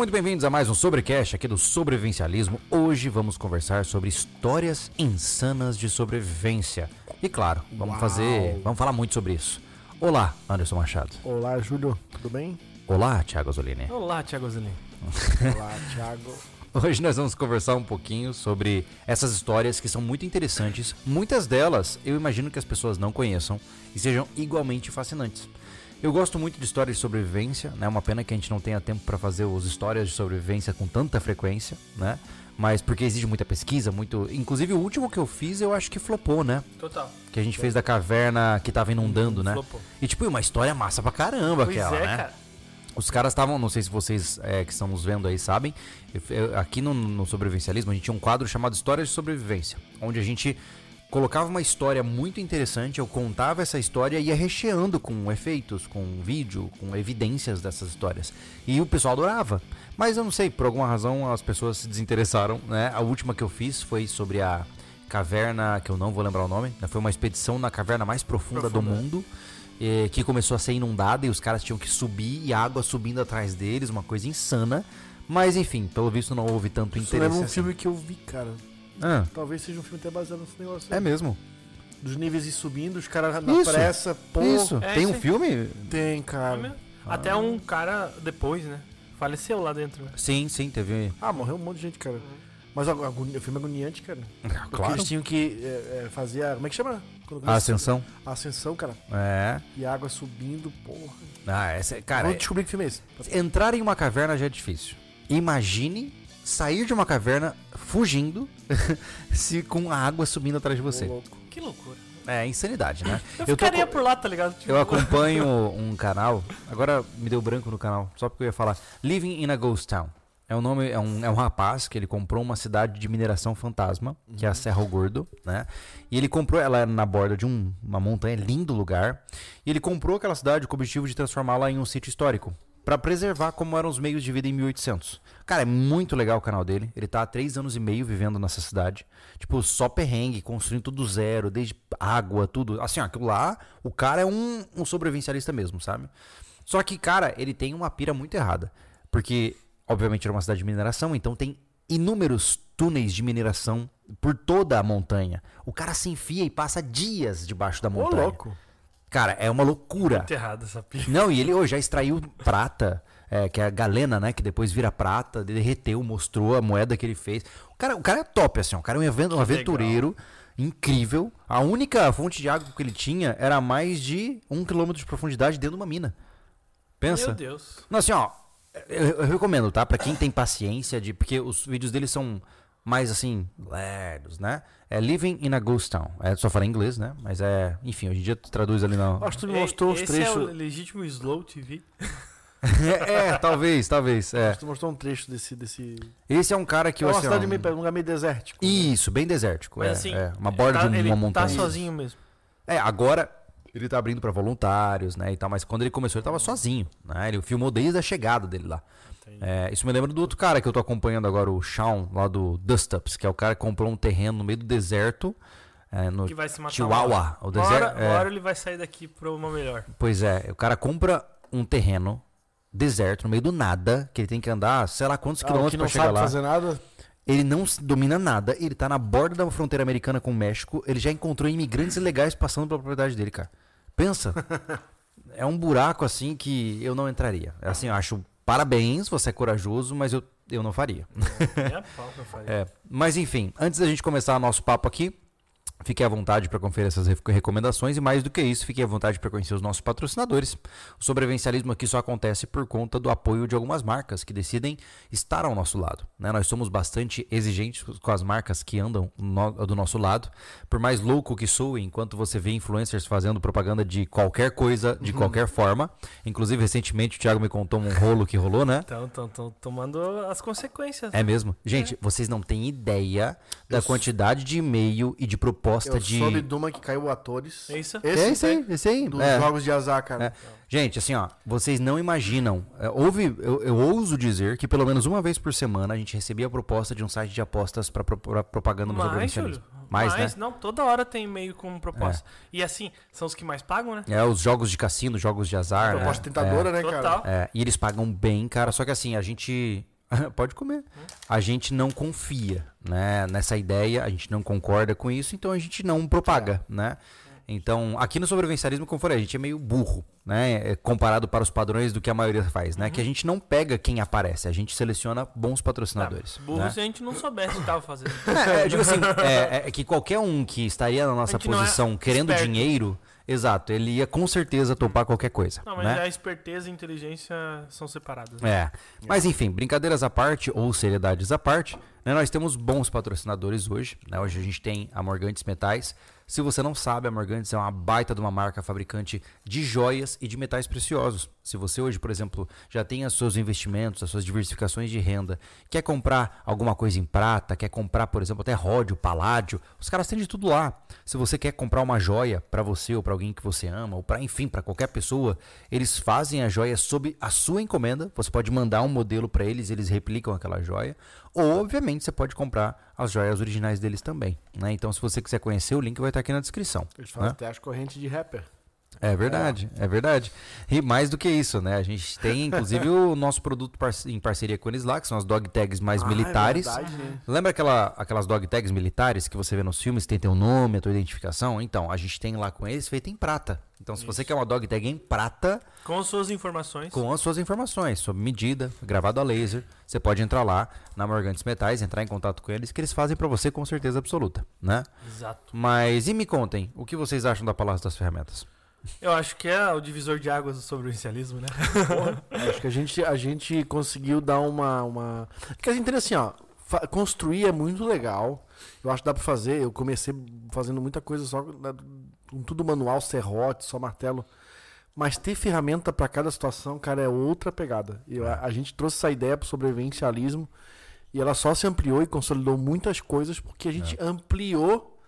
muito bem-vindos a mais um Sobrecast aqui do Sobrevivencialismo. Hoje vamos conversar sobre histórias insanas de sobrevivência. E claro, vamos Uau. fazer, vamos falar muito sobre isso. Olá, Anderson Machado. Olá, Júlio, tudo bem? Olá, Thiago Azolini. Olá, Thiago Zilin. Olá, Thiago. Hoje nós vamos conversar um pouquinho sobre essas histórias que são muito interessantes. Muitas delas eu imagino que as pessoas não conheçam e sejam igualmente fascinantes. Eu gosto muito de histórias de sobrevivência, né? Uma pena que a gente não tenha tempo para fazer as histórias de sobrevivência com tanta frequência, né? Mas porque exige muita pesquisa, muito. Inclusive o último que eu fiz eu acho que flopou, né? Total. Que a gente fez da caverna que tava inundando, né? Flopou. E tipo, uma história massa pra caramba Pois aquela, é, né? cara. Os caras estavam, não sei se vocês é, que estão nos vendo aí sabem, eu- eu- aqui no, no sobrevivencialismo a gente tinha um quadro chamado Histórias de Sobrevivência, onde a gente colocava uma história muito interessante, eu contava essa história e ia recheando com efeitos, com vídeo, com evidências dessas histórias. E o pessoal adorava. Mas eu não sei, por alguma razão as pessoas se desinteressaram, né? A última que eu fiz foi sobre a caverna, que eu não vou lembrar o nome, né? foi uma expedição na caverna mais profunda, do Profunda. mundo eh, que começou a ser inundada e os caras tinham que subir e a água subindo atrás deles, uma coisa insana. Mas enfim, pelo visto não houve tanto Isso interesse. lembra um assim. filme que eu vi, cara. Ah, Talvez seja um filme até baseado nesse negócio é aí. mesmo. Dos níveis ir subindo, os caras na Isso, pressa, pô. Isso. É, Tem um sim. filme? Tem, cara. mesmo. Até um cara depois, né? Faleceu lá dentro, né? Sim, sim, teve. Ah, morreu um monte de gente, cara. Mas a agoni- o filme é agoniante, cara. Porque Claro. eles tinham que é, é, fazer a. Como é que chama? A ascensão. A ascensão, cara. É. E a água subindo, porra. Ah, essa, é- cara, Vamos descobrir que filme é esse. entrar em uma caverna já é difícil. Imagine sair de uma caverna fugindo se com a água subindo atrás de você. Louco. Que loucura. É insanidade, né? Eu, tô ficaria co- por lá, tá ligado? Tipo, Eu acompanho um canal, agora me deu branco no canal, só porque eu ia falar. Living in a Ghost Town. É um nome, é um, é um rapaz que ele comprou uma cidade de mineração fantasma, que é a Serra Gordo, né? E ele comprou ela na borda de um- uma montanha, lindo lugar. E ele comprou aquela cidade com o objetivo de transformá-la em um sítio histórico, Pra preservar como eram os meios de vida em 1800. Cara, é muito legal o canal dele. Ele tá há três anos e meio vivendo nessa cidade. Tipo, só perrengue, construindo tudo do zero, desde água, tudo. Assim, ó, aquilo lá, o cara é um, um sobrevivencialista mesmo, sabe? Só que, cara, ele tem uma pira muito errada. Porque, obviamente, era uma cidade de mineração, então tem inúmeros túneis de mineração por toda a montanha. O cara se enfia e passa dias debaixo da Ô, montanha. louco. Cara, é uma loucura. Muito errado essa pira. Não, e ele hoje já extraiu prata, é, que é a galena, né? Que depois vira prata, derreteu, mostrou a moeda que ele fez. O cara, o cara é top, assim, ó, o cara é um, aven- um aventureiro incrível. A única fonte de água que ele tinha era a mais de um quilômetro de profundidade dentro de uma mina. Pensa. Meu Deus. Não, assim, ó, eu, eu recomendo, tá? Pra quem tem paciência de. Porque os vídeos dele são mais assim, lerdos, né? É Living in a Ghost Town. É, só falar em inglês, né? Mas é. Enfim, hoje em dia tu traduz ali na. Acho que tu me mostrou os Esse trechos. é o legítimo Slow TV. é, é, talvez, talvez. É. Tu mostrou um trecho desse. desse... Meio, é um cara que é eu uma assim, cidade ó, meio, um lugar meio desértico. né? Isso, bem desértico. Mas é, assim, é, uma borda tá- de ele uma montanha. tá sozinho mesmo. É, agora ele tá abrindo pra voluntários, né, e tal, mas quando ele começou ele tava sozinho, né? Ele filmou desde a chegada dele lá. É, isso me lembra do outro cara que eu tô acompanhando agora, o Shawn, lá do Dust Ups, que é o cara que comprou um terreno no meio do deserto, é, no Que vai se matar Chihuahua. O Uma deserto, uma hora ele vai sair daqui pra uma melhor. Pois é, o cara compra um terreno deserto, no meio do nada, que ele tem que andar, sei lá quantos Ah, quilômetros não chegar lá. fazer nada. Ele não domina nada, ele tá na borda da fronteira americana com o México, ele já encontrou imigrantes ilegais passando pela propriedade dele, cara. Pensa. é um buraco assim que eu não entraria. Assim, eu acho parabéns, você é corajoso, mas eu, eu não faria. Pau que eu faria. É, mas enfim, antes da gente começar nosso papo aqui, fique à vontade para conferir essas re- recomendações e mais do que isso, fique à vontade para conhecer os nossos patrocinadores. O sobrevivencialismo aqui só acontece por conta do apoio de algumas marcas que decidem estar ao nosso lado. né? Nós somos bastante exigentes com as marcas que andam no- do nosso lado. Por mais louco que soe, enquanto você vê influencers fazendo propaganda de qualquer coisa, de qualquer forma. Inclusive, recentemente o Thiago me contou um rolo que rolou, né? Então, estão tão tomando as consequências. É mesmo? Gente, vocês não têm ideia da quantidade de e-mail e de proposta proposta Eu de. soube de uma que caiu atores. É isso? Esse, é esse aí, esse aí. Dos é. jogos de azar, cara. É. Gente, assim, ó, vocês não imaginam. é, houve, eu, eu ouso dizer que pelo menos uma vez por semana a gente recebia a proposta de um site de apostas para propaganda no Mais, sobrevivencialismo. Júlio. Mais, né? Não, toda hora tem e-mail com proposta. E assim, são os que mais pagam, né? É, os jogos de cassino, jogos de azar. né? Proposta tentadora, né, cara? Total. É, e eles pagam bem, cara. Só que assim, a gente. Pode comer. A gente não confia né, nessa ideia, a gente não concorda com isso, então a gente não propaga, né? Então, aqui no sobrevivencialismo, como falei, a gente é meio burro, né? é, Comparado para os padrões do que a maioria faz, né? Que a gente não pega quem aparece, a gente seleciona bons patrocinadores. Burro né? se a gente não soubesse o que tava fazendo. É, eu digo assim, é, é que qualquer um que estaria na nossa não é posição querendo esperto. dinheiro, exato, ele ia com certeza topar qualquer coisa. Não, mas né? a esperteza e a inteligência são separadas. né? É. Mas enfim, brincadeiras à parte ou seriedades à parte, né, nós temos bons patrocinadores hoje. né? Hoje a gente tem a Morgantes Metais. Se você não sabe, a Morgantes é uma baita de uma marca fabricante de joias e de metais preciosos. Se você hoje, por exemplo, já tem os seus investimentos, as suas diversificações de renda, quer comprar alguma coisa em prata, quer comprar, por exemplo, até ródio, paládio, os caras têm de tudo lá. Se você quer comprar uma joia para você ou para alguém que você ama, ou para enfim, para qualquer pessoa, eles fazem a joia sob a sua encomenda. Você pode mandar um modelo para eles, eles replicam aquela joia. Ou, obviamente, você pode comprar as joias originais deles também. Né? Então, se você quiser conhecer, o link vai estar aqui na descrição. Eles fazem né? até as correntes de rapper. É verdade, é verdade. E mais do que isso, né? A gente tem, inclusive, o nosso produto par- em parceria com eles lá, que são as dog tags mais Ah, é militares. verdade, né? Lembra aquela, aquelas dog tags militares que você vê nos filmes, tem teu nome, a tua identificação? Então, a gente tem lá com eles feita em prata. Então, se você quer uma dog tag em prata, Com suas informações. com as suas informações, sob medida, gravado a laser, você pode entrar lá na Morgantes Metais, entrar em contato com eles, que eles fazem pra você com certeza absoluta, né? Exato. Mas, e me contem, o que vocês acham da Palácio das Ferramentas? Eu acho que é o divisor de águas do sobrevivencialismo, né? Acho que a gente, a gente conseguiu dar uma. uma... Porque a gente entende assim, ó. Construir é muito legal. Eu acho que dá pra fazer. Eu comecei fazendo muita coisa só na- com tudo manual, serrote, só martelo. Mas ter ferramenta pra cada situação, cara, é outra pegada. E a, a gente trouxe essa ideia pro sobrevivencialismo e ela só se ampliou e consolidou muitas coisas porque a gente ampliou o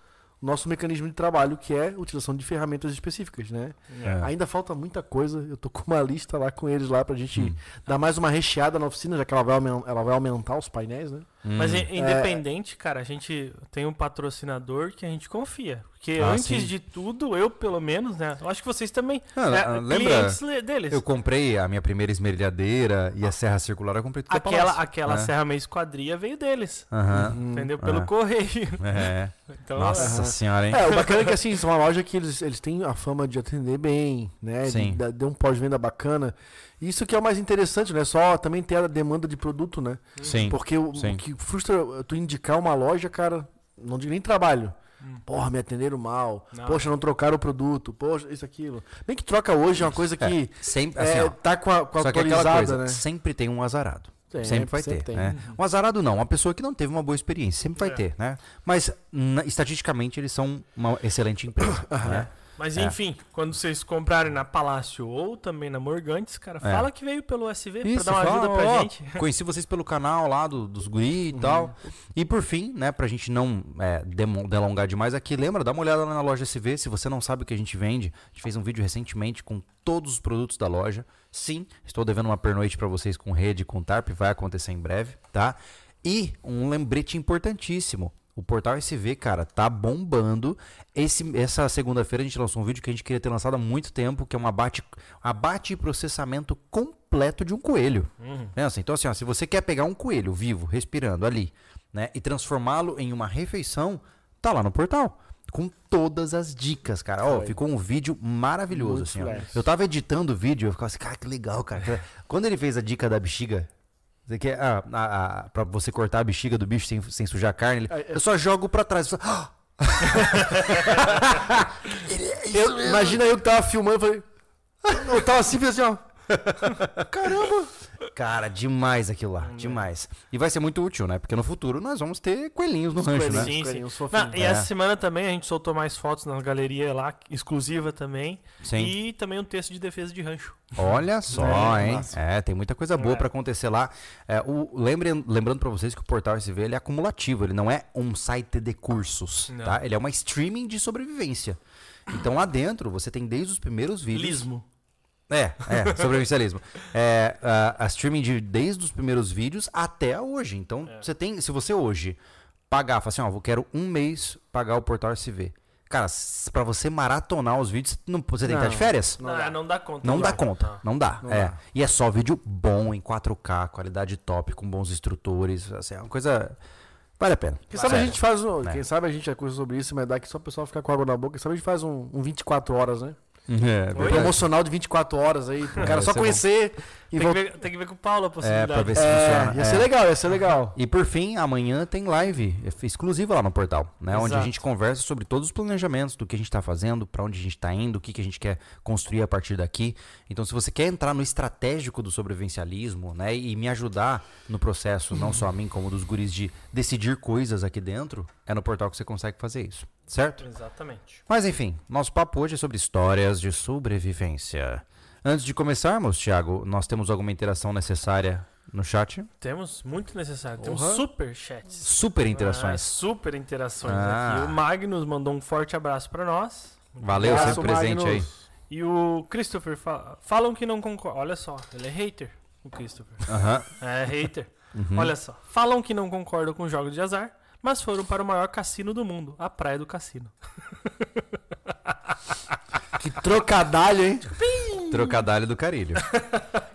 nosso mecanismo de trabalho, que é a utilização de ferramentas específicas, né? É. Ainda falta muita coisa. Eu tô com uma lista lá com eles lá pra gente Hum. dar mais uma recheada na oficina, já que ela vai, ela vai aumentar os painéis, né? Mas Hum. in- independente, cara, a gente tem um patrocinador que a gente confia. Porque Ah, antes sim. de tudo, eu pelo menos, né? Eu acho que vocês também. Ah, é, ah, lembra- clientes le- deles. Eu comprei a minha primeira esmerilhadeira e a serra circular, eu comprei tudo Aquela, aquela né? serra meio esquadria veio deles. Aham. Entendeu? Pelo Ah. correio. É. Então, Nossa é, senhora, hein? É, o bacana é que assim, são uma loja que eles, eles têm a fama de atender bem, né? Sim. da- de um pós-venda bacana. Isso que é o mais interessante, né? Só também ter a demanda de produto, né? Sim. Porque o, sim. o que frustra tu indicar uma loja, cara, não digo nem trabalho. Hum. Porra, me atenderam mal. Não. Poxa, não trocaram o produto. Poxa, isso, aquilo. Bem que troca hoje é uma coisa que Sempre, é, assim, ó, tá com a, com a Só que é aquela atualizada, coisa, né? sempre tem um azarado. Sempre, Sempre, vai sempre ter. tem. né? Um azarado não, uma pessoa que não teve uma boa experiência, sempre vai É. ter, né? Mas na- estatisticamente eles são uma excelente empresa. né? Mas É. enfim, quando vocês comprarem na Palácio ou também na Morgantes, cara, É. fala que veio pelo SV Isso, pra dar uma fala, ajuda pra ó, gente. Conheci vocês pelo canal lá do- dos guri e tal. E por fim, né, pra gente não é, delongar demais aqui, lembra, dá uma olhada lá na loja SV. Se você não sabe o que a gente vende, a gente fez um vídeo recentemente com todos os produtos da loja. Sim, estou devendo uma pernoite pra vocês com rede, com tarp, vai acontecer em breve, tá? E um lembrete importantíssimo. O portal SV, cara, tá bombando. Esse, essa segunda-feira a gente lançou um vídeo que a gente queria ter lançado há muito tempo, que é um abate, abate e processamento completo de um coelho. Uhum. Pensa, então assim, ó, se você quer pegar um coelho vivo, respirando ali, né, e transformá-lo em uma refeição, tá lá no portal. Com todas as dicas, cara. Ó, Foi. ficou um vídeo maravilhoso, Muito assim, ó. Eu tava editando o vídeo, eu ficava assim, cara, que legal, cara. Quando ele fez a dica da bexiga, você quer, ah, a, a, pra você cortar a bexiga do bicho sem, sem sujar a carne, ele- É, é- eu só jogo pra trás. Eu, só, "Ah!" Eu- imagina eu que tava filmando e falei. Eu tava assim, falei assim, ó. Caramba! Cara, demais aquilo lá, demais. E vai ser muito útil, né? Porque no futuro nós vamos ter coelhinhos no rancho, né? coelhinhos. Sim, sim. Não, e É. essa semana também a gente soltou mais fotos na galeria lá, exclusiva também. Sim. E também um texto de defesa de rancho. Olha só, É, hein? massa. É, tem muita coisa boa É. pra acontecer lá. É, o, lembrem, lembrando pra vocês que o Portal SV ele é acumulativo, ele não é um site de cursos, Não. tá? Ele é uma streaming de sobrevivência. Então lá dentro você tem desde os primeiros vídeos. Lismo. É, é, sobrevivencialismo. É, a, a streaming de, desde os primeiros vídeos até hoje. Então, É. você tem, se você hoje pagar, fala assim, ó, eu quero um mês pagar o Portal SV. Cara, pra você maratonar os vídeos, não, você tem que estar de Não. férias? Não, dá. não dá conta. Não dá conta, Não. não dá. Não é. dá. E é só vídeo bom em 4K, qualidade top, com bons instrutores. Assim, é uma coisa. Vale a pena. Quem sabe a gente faz um, É. Quem sabe a gente é coisa sobre isso, mas dá aqui só o pessoal ficar com água na boca. Quem sabe a gente faz um, um 24 horas, né? É, promocional de 24 horas aí, pro cara vai só ser bom. E Tem que, ver, tem que ver com o Paulo a É, possibilidade. pra ver se É, funciona. ia É. ser legal, ia ser legal. E por fim, amanhã tem live exclusiva lá no portal, né? Onde a Exato. gente conversa sobre todos os planejamentos do que a gente está fazendo, para onde a gente está indo, o que, que a gente quer construir a partir daqui. Então, se você quer entrar no estratégico do sobrevivencialismo, né? E me ajudar no processo, não só a mim, como dos guris, de decidir coisas aqui dentro, é no portal que você consegue fazer isso, certo? Exatamente. Mas enfim, nosso papo hoje é sobre histórias de sobrevivência. Antes de começarmos, Thiago, nós temos alguma interação necessária no chat? Temos muito necessário. Temos Porra. super chats. Super Ah, interações. super interações Ah. aqui. O Magnus mandou um forte abraço pra nós. Valeu, Abraço, sempre presente aí. Magnus. E o Christopher fa- falam que não concorda. Olha só, ele é hater, o Christopher. Aham. É hater. Uhum. Olha só. Falam que não concordam com jogos de azar, mas foram para o maior cassino do mundo, a Praia do Cassino. Que trocadalho, hein? Trocadalho do carilho.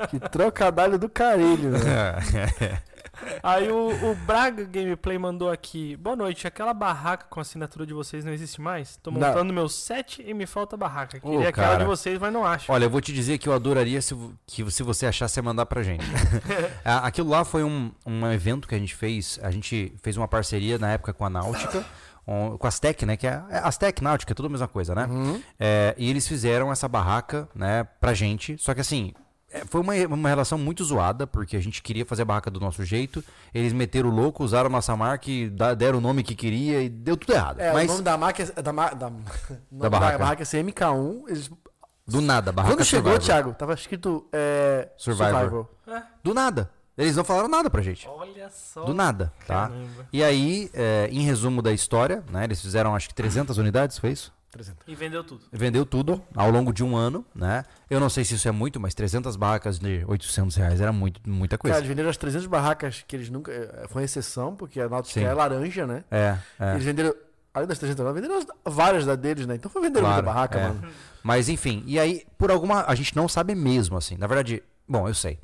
Que trocadalho do carilho, né? Aí o, o Braga Gameplay mandou aqui. Boa noite, aquela barraca com a assinatura de vocês não existe mais? Tô Não. montando meu set e me falta barraca. Ô, Queria aquela cara. de vocês, mas não acho. Olha, eu vou te dizer que eu adoraria se, que se você achasse você mandar pra gente. Aquilo lá foi um, um evento que a gente fez. A gente fez uma parceria na época com a Náutica, com a Aztec, né? Que é, é Aztec, Náutica, é tudo a mesma coisa, né? Uhum. É, e eles fizeram essa barraca, né, pra gente. Só que assim, é, foi uma, uma relação muito zoada, porque a gente queria fazer a barraca do nosso jeito. Eles meteram o louco, usaram a nossa marca e da- deram o nome que queria e deu tudo errado. É, Mas o nome da marca é. Da, da, nome da barraca. barraca é CMK1. Eles, do nada, barraca quando chegou, Survivor. Thiago, tava escrito é, Survivor. Do nada. Eles não falaram nada pra gente. Olha só. Do nada, tá? Caramba. E aí, é, em resumo da história, né? Eles fizeram acho que 300 unidades, foi isso? 300. E vendeu tudo. Vendeu tudo ao longo de um ano, né? Eu não sei se isso é muito, mas 300 barracas de 800 reais era muito, muita coisa. Cara, eles venderam as 300 barracas que eles nunca. é, Foi uma exceção, porque a Nautica é laranja, né? É, é. Eles venderam. Além das 300, venderam as- várias da deles, né? Então foi vendendo Claro, muita barraca, é. mano. Mas enfim, e aí, por alguma. A gente não sabe mesmo, assim. Na verdade, bom, eu sei.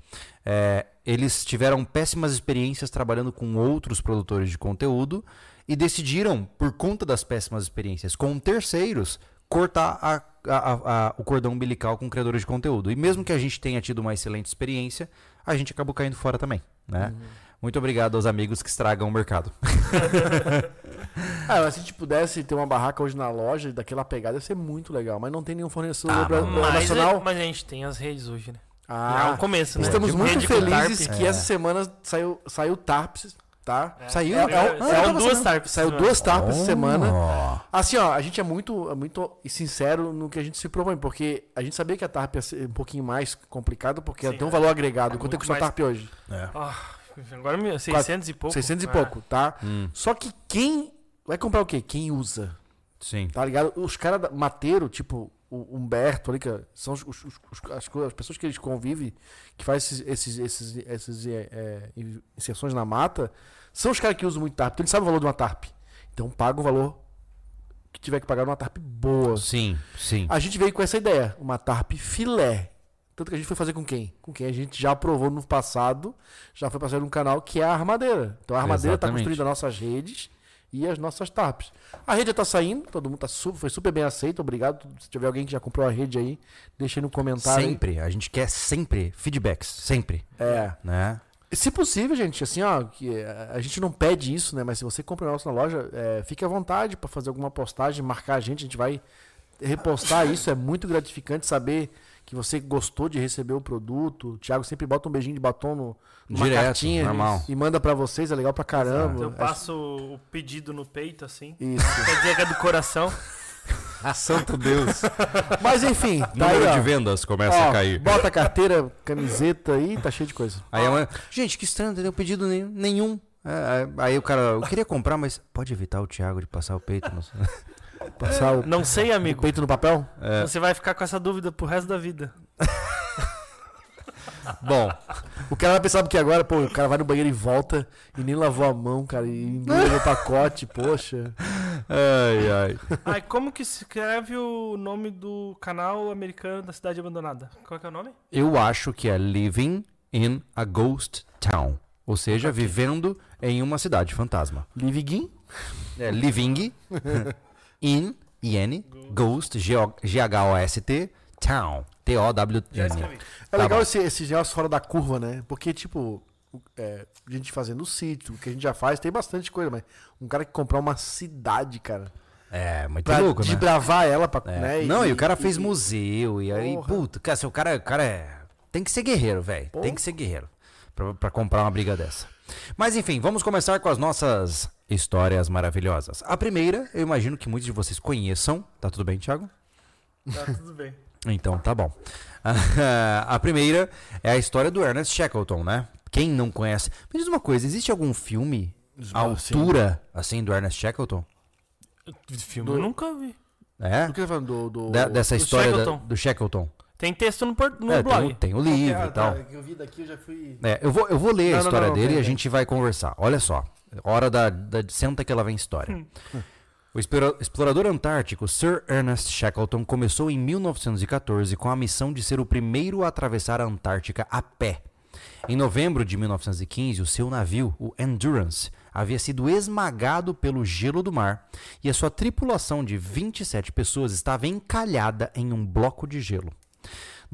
É, eles tiveram péssimas experiências trabalhando com outros produtores de conteúdo e decidiram, por conta das péssimas experiências com terceiros, cortar a- a- a- o cordão umbilical com criadores de conteúdo. E mesmo que a gente tenha tido uma excelente experiência, a gente acabou caindo fora também, né? Muito obrigado aos amigos que estragam o mercado. Ah, mas se a gente pudesse ter uma barraca hoje na loja daquela pegada, ia ser muito legal. Mas não tem nenhum fornecedor Ah, bra- mas- nacional. mas a gente tem as redes hoje, né? É Ah, o começo, né? estamos De muito felizes que É. essa semana saiu, saiu Tarps, tá? Saiu? É, é, Ah, é, Saiu duas tarps. Saiu duas Tarps essa Oh. semana. Assim, ó, a gente é muito, é muito sincero no que a gente se propõe, porque a gente sabia que a TARP ia ser um pouquinho mais complicado, porque Sim, ter um é. valor agregado. É Quanto é custa a mais- TARP hoje? Ah, agora me- 600 e pouco. 600 e pouco, tá? Hum, Só que quem vai comprar o quê? Quem usa, sim. tá ligado? Os caras Mateiro, tipo o Humberto ali, que são os, os- os- as, as pessoas que eles convivem, que faz esses, esses, esses, esses, é, é, inserções na mata, são os caras que usam muito TARP. Então eles sabem o valor de uma TARP. Então paga o valor que tiver que pagar numa TARP boa. Sim, sim. A gente veio com essa ideia, uma TARP filé. Tanto que a gente foi fazer com quem? Com quem a gente já aprovou no passado, já foi parceiro de um canal que é a Armadeira. Então a Armadeira está construindo as nossas redes e as nossas TARPs. A rede já tá saindo, todo mundo tá foi super bem aceito, obrigado. Se tiver alguém que já comprou a rede aí, deixa aí no comentário. Sempre. A gente quer sempre feedbacks. Sempre. É. Né? Se possível, gente, assim, ó, que eh, a gente não pede isso, né? Mas se você compra um negócio na loja, eh, fique à vontade para fazer alguma postagem, marcar a gente, a gente vai repostar isso. É muito gratificante saber que você gostou de receber o produto. O Thiago sempre bota um beijinho de batom no, numa Direto, cartinha normal. e manda pra vocês, é legal pra caramba. Eu Acho- passo o pedido no peito, assim. Isso. Quer dizer que é do coração. Santo Deus. Mas enfim, tá Número aí, de vendas começa Ó, a cair. Bota a carteira, camiseta aí, tá cheio de coisa. Aí a mãe, gente, que estranho, não tem pedido nenhum. nenhum. É, é, aí o cara, eu queria comprar, mas pode evitar o Thiago de passar o peito. Sei. Passar o Não sei, amigo. peito no papel? É. Você vai ficar com essa dúvida pro resto da vida. Bom, O cara vai pensar porque agora, pô, o cara vai no banheiro e volta e nem lavou a mão, cara, e engoliu o pacote, poxa. ai, ai. Ai, como que se escreve o nome do canal americano da cidade abandonada? Qual que é o nome? Eu acho que é Living in a Ghost Town. Ou seja, vivendo em uma cidade fantasma. Liviguin? É Living in, I-N, Ghost, G-H-O-S-T, Town, T-O-W-N. É Tá legal bom. esse, esse negócio fora da curva, né? Porque, tipo, é, a gente fazendo o sítio, o que a gente já faz, tem bastante coisa, mas um cara que comprar uma cidade, cara, É, muito pra louco, né? desbravar ela, pra, É. né? Não, e, o cara fez museu, e aí, Porra. puta, cara, se o cara, o cara é... Tem que ser guerreiro, velho. Tem que ser guerreiro pra, pra comprar uma briga dessa. Mas enfim, vamos começar com as nossas histórias maravilhosas. A primeira, eu imagino que muitos de vocês conheçam. Tá tudo bem, Thiago? Tá tudo bem. Então, tá bom. a primeira é a história do Ernest Shackleton, né? Quem não conhece. Me diz uma coisa, existe algum filme à altura, assim, do Ernest Shackleton? Filme Do- eu nunca vi. É? Do que você tá falando? Do, do... Da- dessa do história da- Shackleton. do Shackleton. Tem texto no, no É, tem, blog. tem o livro Ah, e tal. tá, que eu vi daqui, eu já fui... É, eu vou, eu vou ler a Não, não, história não, dele vem, e a gente vai conversar. Olha só. Hora da, da- Senta que ela vem história. O explora- explorador antártico Sir Ernest Shackleton começou em 1914 com a missão de ser o primeiro a atravessar a Antártica a pé. Em novembro de 1915, o seu navio, o Endurance, havia sido esmagado pelo gelo do mar e a sua tripulação de 27 pessoas estava encalhada em um bloco de gelo.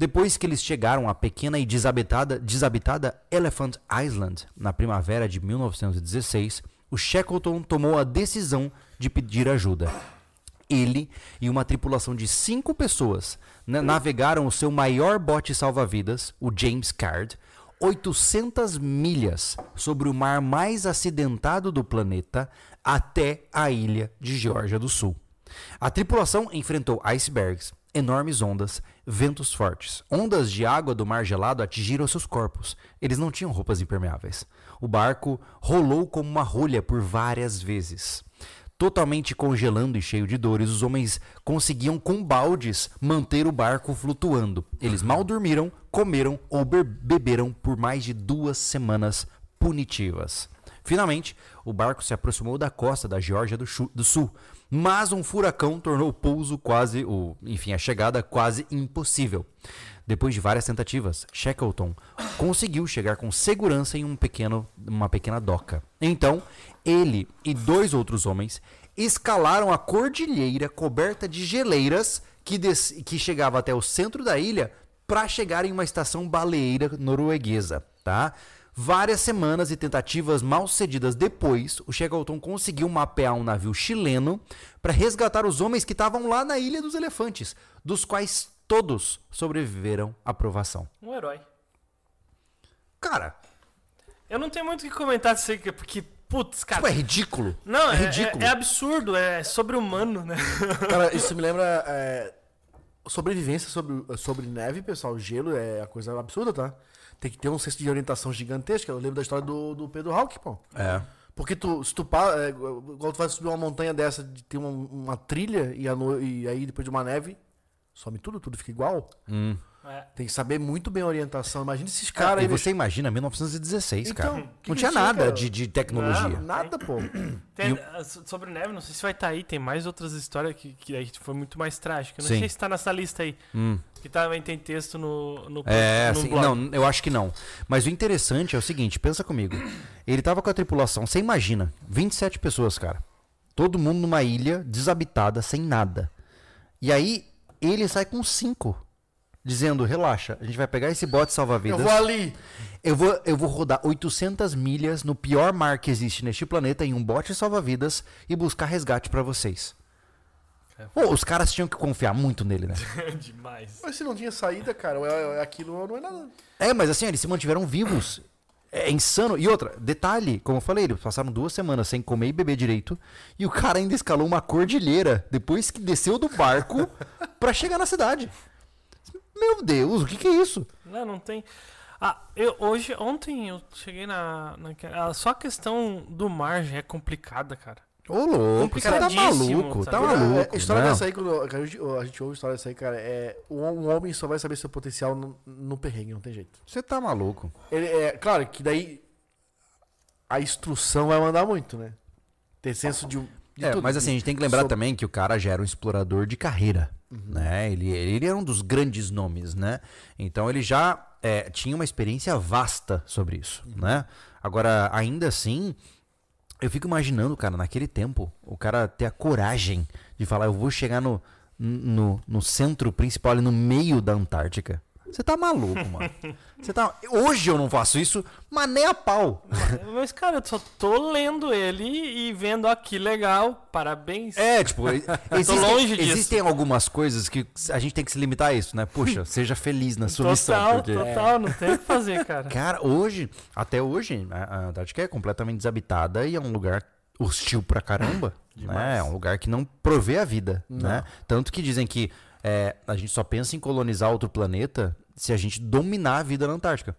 Depois que eles chegaram à pequena e desabitada, desabitada Elephant Island, na primavera de 1916, o Shackleton tomou a decisão de pedir ajuda. Ele e uma tripulação de cinco pessoas na- navegaram o seu maior bote salva-vidas, o James Caird, 800 milhas sobre o mar mais acidentado do planeta até a ilha de Geórgia do Sul. A tripulação enfrentou icebergs, enormes ondas, ventos fortes. Ondas de água do mar gelado atingiram seus corpos. Eles não tinham roupas impermeáveis. O barco rolou como uma rolha por várias vezes. Totalmente congelando e cheio de dores, os homens conseguiam com baldes manter o barco flutuando. Eles mal dormiram, comeram ou be- beberam por mais de duas semanas punitivas. Finalmente, o barco se aproximou da costa da Geórgia do, do Sul, mas um furacão tornou o pouso quase, o, enfim, a chegada quase impossível. Depois de várias tentativas, Shackleton conseguiu chegar com segurança em um pequeno, uma pequena doca. Então, ele e dois outros homens escalaram a cordilheira coberta de geleiras que, des- que chegava até o centro da ilha para chegar em uma estação baleeira norueguesa, tá? Várias semanas e tentativas mal sucedidas depois, o Shackleton conseguiu mapear um navio chileno para resgatar os homens que estavam lá na Ilha dos Elefantes, dos quais todos sobreviveram à provação. Um herói. Cara, Eu não tenho muito o que comentar disso aí, porque, putz, cara. tipo, é ridículo. Não, é é, ridículo. é- é absurdo, é sobre-humano, né? Cara, isso me lembra. é, sobrevivência sobre, sobre neve, pessoal. Gelo é a coisa absurda, tá? Tem que ter um senso de orientação gigantesca. Eu lembro da história do, do Pedro Hawk, pô. É. Porque tu, se tu é, igual tu vai subir uma montanha dessa, de ter uma, uma trilha e, a no- e aí depois de uma neve, some tudo, tudo fica igual. Hum. É. Tem que saber muito bem a orientação. Imagina esses Cara, caras e aí. você imagina 1916, Então, cara. que não que tinha nada cara? de, de tecnologia. Nada, nada, pô. Tem, E o- ah, so- sobre neve, não sei se vai estar aí, tem mais outras histórias que, que aí foi muito mais trágica. Não Sim. sei se tá nessa lista aí. Hum. Que também tem texto no, no, É, no assim, blog. não, eu acho que não. Mas o interessante é o seguinte, pensa comigo. Ele tava com a tripulação, você imagina, 27 pessoas, cara. Todo mundo numa ilha desabitada, sem nada. E aí, ele sai com cinco. Dizendo, relaxa, a gente vai pegar esse bote Eu salva-vidas. vou ali. Eu vou, eu vou rodar 800 milhas no pior mar que existe neste planeta em um bote salva-vidas e buscar resgate pra vocês. Pô, os caras tinham que confiar muito nele, né? Demais. Mas se não tinha saída, cara, é- é- aquilo não é nada. É, mas assim, eles se mantiveram vivos. É insano. E outra, detalhe, como eu falei, eles passaram duas semanas sem comer e beber direito. E o cara ainda escalou uma cordilheira depois que desceu do barco pra chegar na cidade. Meu Deus, o que, que é isso? Não, não tem. Ah, eu hoje, ontem eu cheguei na, na só a questão do mar já é complicada, cara. Ô, louco, você tá maluco, tá sabe? maluco. A história não. dessa aí, quando a gente, a gente ouve a história dessa aí, cara, é. Um homem só vai saber seu potencial no, no perrengue, não tem jeito. Você tá maluco. Ele, é, claro que daí a instrução vai mandar muito, né? Ter senso de. É, mas assim, a gente tem que lembrar sobre- também que o cara já era um explorador de carreira, né? Ele, ele era um dos grandes nomes, né? Então ele já é, tinha uma experiência vasta sobre isso, né? Agora, ainda assim, eu fico imaginando, cara, naquele tempo, o cara ter a coragem de falar, eu vou chegar no, no, no centro principal, ali no meio da Antártica. Você tá maluco, mano. Você tá... Hoje eu não faço isso, mas nem a pau. Mas, cara, eu só tô lendo ele e vendo, ó, que legal, parabéns. É, tipo, existem, longe disso. existem algumas coisas que a gente tem que se limitar a isso, né? Puxa, seja feliz na sua missão. total, Porque... total, não tem o que fazer, cara. Cara, hoje, até hoje, a Antártica é completamente desabitada e é um lugar hostil pra caramba. né? É um lugar que não provê a vida, né? Tanto que dizem que é, a gente só pensa em colonizar outro planeta se a gente dominar a vida na Antártica.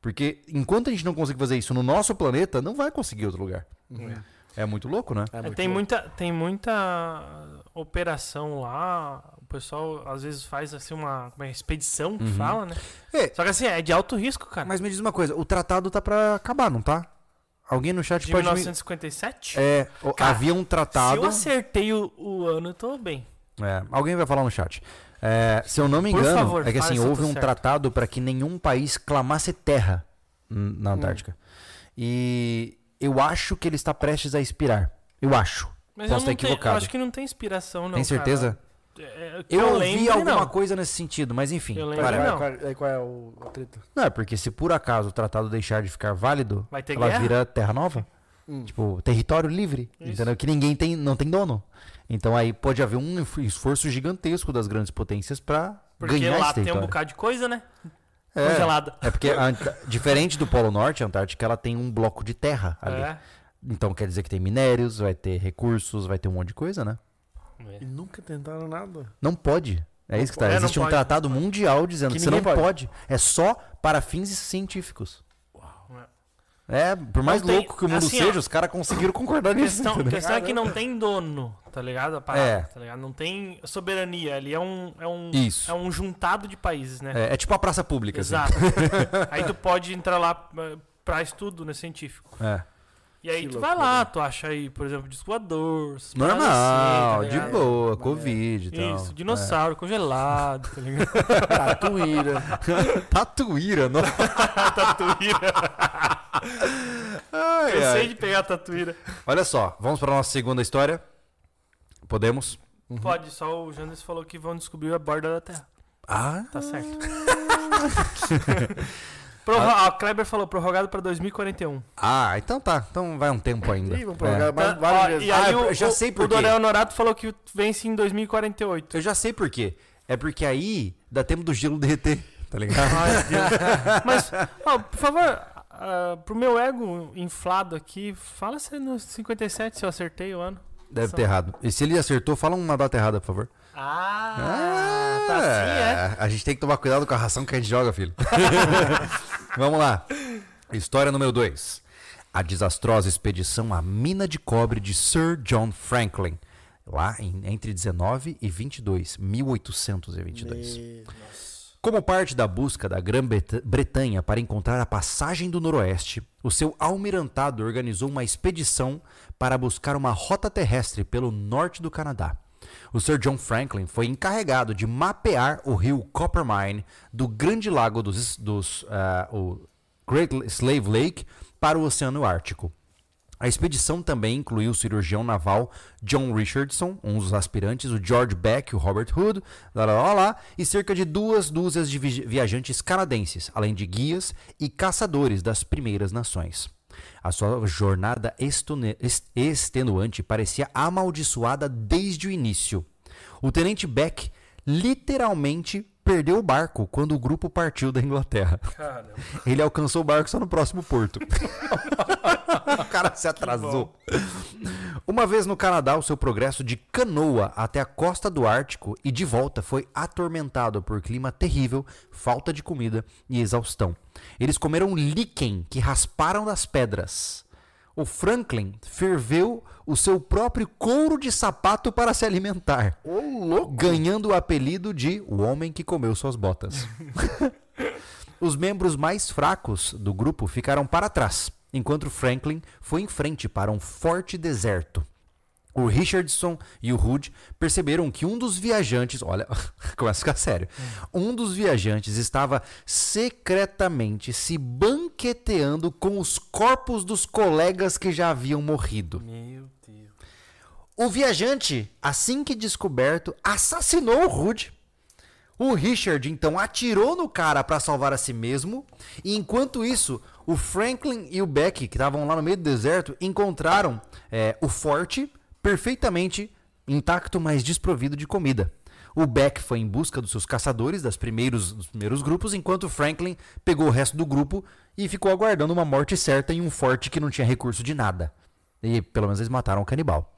Porque enquanto a gente não conseguir fazer isso no nosso planeta, não vai conseguir outro lugar. É muito louco, né? É É, muito tem, louco. muita, tem muita operação lá. O pessoal às vezes faz assim uma, uma expedição, que fala, né? É, Só que assim, é de alto risco, cara. Mas me diz uma coisa, o tratado tá pra acabar, não tá? Alguém no chat de pode me... 1957? É, o- Cara, havia um Se tratado. eu acertei o, o ano, eu tô bem. É, alguém vai falar no chat. É, se eu não me engano, favor, é que assim, eu houve tô um certo. tratado para que nenhum país clamasse terra n- Hum. na Antártica. E eu acho que ele está prestes a expirar. Eu acho. Mas Posso eu, não estar tenho, eu equivocado. acho que não tem inspiração, não. Tem certeza? cara. É, que Eu, ouvi lembre, alguma não. coisa nesse sentido, mas enfim. Eu lembro, é- não. qual é- qual é o, treta? Não, é porque se por acaso o tratado deixar de ficar válido, Vai ter ela guerra? vira terra nova. Hum. Tipo, território livre. Isso. Entendeu? Que ninguém tem, não tem dono. Então aí pode haver um esf- esforço gigantesco das grandes potências Porque ganhar lá esse tem um território. bocado de coisa, né? É. Congelada. É porque, a diferente do Polo Norte, a Antártica ela tem um bloco de terra ali. É. Então quer dizer que tem minérios, vai ter recursos, vai ter um monte de coisa, né? E nunca tentaram nada. Não pode. É isso que tá. É, Existe um pode. tratado mundial dizendo Que que, você não ninguém pode. É só para fins científicos. É, por mais tem- louco que o mundo assim, ó, seja, os caras conseguiram concordar nisso. a questão é que não tem dono, tá ligado? A parada, É. tá ligado? Não tem soberania. Ali é um, é um, Isso. é um juntado de países, né? É, é tipo a praça pública. assim. Exato. Aí tu pode entrar lá eh, pra estudo, né, científico. É. E aí Que tu vai loucura. lá, tu acha aí, por exemplo, disco voador. Normal, assim, tá de boa, Covid e tal. Isso, dinossauro congelado, tá ligado? Tatuíra. É. Tatuíra, não. tatuíra. Ai, Cansei ai. de pegar a tatuíra. Olha só, vamos para nossa segunda história. Podemos? Pode, só o Jandes falou que vão descobrir a borda da Terra. Ah, Tá certo. Prorro- ó, o Kleber falou prorrogado pra 2041. ah, então tá. Então vai um tempo ainda. Ih, vamos prorrogar É. mais Tá, várias vezes. e aí Ah, eu o, já o- sei por o quê. Dorel Norato falou que vence em 2048. Eu já sei por quê. É porque aí dá tempo do gelo derreter, tá ligado? Ai. Mas, ó, por favor, ah, pro meu ego inflado aqui, fala se é no 57 se eu acertei o ano. Deve Só- ter errado. E se ele acertou, fala uma data errada, por favor. Ah, tá assim, é? A gente tem que tomar cuidado com a ração que a gente joga, filho. Vamos lá. História número 2. A desastrosa expedição à mina de cobre de Sir John Franklin. Lá em, entre 19 e 22, 1822. E- Como parte da busca da Grã-Bretanha para encontrar a passagem do Noroeste, o seu almirantado organizou uma expedição para buscar uma rota terrestre pelo norte do Canadá. O Sir John Franklin foi encarregado de mapear o rio Coppermine do Grande Lago dos, dos o Great Slave Lake para o Oceano Ártico. A expedição também incluiu o cirurgião naval John Richardson, um dos aspirantes, o George Beck, o Robert Hood, lá, lá, lá, e cerca de duas dúzias de vi- viajantes canadenses, além de guias e caçadores das primeiras nações. A sua jornada extenuante parecia amaldiçoada desde o início. O tenente Beck literalmente perdeu o barco quando o grupo partiu da Inglaterra. Caramba. Ele alcançou o barco só no próximo porto. o cara se atrasou. Uma vez no Canadá, o seu progresso de canoa até a costa do Ártico e de volta foi atormentado por clima terrível, falta de comida e exaustão. Eles comeram líquen que rasparam das pedras. O Franklin ferveu o seu próprio couro de sapato para se alimentar ganhando o apelido de o homem que comeu suas botas. Os membros mais fracos do grupo ficaram para trás, enquanto Franklin foi em frente para um forte deserto. O Richardson e o Hood perceberam que um dos viajantes, olha, começa a ficar sério. Um dos viajantes estava secretamente se banqueteando com os corpos dos colegas que já haviam morrido. Meu Deus. O viajante, assim que descoberto, assassinou o Rude. O Richard então atirou no cara para salvar a si mesmo, e enquanto isso, o Franklin e o Beck, que estavam lá no meio do deserto, encontraram é, o forte perfeitamente intacto, mas desprovido de comida. O Beck foi em busca dos seus caçadores das primeiros, dos primeiros grupos, enquanto o Franklin pegou o resto do grupo e ficou aguardando uma morte certa em um forte que não tinha recurso de nada. E pelo menos eles mataram o canibal.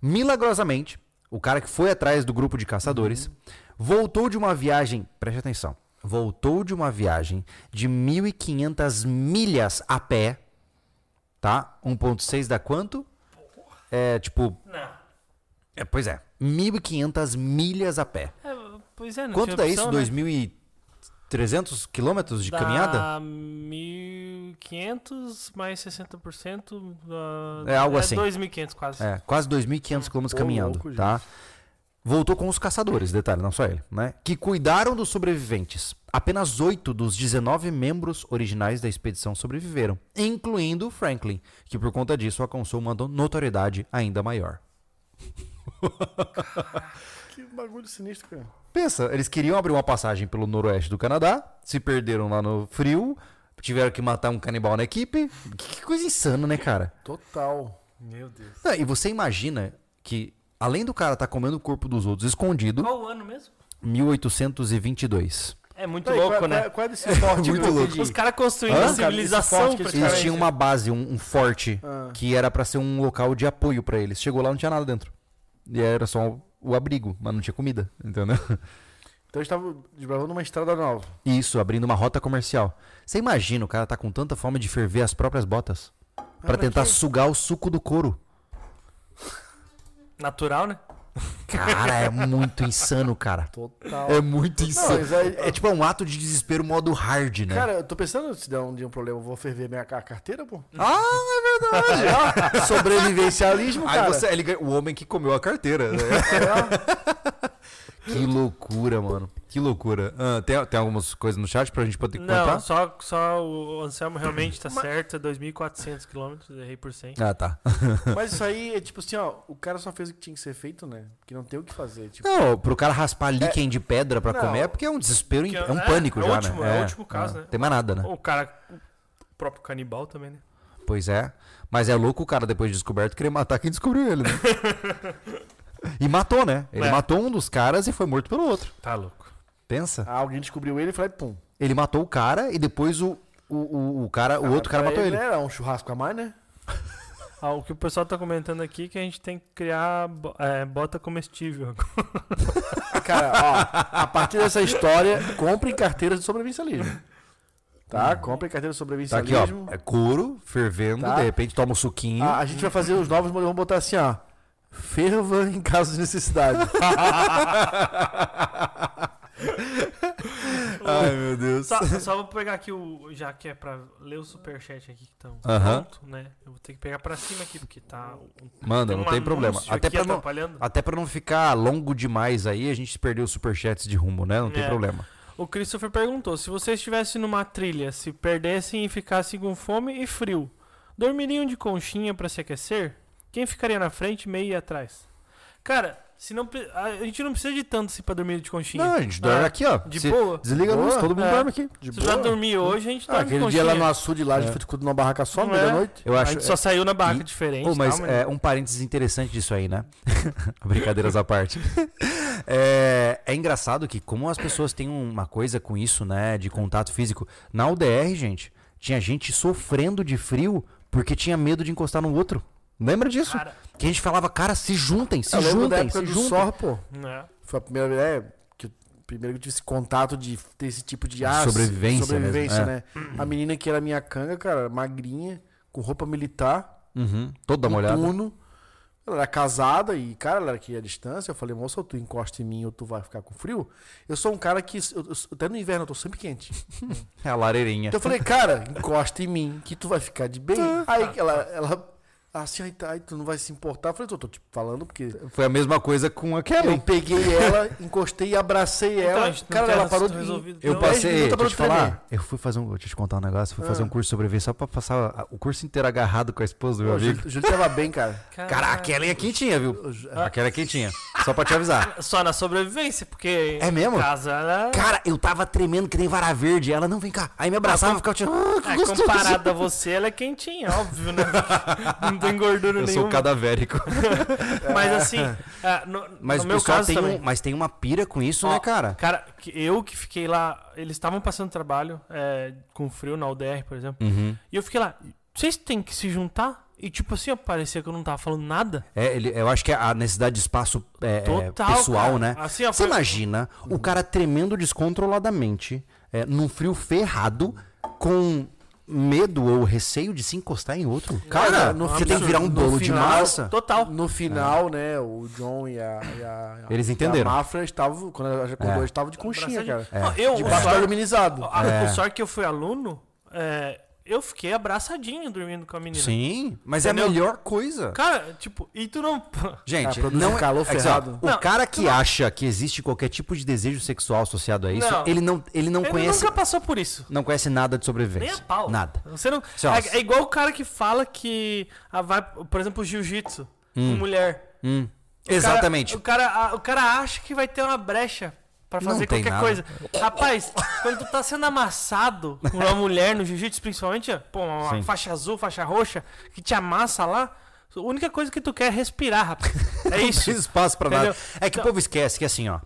Milagrosamente, o cara que foi atrás do grupo de caçadores voltou de uma viagem, preste atenção, voltou de uma viagem de 1.500 milhas a pé, tá? 1.6 dá quanto? É tipo, Não. é, pois é, 1.500 milhas a pé. É, pois é, não Quanto dá opção, isso? né? 2.300 quilômetros de Dá caminhada? 1.500 mais 60%. Da... É algo assim. 2.500 quase. É, quase 2.500 quilômetros caminhando, louco, tá? Voltou com os caçadores, detalhe, não só ele, né? Que cuidaram dos sobreviventes. Apenas oito dos 19 membros originais da expedição sobreviveram, incluindo Franklin, que por conta disso alcançou uma notoriedade ainda maior. Que bagulho sinistro, cara. Pensa, eles queriam abrir uma passagem pelo noroeste do Canadá, se perderam lá no frio, tiveram que matar um canibal na equipe. Que que coisa insana, né, cara? Total. Meu Deus. Não, e você imagina que, além do cara estar comendo o corpo dos outros escondido, Qual o ano mesmo? 1822. É muito Peraí, louco, qual, né? qual, é desse forte muito louco. Os caras construindo a Cara, civilização, que eles tinham uma base, um, um forte, Ah. que era pra ser um local de apoio pra eles. Chegou lá, não tinha nada dentro. E era só o, o abrigo, mas não tinha comida, entendeu? Então eles estavam desbravando uma estrada nova. Isso, abrindo uma rota comercial. Você imagina o cara tá com tanta fome de ferver as próprias botas pra mas tentar que- sugar o suco do couro. Natural, né? Cara, é muito insano, cara. Total. É muito Não, insano. aí- É tipo um ato de desespero modo hard, né? Cara, eu tô pensando se der um dia um problema, eu vou ferver minha ca- carteira, pô. Ah, é verdade. Sobrevivencialismo, Aí cara. você, ele ganha- o homem que comeu a carteira. né? que loucura, mano. Que loucura. Ah, tem, tem algumas coisas no chat pra gente poder Não, comentar? só, só o Anselmo realmente tá certo, é 2.400 quilômetros, errei por 100. Ah, tá. Mas isso aí é tipo assim, ó, o cara só fez o que tinha que ser feito, né? Porque não tem o que fazer. Tipo, Não, pro cara raspar líquen de pedra pra Não. comer é porque é um desespero, Que é é- um é, pânico é já, último- né? é o último caso, é, né? Tem mais nada, né? O cara, o próprio canibal também, né? Pois é. Mas é louco o cara, depois de descoberto, querer matar quem descobriu ele, né? e matou, né? Ele É. matou um dos caras e foi morto pelo outro. Tá louco. Pensa. ah, alguém descobriu ele e falou, pum. Ele matou o cara e depois o, o, o, o cara, o outro cara Pra matou ele. Era um churrasco a mais, né? Ah, o que o pessoal tá comentando aqui é que a gente tem que criar bo- é, bota comestível. Cara, ó, a partir dessa história, comprem carteiras de sobrevivencialismo. Tá? Comprem carteiras de Tá aqui, sobrevivencialismo. ó. É couro, fervendo, Tá. de repente toma um suquinho. a, a gente vai fazer os novos modelos, vamos botar assim, ó. Ferva em caso de necessidade. Ai, meu Deus. Só, só vou pegar aqui o. Já que é pra ler o superchat aqui que estão Aham. pronto, né? Eu vou ter que pegar pra cima aqui, porque tá. Manda, tem não um tem problema. Até pra, não, até pra não ficar longo demais aí, a gente perdeu os superchats de rumo, né? Não tem É. problema. O Christopher perguntou: se você estivesse numa trilha, se perdessem e ficassem com fome e frio, dormiriam de conchinha pra se aquecer? Quem ficaria na frente, meio e atrás? Cara, se não, a gente não precisa de tanto assim pra dormir de conchinha. Não, a gente dorme É, aqui, ó. De Se- boa. Desliga a luz, todo mundo É. dorme aqui. De Se já dormir hoje, a gente Ah, dorme de aquele dia lá no açude lá, a É. gente ficou numa barraca só, Não meia-noite. Eu a acho. gente só saiu na barraca E- diferente. Pô, mas tal, é, um parênteses interessante disso aí, né? Brincadeiras à parte. É, é engraçado que, como as pessoas têm uma coisa com isso, né? De contato físico. Na UDR, gente, tinha gente sofrendo de frio porque tinha medo de encostar no outro. Lembra disso? Cara, Que a gente falava, cara, se juntem, se Eu lembro da juntem, época se do juntem. SOR, pô. né? Foi a primeira vez é, que, eu- primeiro que eu tive esse contato de ter esse tipo de ah, Sobrevivência sobrevivência mesmo, é. né? A menina que era minha canga, cara, magrinha, com roupa militar, Uhum, toda molhada. tuno. Ela era casada e, cara, ela era aqui à distância. Eu falei, moça, ou tu encosta em mim ou tu vai ficar com frio. Eu sou um cara que, eu- eu- até no inverno, eu tô sempre quente. É a lareirinha. Então eu falei, cara, encosta em mim que tu vai ficar de bem. Aí ela, ela assim, ai, tá, tu não vai se importar. Eu falei, tô, tô te falando porque Foi a mesma coisa com a eu Kelly. peguei ela, encostei e abracei Então, ela. não cara, ela parou de. resolvido. Eu dez passei, minutos deixa eu te eu falar, eu fui fazer um, deixa eu te contar um negócio, eu fui fazer Ah. um curso de sobrevivência só pra passar o curso inteiro agarrado com a esposa do meu Pô, amigo. Júlio, o Júlio tava bem, cara. Cara, a Kelly é quentinha, viu? Ju- A Kelly é quentinha. Só pra te avisar. Só na sobrevivência, porque. É mesmo? Casa ela. Cara, eu tava tremendo que nem vara verde. Ela, não, vem cá. Aí me abraçava e ficava tipo, ah, que É, gostoso. comparado a você, ela é quentinha, óbvio, né? Tem gordura Eu nenhuma. sou cadavérico. Mas assim, é, no, Mas no meu caso tem, também. um, mas tem uma pira com isso, Ó, né, cara? Cara, eu que fiquei lá, eles estavam passando trabalho é, com frio na UDR, por exemplo. Uhum. E eu fiquei lá, vocês têm que se juntar? E tipo assim, ó, parecia que eu não tava falando nada. É, ele, eu acho que é a necessidade de espaço é, é, Total. pessoal, cara. né? Assim, ó, Você foi- imagina o cara tremendo descontroladamente, é, num frio ferrado, com medo ou receio de se encostar em outro? Cara, no você tem que virar um bolo de massa. Total. No final, né, o John e a. e a- Eles entenderam. A Mafra estavam, quando ela já acordou, É. eles estavam de conchinha, cara. Abraçadinho. Ó, Eu, o Debaixo do sorte- aluminizado. a- É. o sorte que eu fui aluno, é, eu fiquei abraçadinho dormindo com a menina. Sim, mas Entendeu? é a melhor coisa. Cara, tipo, e tu não. Gente, Ah, produz não um calor é que, ó, ferrado. o Não, cara que acha que existe qualquer tipo de desejo sexual associado a isso, Não. ele não, ele não Ele conhece, nunca passou por isso. não conhece nada de Nem sobrevivência. a pau. Nada. Você não. É, é igual o cara que fala que ah, vai, por exemplo, o jiu-jitsu com mulher. Hum, O cara- Exatamente. o, cara, a- o cara acha que vai ter uma brecha pra Não fazer qualquer nada. coisa. Rapaz, quando tu tá sendo amassado por uma mulher no jiu-jitsu, principalmente, pô, uma Sim. faixa azul, faixa roxa, que te amassa lá, a única coisa que tu quer é respirar, rapaz. É Não isso. tem espaço pra nada. É que o Então- povo esquece que assim, ó.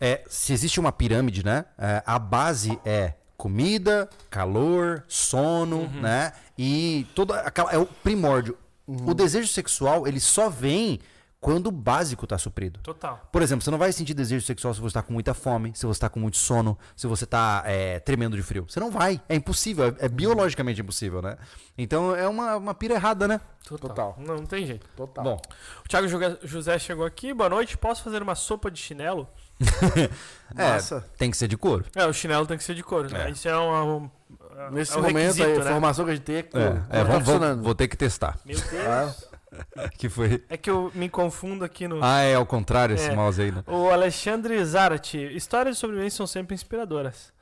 é, se existe uma pirâmide, né? é, a base é comida, calor, sono, Uhum. né? E toda aquela é o primórdio. O desejo sexual, ele só vem quando o básico tá suprido. Total. Por exemplo, você não vai sentir desejo sexual se você tá com muita fome, se você tá com muito sono, se você tá é, tremendo de frio. Você não vai. É impossível. É, é biologicamente impossível, né? Então é uma, uma pira errada, né? Total. Não, não tem jeito. Total. Bom, O Thiago José chegou aqui. Boa noite. Posso fazer uma sopa de chinelo? é, Massa. tem que ser de couro. É, o chinelo tem que ser de couro. né? É. Isso é uma. um- Nesse é um momento, a né? informação que a gente tem é É, não é, tá vamos- vou, vou ter que testar. Meu Deus. Que foi. É que eu me confundo aqui no. Ah, é ao contrário esse É. mouse aí, né? O Alexandre Zarate. Histórias de sobrevivência são sempre inspiradoras.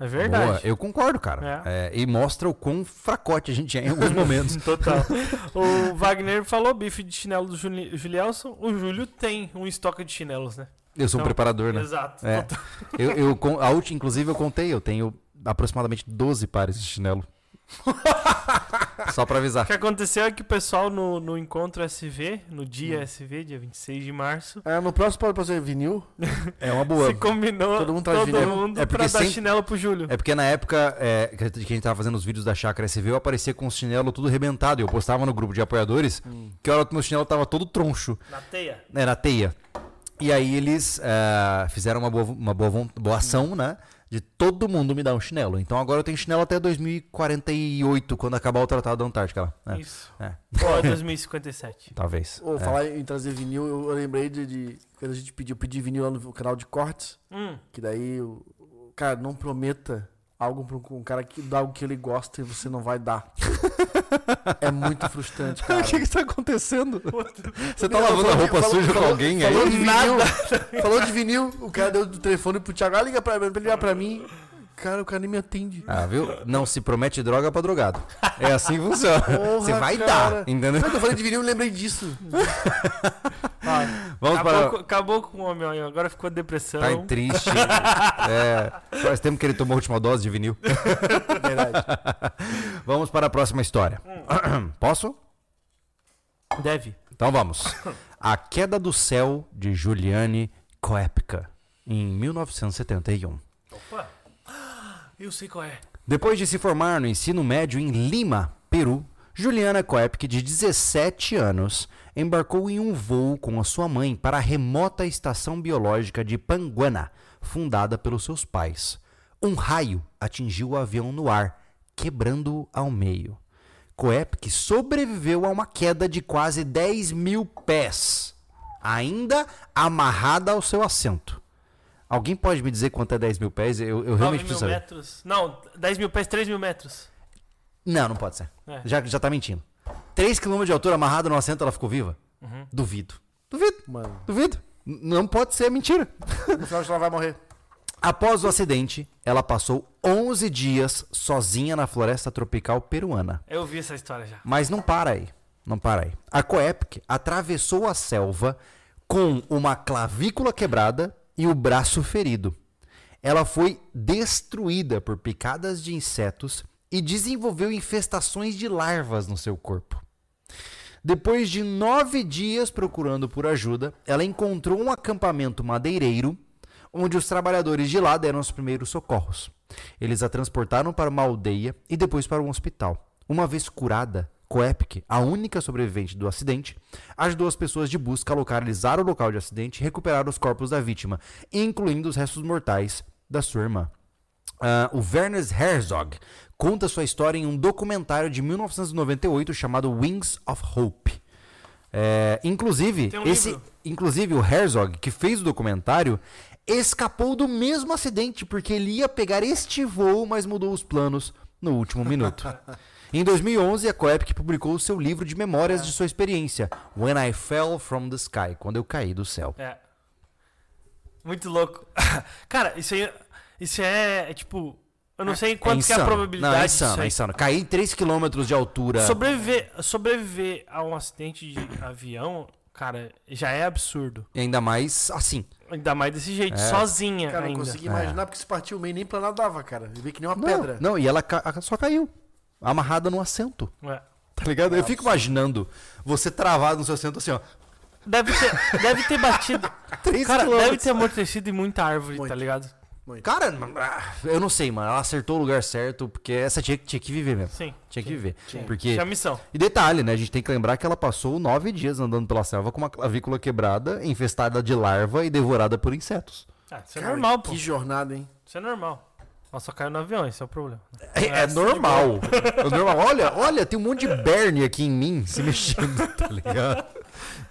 É verdade. Boa, eu concordo, cara. É, e mostra o quão fracote a gente é em alguns momentos. Total. o Wagner falou bife de chinelo do Juli Julielson. O Júlio tem um estoque de chinelos, né? Eu sou um Então, preparador, né? Exato. É. Eu, eu, a última, inclusive, eu contei, eu tenho aproximadamente 12 pares de chinelo. Só pra O avisar. que aconteceu é que o pessoal no, no encontro SV, no dia Hum. SV, dia 26 de março, é, no próximo pode fazer vinil. É uma boa. se combinou Todo todo mundo mundo, traz vinil. É porque pra dar chinelo pro Júlio. É porque na época é, que a gente tava fazendo os vídeos da Chácara SV, eu aparecia com o chinelo tudo rebentado. E eu postava no grupo de apoiadores que a hora que meu chinelo tava todo troncho. Na teia. né, na teia. E aí eles eh, fizeram uma boa, uma boa, boa ação, né? De todo mundo me dar um chinelo. Então agora eu tenho chinelo até 2048, quando acabar o Tratado da Antártica lá. né? Isso. É. Ou é 2057. Talvez. Ou É. falar em trazer vinil, eu, lembrei de, de- quando a gente pediu, eu pedi vinil lá no canal de cortes, Hum. que daí, cara, não prometa algo pra um, cara que dá algo que ele gosta e você não vai dar. é muito frustrante, cara. O que que tá acontecendo? Você tá lavando a falou- roupa falou- suja com falou- alguém falou aí? de vinil, falou de vinil, o cara deu o telefone pro Thiago, ah, liga pra, pra ele ligar pra mim. Cara, o cara nem me atende. Ah, viu? Não se promete droga pra drogado. É assim que funciona. Porra, Você vai cara. dar, entendeu? Quando eu falei de vinil, eu lembrei disso. Vai. Vamos Acabou, para. com, acabou com o homem, agora ficou depressão. Tá triste. é, faz tempo que ele tomou a última dose de vinil. Verdade. Vamos para a próxima história. Posso? Deve. Então vamos. A Queda do Céu de Juliane Koepka, em 1971. Opa. Eu sei qual é. Depois de se formar no ensino médio em Lima, Peru, Juliana Koepke, de 17 anos, embarcou em um voo com a sua mãe para a remota estação biológica de Panguana, fundada pelos seus pais. Um raio atingiu o avião no ar, quebrando-o ao meio. Koepke sobreviveu a uma queda de quase 10 mil pés, ainda amarrada ao seu assento. Alguém pode me dizer quanto é 10 mil pés? Eu, eu 9 realmente mil preciso saber. metros. Não, 10 mil pés, 3 mil metros. Não, não pode ser. É. Já, já tá mentindo. 3 km de altura amarrada no assento, ela ficou viva? Uhum. Duvido. Duvido. Mano, Duvido. N- Não pode ser mentira. no final ela vai morrer. Após o acidente, ela passou 11 dias sozinha na floresta tropical peruana. Eu vi essa história já. Mas não para aí. Não para aí. A Coepc atravessou a selva com uma clavícula quebrada e o braço ferido. Ela foi destruída por picadas de insetos e desenvolveu infestações de larvas no seu corpo. Depois de nove dias procurando por ajuda, ela encontrou um acampamento madeireiro onde os trabalhadores de lá deram os primeiros socorros. Eles a transportaram para uma aldeia e depois para um hospital. Uma vez curada, Coepke, a única sobrevivente do acidente, ajudou as pessoas de busca a localizar o local de acidente e recuperar os corpos da vítima, incluindo os restos mortais da sua irmã. Ah, o Werner Herzog conta sua história em um documentário de 1998 chamado Wings of Hope. É, inclusive, um esse, livro. inclusive o Herzog, que fez o documentário, escapou do mesmo acidente porque ele ia pegar este voo, mas mudou os planos no último minuto. Em 2011, a Coepc publicou o seu livro de memórias de sua experiência, When I Fell from the Sky, quando eu caí do céu. É. Muito louco. Cara, isso aí. Isso é, é tipo. Eu não sei quanto que é a probabilidade Não, é disso insano, é aí. insano. Cair 3 km de altura. Sobreviver, sobreviver a um acidente de avião, cara, já é absurdo. E ainda mais assim. Ainda mais desse jeito, É. sozinha Cara, não ainda. consegui imaginar porque se partiu o meio nem planado dava, cara. Eu vi que nem uma Não, pedra. não, e ela ca- só caiu. Amarrada no assento. É. Tá ligado? Eu fico imaginando você travado no seu assento assim, ó. Deve ter, deve ter batido. 3 Cara, quilômetros. deve ter amortecido em muita árvore, Muito. tá ligado? Cara, ah, eu não sei, mano. Ela acertou o lugar certo, porque essa tinha, tinha que viver mesmo. Sim. Tinha que viver. tinha. Porque. Tinha missão. E detalhe, né? A gente tem que lembrar que ela passou nove dias andando pela selva com uma clavícula quebrada, infestada de larva e devorada por insetos. Ah, isso é Cara, normal, pô. Que jornada, hein? Isso é normal. Ela só caiu no avião, esse é o problema. É, é assim, normal. É normal. Olha, olha, tem um monte de berne aqui em mim se mexendo, tá ligado?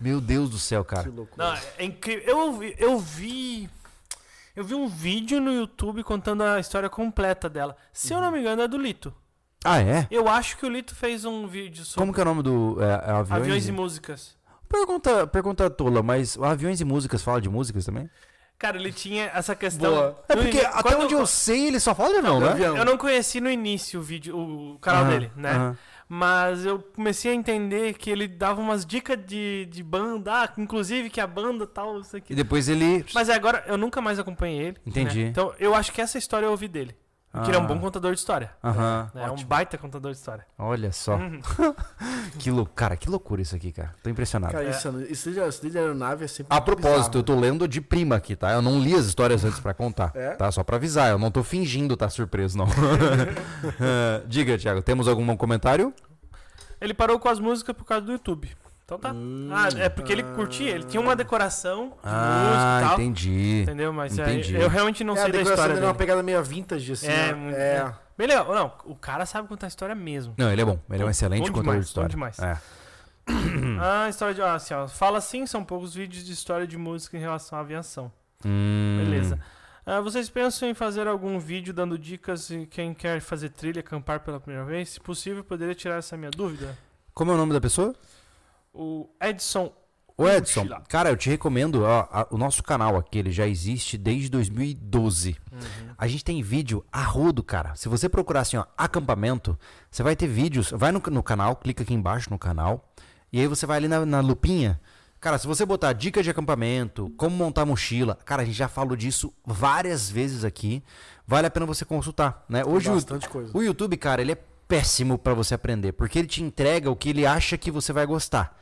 Meu Deus do céu, cara. Que loucura. Não, é incrível. Eu vi, eu vi. Eu vi um vídeo no YouTube contando a história completa dela. Se eu não me engano, é do Lito. Ah, é? Eu acho que o Lito fez um vídeo sobre Como que é o nome do é, é aviões? aviões e músicas. Pergunta, pergunta tola, mas o aviões e músicas fala de músicas também? Cara, ele tinha essa questão. É no porque até quando- onde eu sei ele só fala De né? Eu não conheci no início o vídeo, o canal Aham, dele, né? aham. Mas eu comecei a entender que ele dava umas dicas de, de banda, ah, inclusive que a banda tal, isso aqui. E depois ele. Mas agora eu nunca mais acompanhei ele. Entendi. né? Então eu acho que essa história eu ouvi dele. Porque ele é um Ah. bom contador de história. Aham. né? É um baita contador de história. Olha só. Uhum. que lou... Cara, que loucura isso aqui, cara. Tô impressionado. Cara, É. isso, isso, de, isso de aeronave é sempre A muito propósito, eu bizarro. tô lendo de prima aqui, tá? Eu não li as histórias antes pra contar, É? tá? Só pra avisar, eu não tô fingindo tá surpreso, não. Eh, Diga, Thiago, temos algum comentário? Ele parou com as músicas por causa do YouTube. Então tá. Hum. ah, é porque ele curtia, ele tinha uma decoração de Ah, música e tal. entendi. Entendeu? Mas aí, Entendi. eu realmente não é, a sei da história dele é uma pegada meio vintage, assim. É, né? é. Bem legal. Não, o cara sabe contar a história mesmo. Não, ele é bom. Ele é um Bom excelente contador de bom história. demais. É. Ah, história de. Ah, assim, ó. Fala assim, são poucos vídeos de história de música em relação à aviação. Hum. Beleza. Ah, vocês pensam em fazer algum vídeo dando dicas em quem quer fazer trilha, acampar pela primeira vez? Se possível, poderia tirar essa minha dúvida? Como é o nome da pessoa? O Edson. Ô Edson, cara, eu te recomendo, ó, a- o nosso canal aqui, ele já existe desde 2012. A gente tem vídeo a rodo, cara. Se você procurar assim, ó, acampamento, você vai ter vídeos. Vai no, no canal, clica aqui embaixo no canal. E aí você vai ali na, na lupinha. Cara, se você botar dicas de acampamento, como montar mochila, cara, a gente já falou disso várias vezes aqui. Vale a pena você consultar, né? Hoje o, o YouTube, cara, ele é péssimo pra você aprender, porque ele te entrega o que ele acha que você vai gostar.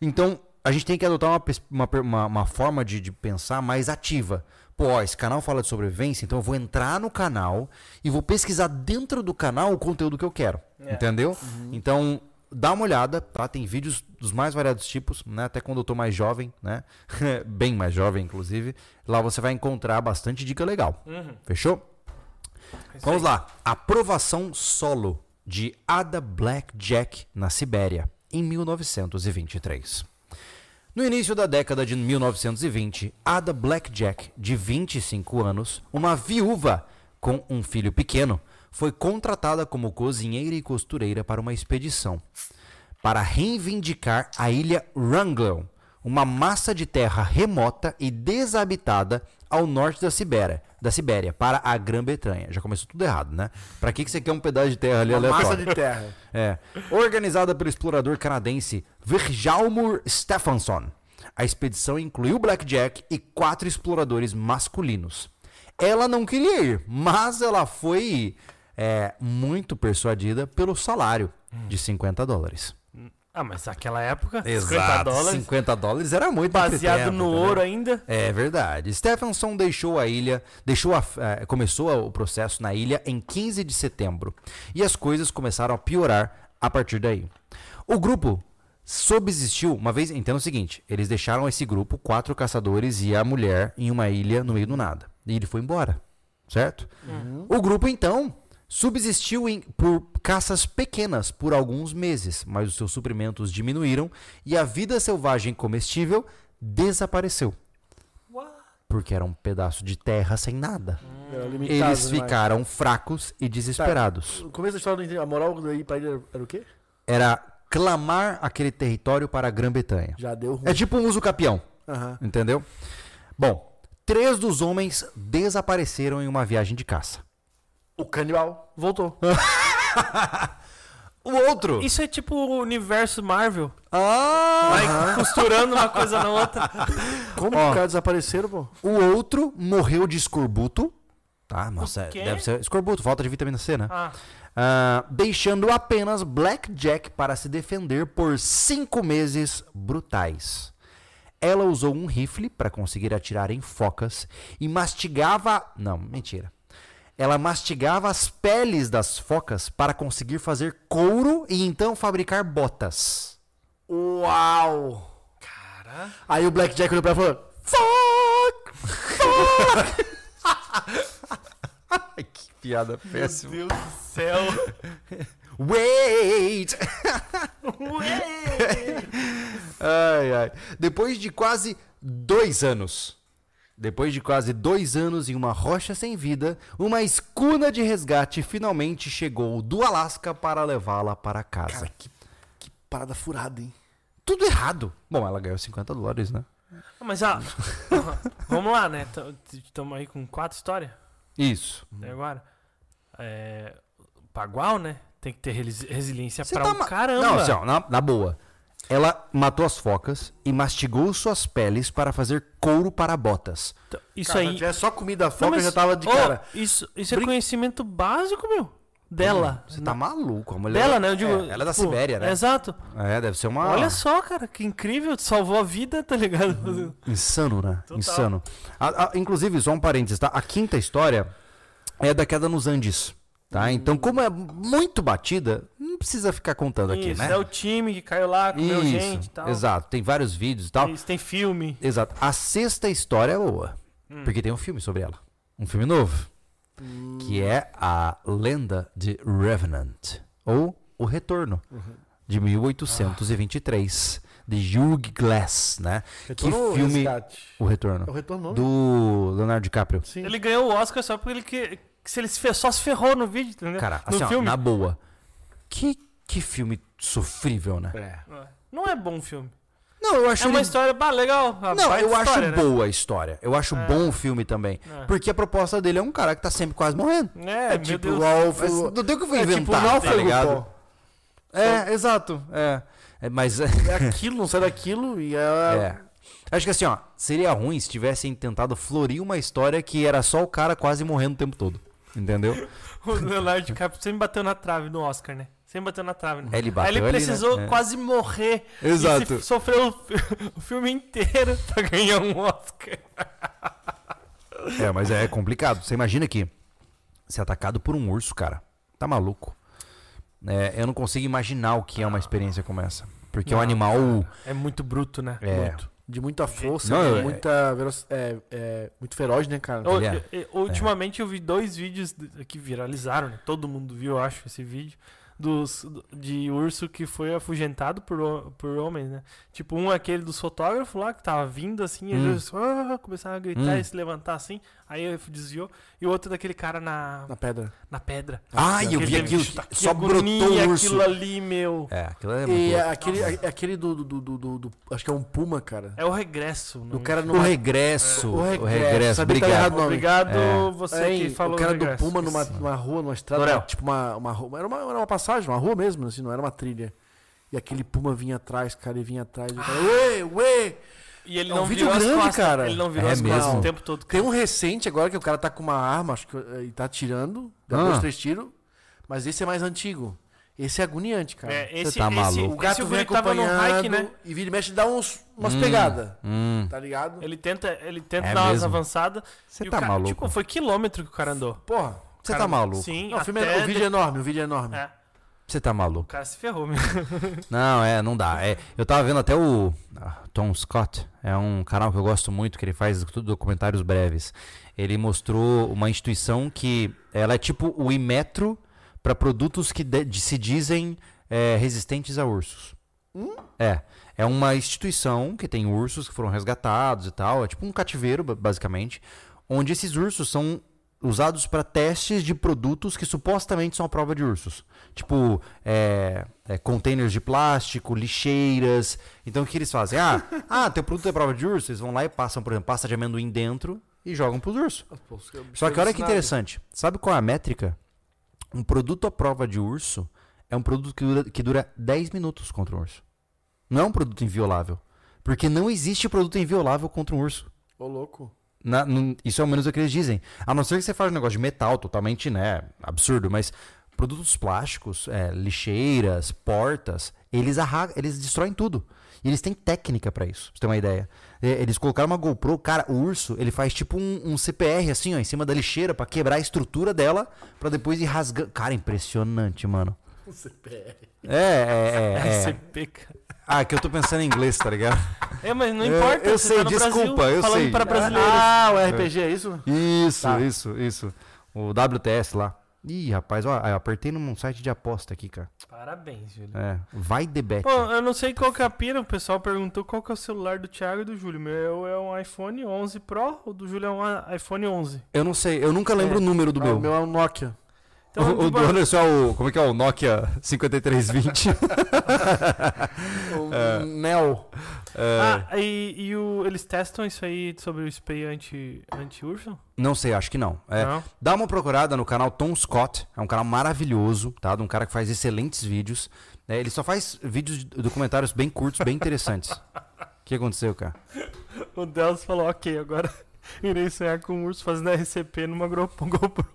Então, a gente tem que adotar uma, uma, uma- forma de, de pensar mais ativa. Pô, ó, esse canal fala de sobrevivência, então eu vou entrar no canal e vou pesquisar dentro do canal o conteúdo que eu quero. Entendeu? Então, dá uma olhada, tá? Tem vídeos dos mais variados tipos, né? Até quando eu tô mais jovem, né? Bem mais jovem, inclusive. Lá você vai encontrar bastante dica legal. Fechou? Vamos lá. Aprovação solo de Ada Blackjack na Sibéria, em 1923. No início da década de 1920, Ada Blackjack, de 25 anos, uma viúva com um filho pequeno, foi contratada como cozinheira e costureira para uma expedição para reivindicar a ilha Wrangell, uma massa de terra remota e desabitada ao norte da Sibéria, da Sibéria para a Grã-Bretanha. Já começou tudo errado, né? Para que que você quer um pedaço de terra ali Uma aleatório? massa de terra. É. Organizada pelo explorador canadense Virjalmur Stephenson. A expedição incluiu Blackjack e quatro exploradores masculinos. Ela não queria ir, mas ela foi é, muito persuadida pelo salário de 50 dólares. Ah, mas naquela época, 50 dólares, 50 dólares era muito baseado tempo, no ouro ainda. É verdade. Stephenson deixou a ilha, deixou a, eh, começou o processo na ilha em 15 de setembro e as coisas começaram a piorar a partir daí. O grupo subsistiu uma vez, entenda o seguinte, eles deixaram esse grupo, quatro caçadores e a mulher em uma ilha no meio do nada. E ele foi embora, certo? O grupo então subsistiu em- por caças pequenas por alguns meses, mas os seus suprimentos diminuíram e a vida selvagem comestível desapareceu. Porque era um pedaço de terra sem nada. Era limitado Eles demais. ficaram fracos e desesperados. No começo da história, a moral daí pra ele era o quê? Era clamar aquele território para a Grã-Bretanha. Já deu ruim. É tipo um uso capião, Aham. entendeu? Bom, três dos homens desapareceram em uma viagem de caça. O canibal voltou. O outro. Isso é tipo o universo Marvel. Ah! Vai costurando uma coisa na outra. Como Ó. que os caras desapareceram, pô? O outro morreu de escorbuto. Tá, nossa, quê? deve ser escorbuto, falta de vitamina C, né? Ah, Ah, deixando apenas Blackjack para se defender por cinco meses brutais. Ela usou um rifle para conseguir atirar em focas e mastigava. Não, mentira. Ela mastigava as peles das focas para conseguir fazer couro e então fabricar botas. Uau! cara. Aí o Blackjack olhou pra ela e falou: Fuck! Ai, que piada péssima. Meu Deus do céu. Wait! Ué. Ai, ai. Depois de quase dois anos. Depois de quase dois anos em uma rocha sem vida, uma escuna de resgate finalmente chegou do Alasca para levá-la para casa. Cara, que, que parada furada, hein? Tudo errado. Bom, ela ganhou 50 dólares, né? Mas ah, vamos lá, né? Estamos aí com quatro histórias Isso. até agora. É, Pagual, né? Tem que ter resi- resiliência Você pra tá um ma- caramba. Não, assim, ó, na, na boa. Ela matou as focas e mastigou suas peles para fazer couro para botas. Então, Isso Cara, Se aí. tivesse só comida Não, foca, mas- já tava de Ô, cara. Isso, isso é Brin- conhecimento básico, meu. Dela. Você tá maluco, a mulher. Dela, né? Eu digo, É, ela é da tipo, Sibéria, né? Exato. É, deve ser uma. Olha só, cara, que incrível. Salvou a vida, tá ligado? Insano, né? Total. Insano. A- a- inclusive, só um parênteses, tá? A quinta história é da queda nos Andes, tá? Então, como é muito batida, não precisa ficar contando aqui, Isso, né? é o time que caiu lá, comeu gente e tal. exato. Tem vários vídeos e tal. Isso, tem filme. Exato. A sexta história é boa, Hum. porque tem um filme sobre ela. Um filme novo, que é a Lenda de Revenant, ou O Retorno, de 1823, de Hugh Glass, né? Retorno que filme... resgate? O Retorno. É o retorno? Do Leonardo DiCaprio. Sim. Ele ganhou o Oscar só porque ele que, que se ele se fe- só se ferrou no vídeo, entendeu? Cara, no assim, ó, filme. na boa. Que, que filme sofrível, né? É. Não é bom o filme. Não, eu acho É uma ele- história, bah, legal. Não, eu acho história, né? boa a história. Eu acho bom o filme também. É. Porque a proposta dele é um cara que tá sempre quase morrendo. É, É tipo o não tem o que eu vou É inventar, tipo o tá náufrago, ligado? pô. É, exato. É. É, mas É aquilo, não sai daquilo e é. é. Acho que assim, ó, seria ruim se tivessem tentado florir uma história que era só o cara quase morrendo o tempo todo. Entendeu? O Leonardo DiCaprio sempre bateu na trave no Oscar, né? Sempre bateu na trave, né? É, ele Aí bateu ele ali, né? precisou É. quase morrer. Exato. E se- sofreu o, fi- o filme inteiro pra ganhar um Oscar. É, mas é complicado. Você imagina que ser atacado por um urso, cara. Tá maluco. É, eu não consigo imaginar o que é uma experiência como essa. Porque é um Não, animal. É muito bruto, né? É. Muito. De muita força, Não, de é- muita veloc- é, é, muito feroz, né, cara? Eu- Ele é. eu- eu- ultimamente eu vi dois vídeos de- que viralizaram, né? Todo mundo viu, eu acho, esse vídeo. Dos, do- de urso que foi afugentado por, por homens, né? Tipo, um aquele dos fotógrafos lá, que tava vindo assim, Hum. eles ah, começaram a gritar Hum. e se levantar assim, aí ele desviou. E o outro daquele cara na, Na pedra. na pedra. Ai, eu Aquele vi aquilo. Que Só brotou agonia o urso. aquilo ali, meu. É, aquilo é muito E louco. aquele, a- aquele do, do, do, do- do- Acho que é um puma, cara. É o regresso. O não- cara O numa- regresso. O O regresso, regresso. sabia que tá Obrigado. errado o nome. Obrigado É. você Hein, que falou o cara do regresso. Puma numa, numa rua, numa estrada, Dorel. tipo uma, uma rua. Era uma, era uma passagem, uma rua mesmo, assim, não era uma trilha. E aquele Puma vinha atrás, cara, e vinha atrás. E o cara, ué, ué! E ele É um não vídeo virou as grande, costas. cara. Ele não virou É as costas mesmo? o tempo todo. Tem um recente agora que o cara tá com uma arma, acho que eh, e tá atirando, dá Ah. dois, três tiros. Mas esse é mais antigo. Esse é agoniante, cara. É, esse, tá esse, maluco. o gato esse vem guri tava no acompanhando hike, né? e vira e mexe e dá uns, umas Hum. pegadas, Hum, tá ligado? Ele tenta, ele tenta É dar umas avançadas. Você e o tá cara- maluco. Tipo, foi quilômetro que o cara andou. Porra. Você Cara, tá maluco. Sim, Não, o, filme é- o vídeo é enorme, o vídeo é enorme. É, Você tá o maluco. cara se ferrou mesmo. Não, é, não dá. É, eu tava vendo até o ah, Tom Scott, é um canal que eu gosto muito, que ele faz tudo documentários breves. Ele mostrou uma instituição que ela é tipo o Imetro para produtos que de- de- se dizem é, resistentes a ursos. É. É uma instituição que tem ursos que foram resgatados e tal. É tipo um cativeiro, ba- basicamente. Onde esses ursos são usados para testes de produtos que supostamente são a prova de ursos. Tipo, é, é, containers de plástico, lixeiras. Então o que eles fazem? Ah, ah, teu produto é prova de urso. Eles vão lá e passam, por exemplo, pasta de amendoim dentro e jogam pros ursos. Só que olha que interessante. Sabe qual é a métrica? Um produto à prova de urso é um produto que dura, que dura 10 minutos contra um urso. Não é um produto inviolável. Porque não existe produto inviolável contra um urso. Ô, louco. Na- num- isso é o menos o que eles dizem. A não ser que você faça um negócio de metal totalmente, né, absurdo, mas produtos plásticos, é, lixeiras, portas, eles eles destroem tudo. E eles têm técnica pra isso, pra você ter uma ideia. Eles colocaram uma GoPro, cara, o urso, ele faz tipo um, um CPR assim, ó, em cima da lixeira pra quebrar a estrutura dela, pra depois ir rasgando. Cara, impressionante, mano. O CPR. É, é, é. é. SCP, cara. Ah, que eu tô pensando em inglês, tá ligado? É, mas não Eu- importa. eu você sei, tá no desculpa, Brasil eu falando sei. para brasileiros. Ah, o RPG é isso? Isso, Tá. isso, isso. O WTS lá. Ih, rapaz, ó, eu apertei num site de aposta aqui, cara. Parabéns, Júlio. É, vai de bet. Pô, eu não sei qual que é a pira. O pessoal perguntou qual que é o celular do Thiago e do Júlio. O meu é um iPhone 11 Pro, o do Júlio é um iPhone 11. Eu não sei, eu nunca lembro É. o número do Ah, meu. O meu é um Nokia. Então, o, o tipo, do Anderson é o. Como é que é o Nokia 5320? Um Nel. É, Ah, e, e o- eles testam isso aí sobre o spray anti- anti-urso? não sei, acho que não. É, não? Dá uma procurada no canal Tom Scott. É um canal maravilhoso, tá? De um cara que faz excelentes vídeos. É, ele só faz vídeos de documentários bem curtos, bem interessantes. O que aconteceu, cara? O Delos falou, ok, agora irei sonhar com um urso fazendo RCP numa GoPro.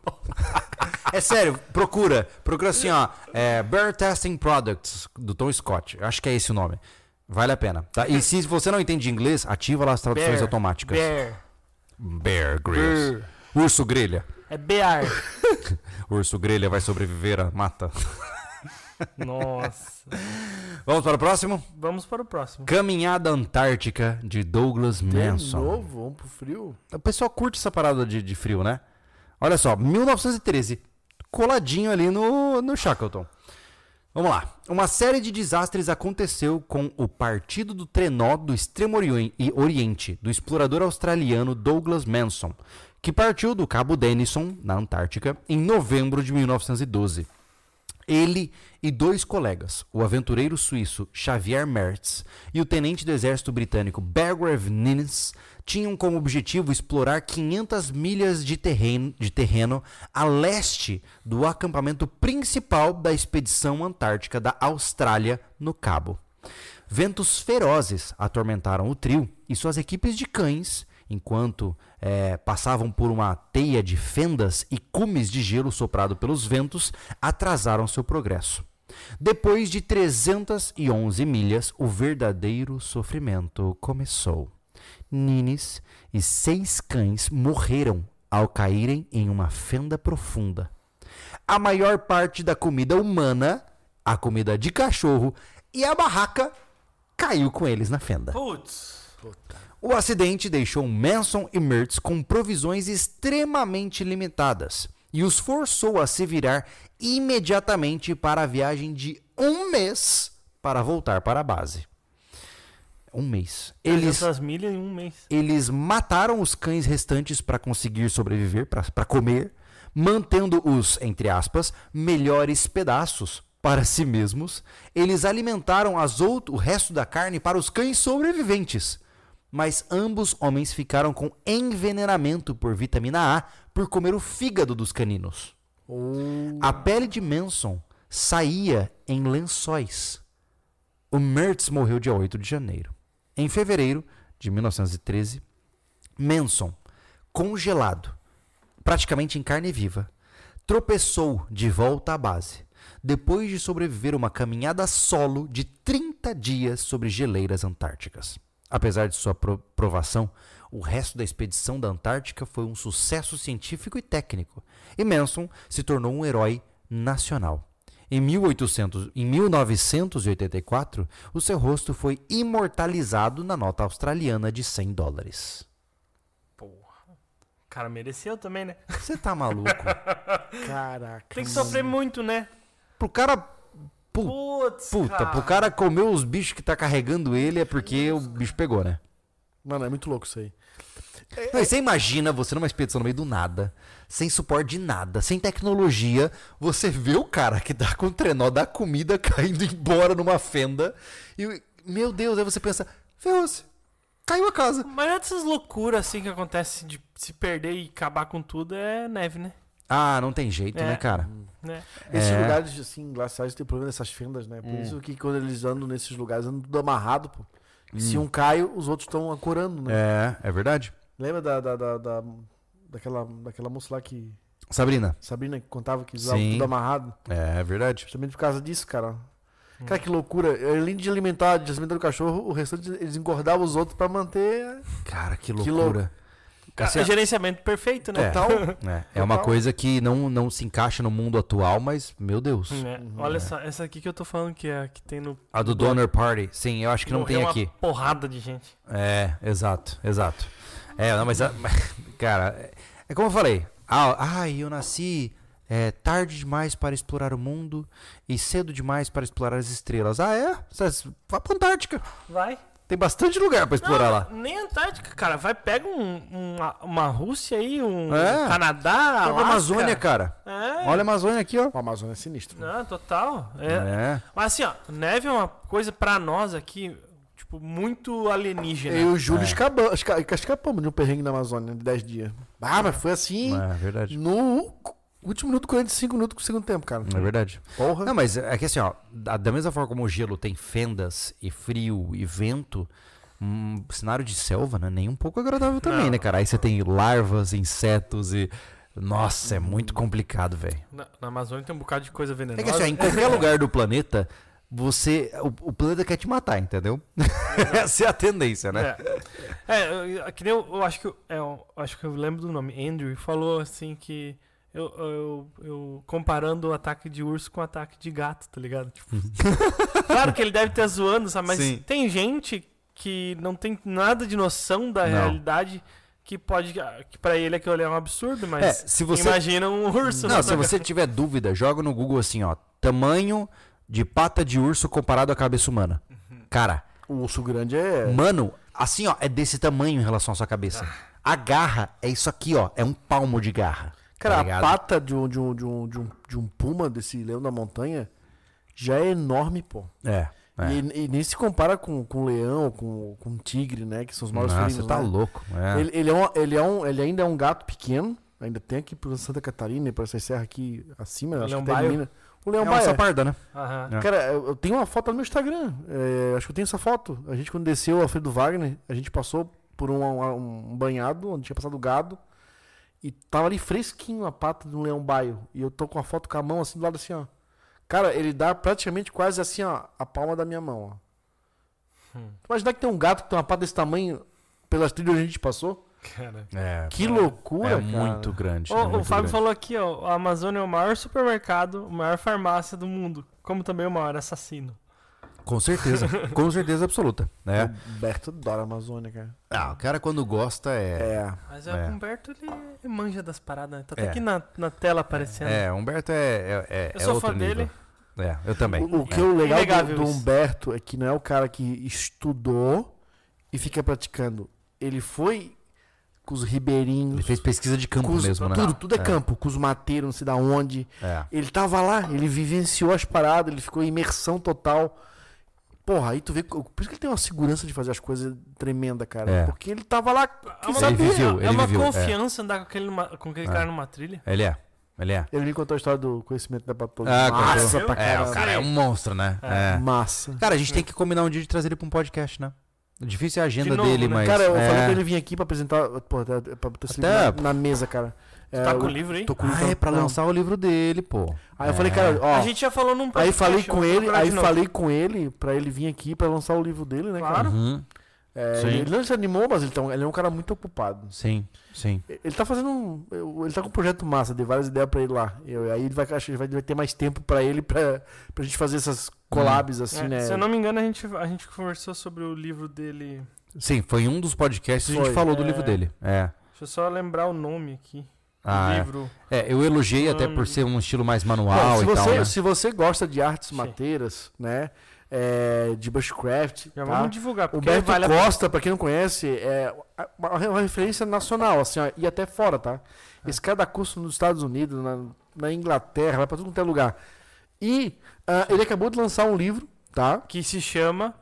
É sério, procura. Procura assim, ó. É, Bear Testing Products, do Tom Scott. Acho que é esse o nome. Vale a pena. Tá? E se você não entende inglês, ativa lá as traduções Bear. automáticas. Bear. Bear Grylls. Urso grelha. É Bear. Urso grelha vai sobreviver à mata. Nossa. Vamos para o próximo? Vamos para o próximo. Caminhada Antártica de Douglas De Manson. novo, vamos pro frio. O pessoal curte essa parada de, de frio, né? Olha só, 1913. Coladinho ali no, no Shackleton. Vamos lá. Uma série de desastres aconteceu com o Partido do Trenó do Extremo Orien- e Oriente, do explorador australiano Douglas Manson, que partiu do Cabo Denison, na Antártica, em novembro de 1912. Ele e dois colegas, o aventureiro suíço Xavier Mertz e o tenente do exército britânico Bergrave Ninnes, tinham como objetivo explorar 500 milhas de terreno, de terreno a leste do acampamento principal da expedição antártica da Austrália, no Cabo. Ventos ferozes atormentaram o trio e suas equipes de cães, enquanto eh, passavam por uma teia de fendas e cumes de gelo soprado pelos ventos, atrasaram seu progresso. Depois de 311 milhas, o verdadeiro sofrimento começou. Nines e seis cães morreram ao caírem em uma fenda profunda. A maior parte da comida humana, a comida de cachorro e a barraca caiu com eles na fenda. Putz. O acidente deixou Manson e Mertz com provisões extremamente limitadas e os forçou a se virar imediatamente para a viagem de um mês para voltar para a base. Um mês. Eles, Essas milhas em um mês. eles mataram os cães restantes para conseguir sobreviver, para comer, mantendo os, entre aspas, melhores pedaços para si mesmos. Eles alimentaram as o resto da carne para os cães sobreviventes. Mas ambos homens ficaram com envenenamento por vitamina A por comer o fígado dos caninos. A pele de Manson saía em lençóis. O Mertz morreu dia 8 de janeiro. Em fevereiro de 1913, Manson, congelado, praticamente em carne viva, tropeçou de volta à base, depois de sobreviver uma caminhada solo de 30 dias sobre geleiras antárticas. Apesar de sua pro- provação, o resto da expedição da Antártica foi um sucesso científico e técnico, e Manson se tornou um herói nacional. Em, 1800, em 1984, o seu rosto foi imortalizado na nota australiana de 100 dólares. Porra. O cara mereceu também, né? Você tá maluco? Caraca. Tem que sofrer muito, né? pro cara. Pu- Putz, puta, cara. pro cara comer os bichos que tá carregando ele é porque o bicho pegou, né? Mano, é muito louco isso aí. Não, você imagina você numa expedição no meio do nada, sem suporte de nada, sem tecnologia, você vê o cara que tá com o trenó da comida caindo embora numa fenda e, meu Deus, aí você pensa, ferrou-se, caiu a casa. Mas é dessas loucuras assim que acontece de se perder e acabar com tudo é neve, né? Ah, não tem jeito, É. né, cara? né? Esses É. lugares, assim, glaciais tem problema dessas fendas, né? Por Hum. isso que quando eles andam nesses lugares, andam tudo amarrado, pô. Que Se um cai, os outros estão ancorando, né? É, é verdade. Lembra da, da, da, da- daquela, daquela moça lá que. Sabrina, Sabrina que contava que usava Sim. tudo amarrado? é, é verdade. Justamente por causa disso, cara. Cara, que loucura. Além de alimentar, de alimentar o cachorro, o restante eles engordavam os outros pra manter. Cara, que Que loucura. Assim, É gerenciamento perfeito, né? É. Total. É, é uma Total. coisa que não, não se encaixa no mundo atual, mas, meu Deus. Né? Olha só, essa aqui que eu tô falando que é a que tem no. A do Donor Party, sim, eu acho que não Morreu tem uma aqui. porrada de gente. É, exato, exato. É, não, mas, a- cara, é- é como eu falei. Ah, ai, eu nasci é, tarde demais para explorar o mundo e cedo demais para explorar as estrelas. Ah, é? Vai pra Antártica. Vai. Tem bastante lugar para explorar lá. Nem Antártica, cara. Vai, pega um- uma, uma Rússia aí, um É. Canadá, Alasca. Amazônia, cara. É. Olha a Amazônia aqui, ó. O Amazônia é sinistro. né? Não, total. É. É. Mas assim, ó, neve é uma coisa pra nós aqui, tipo, muito alienígena. Eu e o Júlio É. escapa- esca- escapamos de um perrengue na Amazônia de 10 dias. Ah, mas foi assim É verdade. no último minuto, 45 minutos do segundo tempo, cara. É verdade. Porra. Não, mas é que assim, ó, da, mesma forma como o gelo tem fendas e frio e vento, um cenário de selva, né? Nem um pouco agradável também, Não. né, cara? Aí você tem larvas, insetos e. Nossa, é muito complicado, velho. Na, na Amazônia tem um bocado de coisa venenosa. É que assim, ó, em qualquer lugar do planeta, você. O, o planeta quer te matar, entendeu? Essa é a tendência, né? É, é que nem eu, eu acho que eu, é, eu acho que eu lembro do nome. Andrew falou assim que eu, eu, eu comparando o ataque de urso com o ataque de gato, tá ligado? Tipo, claro que ele deve ter zoando, sabe? Mas Sim. tem gente que não tem nada de noção da Não. realidade que pode que para ele aquilo ali é um absurdo, mas É, se você. imagina um urso. Não, se você tiver dúvida, joga no Google assim, ó. Tamanho de pata de urso comparado à cabeça humana. Cara, O urso grande é. Mano, assim, ó, é desse tamanho em relação à sua cabeça. A garra é isso aqui, ó. É um palmo de garra. Cara, tá a pata de um, de, um, de, um, de, um, de um puma, desse leão da montanha, já é enorme, pô. É. é. E, e nem se compara com, com o leão, com, com o tigre, né? Que são os maiores Nossa, felinos. você tá né? louco. É. Ele, ele, é um, ele, é um, ele ainda é um gato pequeno. Ainda tem aqui por Santa Catarina e por essa serra aqui acima. acho Leão que até em baio? Minas. O leão É uma baia. saparda, né? Aham. É. Cara, eu eu tenho uma foto no meu Instagram. é, acho que eu tenho essa foto. A gente, quando desceu o Alfredo Wagner, a gente passou por um, um- um banhado onde tinha passado gado. E tava ali fresquinho a pata de um leão baio. E eu tô com a foto com a mão assim do lado assim, ó. Cara, ele dá praticamente quase assim, ó, a palma da minha mão, ó. Hum. Imagina que tem um gato que tem uma pata desse tamanho pelas trilhas onde a gente passou. Cara. É. Que loucura, é cara. muito grande. Ô, é o muito Fábio grande. falou aqui, ó, a Amazônia é o maior supermercado, a maior farmácia do mundo, como também o maior assassino. Com certeza. Com certeza absoluta. né? O Berto adora a Amazônia, cara. Ah, o cara quando gosta é. É. Mas É. o Humberto, ele, manja das paradas, né? Tá até É. aqui na, na tela aparecendo. É, Humberto é. é, é Eu é sou outro fã nível. dele. É, eu também. O, o que é o legal do, do. Humberto é que não é o cara que estudou e fica praticando. Ele foi com os ribeirinhos. Ele fez pesquisa de campo os- mesmo, né? tudo, tudo é, campo, com os mateiros, não sei da onde. É. Ele tava lá, ele vivenciou as paradas, ele ficou em imersão total. Porra, aí tu vê. Por isso que ele tem uma segurança de fazer as coisas tremenda, cara. É. Porque ele tava lá. É uma, Ele viveu, é ele uma viveu, é. confiança andar com aquele, com aquele É. cara numa trilha. Ele é. Ele é. Ele me contou a história do conhecimento da Patrulha. Ah, Massa contou. pra É, o cara é um monstro, né? É. É. Massa. Cara, a gente tem que combinar um dia de trazer ele pra um podcast, né? Difícil é a agenda De novo, dele, né? mas. Cara, eu é... falei pra ele vir aqui pra apresentar. Pô, pra pra botar esse Até- na, na mesa, cara. É, tá com o livro aí? Tô com o Ah, livro. é pra não. lançar o livro dele, pô. Aí eu falei, É. cara, ó. A gente já falou num Aí podcast. falei com ele, aí falei com ele pra ele vir aqui pra lançar o livro dele, né, cara? Claro. Uhum. É, Sim. ele não se animou, mas ele, tá, ele é um cara muito ocupado. Sim, sim. Ele tá fazendo um. Ele tá com um projeto massa, dei várias ideias pra ele lá. Eu- aí ele vai, ele vai, vai ter mais tempo pra ele pra, pra gente fazer essas collabs assim, É, né? Se eu não me engano, a gente, a gente conversou sobre o livro dele. Sim, foi um dos podcasts que a gente falou do É. livro dele. É. Deixa eu só lembrar o nome aqui. Ah, é. livro. É, eu elogiei até Hum. por ser um estilo mais Bom, manual se, e você, tal, né? se você gosta de artes Sim. mateiras, né? é, de bushcraft, Já tá? vamos divulgar, O Beto vale a Costa, pra quem não conhece, é uma, uma referência nacional, assim, ó, e até fora, tá? É. Esse cara dá curso nos Estados Unidos, na, na Inglaterra, vai pra tudo quanto é lugar. E ah, ele acabou de lançar um livro, tá? que se chama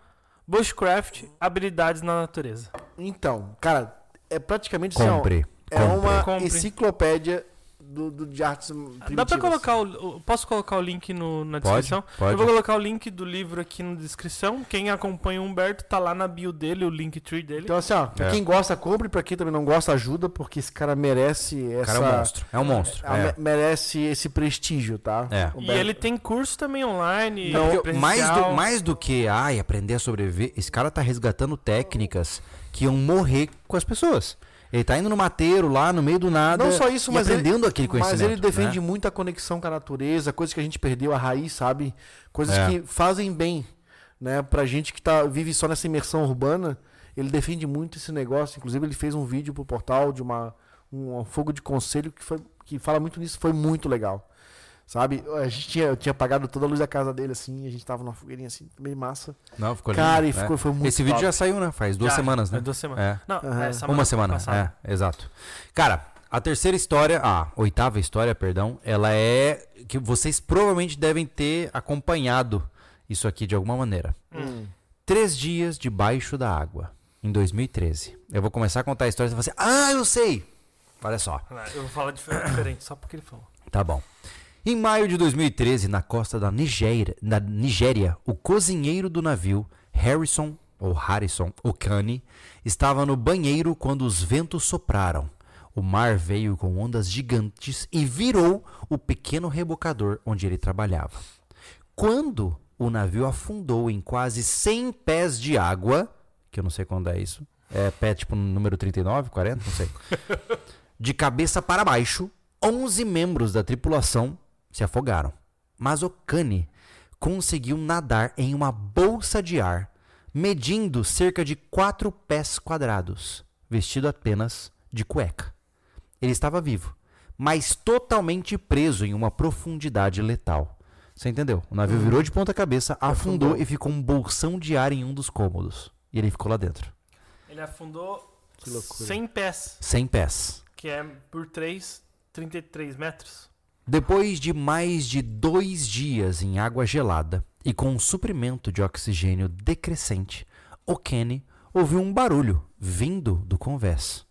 Bushcraft Habilidades na Natureza. Então, cara, é praticamente assim, ó, Compre. É compre. uma Compre. enciclopédia do, do- de artes primitivas. Dá pra colocar o, o- Posso colocar o link no- na Pode, descrição? pode. Eu vou colocar o link do livro aqui na descrição. Quem acompanha o Humberto tá lá na bio dele, o Linktree dele. Então, assim, ó, pra É. quem gosta, compre, pra quem também não gosta, ajuda, porque esse cara merece O essa... cara é um monstro. É um monstro. É. me- merece esse prestígio, tá? É. O E ele tem curso também online. Não, mais, do, mais do que ai, aprender a sobreviver, esse cara tá resgatando técnicas que iam morrer com as pessoas. Ele tá indo no mateiro lá no meio do nada. Não só isso, mas ele- aprendendo aquele conhecimento. Mas ele defende né? muito a conexão com a natureza, coisas que a gente perdeu, a raiz, sabe? Coisas É. que fazem bem, né? Pra gente que tá, vive só nessa imersão urbana, ele defende muito esse negócio. Inclusive, ele fez um vídeo pro portal de uma, um, um fogo de conselho que, foi, que fala muito nisso, foi muito legal. Sabe? A gente tinha, eu tinha apagado toda a luz da casa dele, assim, a gente tava numa fogueirinha assim, meio massa. Não, ficou lindo. Cara, e né? ficou, foi muito Esse vídeo top. já saiu, né? Faz duas Já, semanas, né? duas semanas. É. Não, Aham. é Uma semana, passada. é, exato. Cara, a terceira história, a oitava história, perdão, ela é que vocês provavelmente devem ter acompanhado isso aqui de alguma maneira. Hum. Três dias debaixo da água, em 2013. Eu vou começar a contar a história e você vai assim, ah, eu sei! Olha só. Eu vou falar difer- diferente, só porque ele falou. Tá bom. Em maio de 2013, na costa da Nigéria, na Nigéria, o cozinheiro do navio, Harrison, ou Harrison Okani, estava no banheiro quando os ventos sopraram. O mar veio com ondas gigantes e virou o pequeno rebocador onde ele trabalhava. Quando o navio afundou em quase 100 pés de água, que eu não sei quando é isso, é pé tipo número 39, 40, não sei. De cabeça para baixo, 11 membros da tripulação se afogaram. Mas Okane conseguiu nadar em uma bolsa de ar, medindo cerca de 4 pés quadrados, vestido apenas de cueca. Ele estava vivo, mas totalmente preso em uma profundidade letal. Você entendeu? O navio virou de ponta cabeça, afundou, Afundou. e ficou um bolsão de ar em um dos cômodos. E ele ficou lá dentro. Ele afundou Que loucura. 100 pés, 100 pés. que é por 3, 33 metros. Depois de mais de dois dias em água gelada e com um suprimento de oxigênio decrescente, o Kenny ouviu um barulho vindo do convés.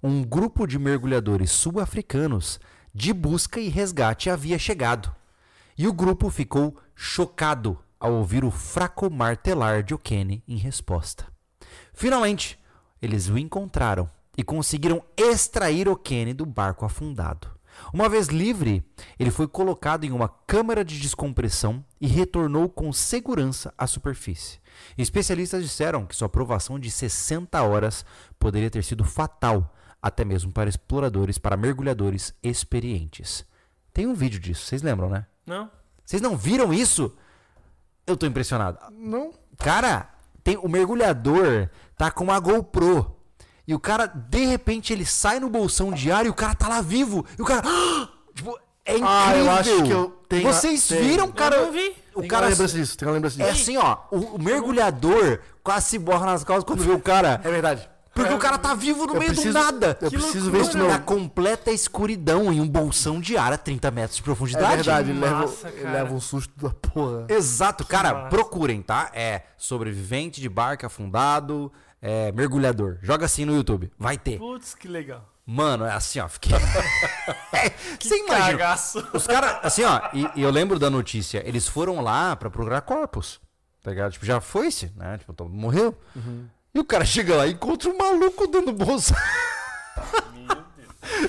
Um grupo de mergulhadores sul-africanos de busca e resgate havia chegado. E o grupo ficou chocado ao ouvir o fraco martelar de O'Kenny em resposta. Finalmente, eles o encontraram e conseguiram extrair O'Kenny do barco afundado. Uma vez livre, ele foi colocado em uma câmara de descompressão e retornou com segurança à superfície. Especialistas disseram que sua provação de 60 horas poderia ter sido fatal, até mesmo para exploradores, para mergulhadores experientes. Tem um vídeo disso, vocês lembram, né? Não? Vocês não viram isso? Eu tô impressionado. Não. Cara, tem o mergulhador tá com uma GoPro. E o cara, de repente, ele sai no bolsão diário e o cara tá lá vivo. E o cara. Tipo, é incrível. Ah, eu acho que eu tenho- Vocês tenho. viram, cara? Eu não vi. O Tem cara. uma lembrança disso, tem uma lembrança É disso. assim, ó. O, o mergulhador quase se borra nas costas quando vê o cara. É verdade. Porque o cara tá vivo no Eu meio preciso- do nada. eu Que preciso loucura. ver isso de novo. Na completa escuridão em um bolsão de ar a 30 metros de É profundidade. verdade, ele leva, massa, ele leva um susto da porra. Exato, cara, massa. procurem, tá? É sobrevivente de barco afundado, é, mergulhador. Joga assim no YouTube, vai ter. Putz, que legal. Mano, é assim, ó, fiquei. Você imagina? Cagaço. Os caras, assim, ó, e, e eu lembro da notícia, eles foram lá pra procurar corpos. Tá ligado? Tipo, já foi-se, né? Tipo, todo mundo morreu. E o cara chega lá e encontra um maluco dando bolsa.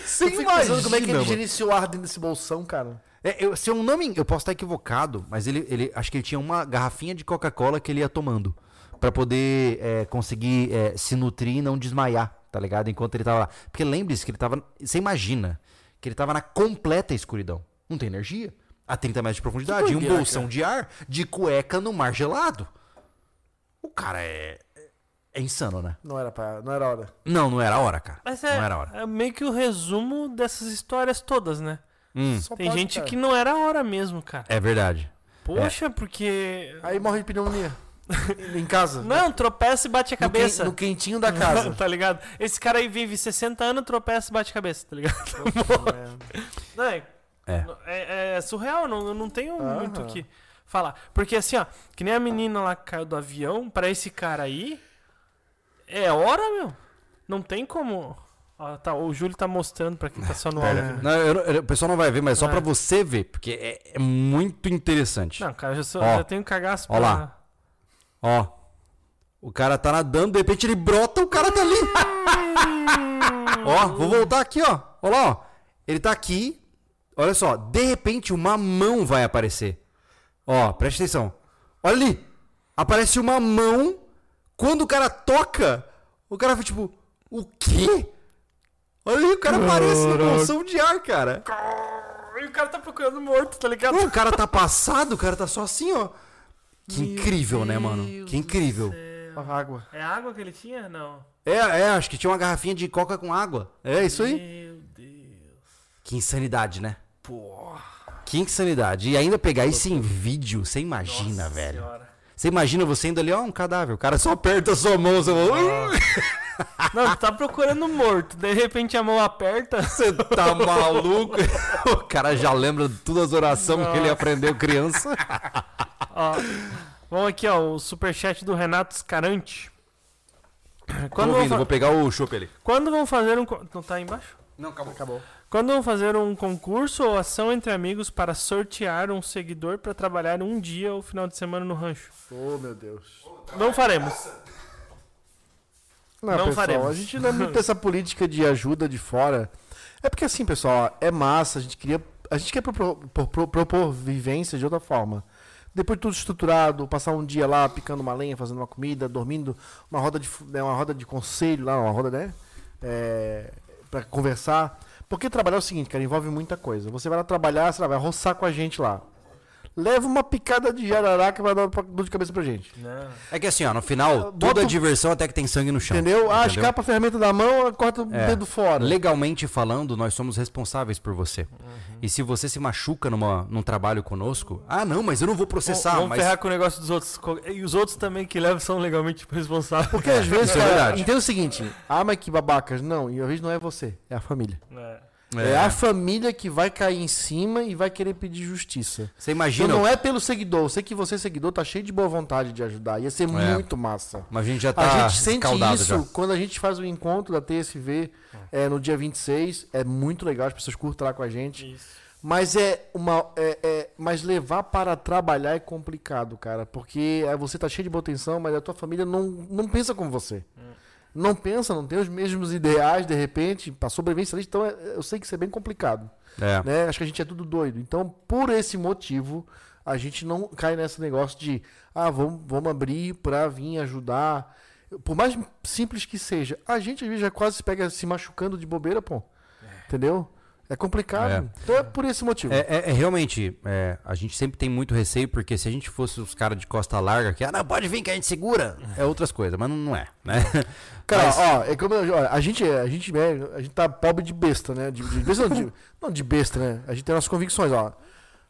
Você fico pensando como é que ele gerenciou o ar dentro desse bolsão, cara. É, eu, se eu não me, eu posso estar equivocado, mas ele, ele acho que ele tinha uma garrafinha de Coca-Cola que ele ia tomando Pra poder é, conseguir é, se nutrir e não desmaiar, tá ligado? Enquanto ele tava lá. Porque lembre-se que ele tava, você imagina que ele tava na completa escuridão. Não tem energia. A 30 metros de profundidade, e um bolsão de ar de cueca no mar gelado. O cara é é insano, né? Não era, pra, não era hora. Não, não era a hora, cara. Mas é, Não era a hora. é meio que o resumo dessas histórias todas, né? Hum, Tem gente cara. que não era a hora mesmo, cara. é verdade. Poxa, porque. Aí morre de pneumonia. em casa. Não, tropeça e bate a no, quen- cabeça. no quentinho da casa. tá ligado? Esse cara aí vive 60 anos, tropeça e bate a cabeça, tá ligado? Não, é, É. é, é surreal, não, eu não tenho Aham. muito o que falar. Porque assim, ó, que nem a menina lá que caiu do avião, pra esse cara aí, é hora, meu. Não tem como. Ó, tá, o Júlio tá mostrando pra quem tá só no É. áudio. né? Não, eu eu- o pessoal não vai ver, mas só É. pra você ver, porque é, é muito interessante. Não, cara, eu já, sou, Ó. já tenho cagaço Ó lá. Ó. O cara tá nadando, de repente ele brota, o cara tá ali. ó, vou voltar aqui, ó. Olha lá, ó. Ele tá aqui. Olha só, de repente uma mão vai aparecer. Ó, presta atenção. Olha ali. Aparece uma mão. Quando o cara toca, o cara fica tipo, o quê? Olha ali, o cara aparece no bolsão de ar, cara. E o cara tá procurando morto, tá ligado? Não, o cara tá passado, o cara tá só assim, ó. Que Meu incrível, né, mano? Deus Que incrível. A água. É água que ele tinha? Não. É, é, acho que tinha uma garrafinha de coca com água. É isso aí. Meu Deus. Que insanidade, né? Que insanidade. E ainda pegar isso em vídeo, você imagina, Nossa velho. Senhora. Você imagina você indo ali, ó, um cadáver. O cara só aperta a sua mão, você Não, tu tá procurando morto. De repente a mão aperta. Você tá maluco? o cara já lembra de todas as orações que ele aprendeu criança. Ó, vamos aqui, ó, o superchat do Renato Scarante. Tô Quando vão, ouvindo, fa- vou pegar o chopp ali. quando vão fazer um. Não tá aí embaixo? Não, acabou. Acabou. Quando vão fazer um concurso ou ação entre amigos para sortear um seguidor para trabalhar um dia ou final de semana no rancho? Oh, meu Deus. Não faremos. Não, Não pessoal, faremos. a gente não é muito dessa política de ajuda de fora. É porque assim, pessoal, é massa, a gente queria. A gente quer propor, propor- propor vivência de outra forma. Depois de tudo estruturado, passar um dia lá picando uma lenha, fazendo uma comida, dormindo, uma roda de, né, uma roda de conselho lá, uma roda, né? É, para conversar. Porque trabalhar é o seguinte, cara, envolve muita coisa. Você vai lá trabalhar, você vai roçar com a gente lá. Leva uma picada de jararaca vai dar dor de cabeça pra gente. Não. É que assim, ó, no final, Bota toda o- diversão até que tem sangue no chão. Entendeu? Ah, Entendeu? escapa a ferramenta da mão, corta o É. dedo fora. Legalmente falando, nós somos responsáveis por você. E se você se machuca numa, num trabalho conosco, ah, não, mas eu não vou processar. Vamos mas ferrar com o negócio dos outros. E os outros também que levam são legalmente responsáveis. Porque às vezes, isso é cara, verdade. entenda o seguinte, ah, mas que babacas. Não, e às vezes não é você, é a família. É. É. a família que vai cair em cima e vai querer pedir justiça. Você Então imagina, não é pelo seguidor. Eu sei que você, seguidor, tá cheio de boa vontade de ajudar. Ia ser muito massa. mas a gente já tá a gente sente isso já. quando a gente faz o encontro da TSV é, no dia 26. É muito legal, as pessoas curtam lá com a gente. Isso. Mas é uma. É, é- mas levar para trabalhar é complicado, cara. Porque é, você tá cheio de boa intenção, mas a tua família não, não pensa como você. Não pensa, não tem os mesmos ideais, de repente, para sobrevivência. Então, é- eu sei que isso é bem complicado. É. né? Acho que a gente é tudo doido. Então, por esse motivo, a gente não cai nesse negócio de, ah, vamos, vamos abrir para vir ajudar. Por mais simples que seja, a gente às vezes já quase se pega se machucando de bobeira, pô. Entendeu? É complicado. É. Então é por esse motivo. É, é- é realmente, é, a gente sempre tem muito receio, porque se a gente fosse os caras de costa larga, que, ah, não, pode vir que a gente segura, é outras coisas, mas não, não é, né? Cara, Mas- ó, é como ó, a gente é- a gente é, a gente tá pobre de besta, né? De, de besta não, de, não de besta, né? A gente tem nossas convicções, ó.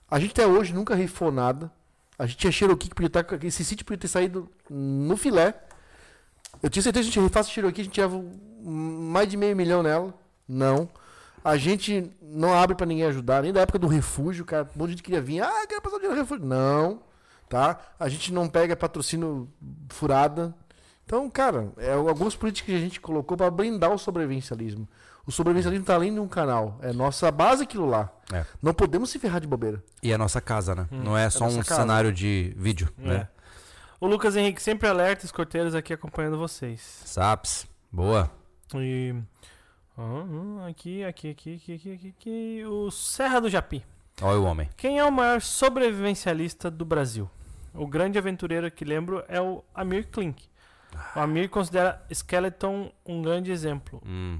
A gente até hoje nunca rifou nada. A gente tinha Cherokee que podia estar esse sítio podia ter saído no filé. Eu tinha certeza que a gente rifasse Cherokee, a gente um- mais de meio milhão nela. Não. A gente não abre pra ninguém ajudar, nem da época do refúgio, cara. Um monte de gente queria vir, ah, quero passar o dinheiro no refúgio. Não, tá? A gente não pega patrocínio furada. Então, cara, é algumas políticas que a gente colocou para blindar o sobrevivencialismo. O sobrevivencialismo tá além de um canal. É nossa base aquilo lá. É. Não podemos se ferrar de bobeira. E é a nossa casa, né? Não é só nossa um casa. cenário de vídeo, né? É. O Lucas Henrique sempre alerta, escoteiros aqui acompanhando vocês. Saps, boa. E. Aqui, aqui, aqui, aqui, aqui, aqui, aqui. O Serra do Japi. Olha o homem. Quem é o maior sobrevivencialista do Brasil? O grande aventureiro que lembro é o Amir Klink. O Amir considera Skeleton um grande exemplo. Hum.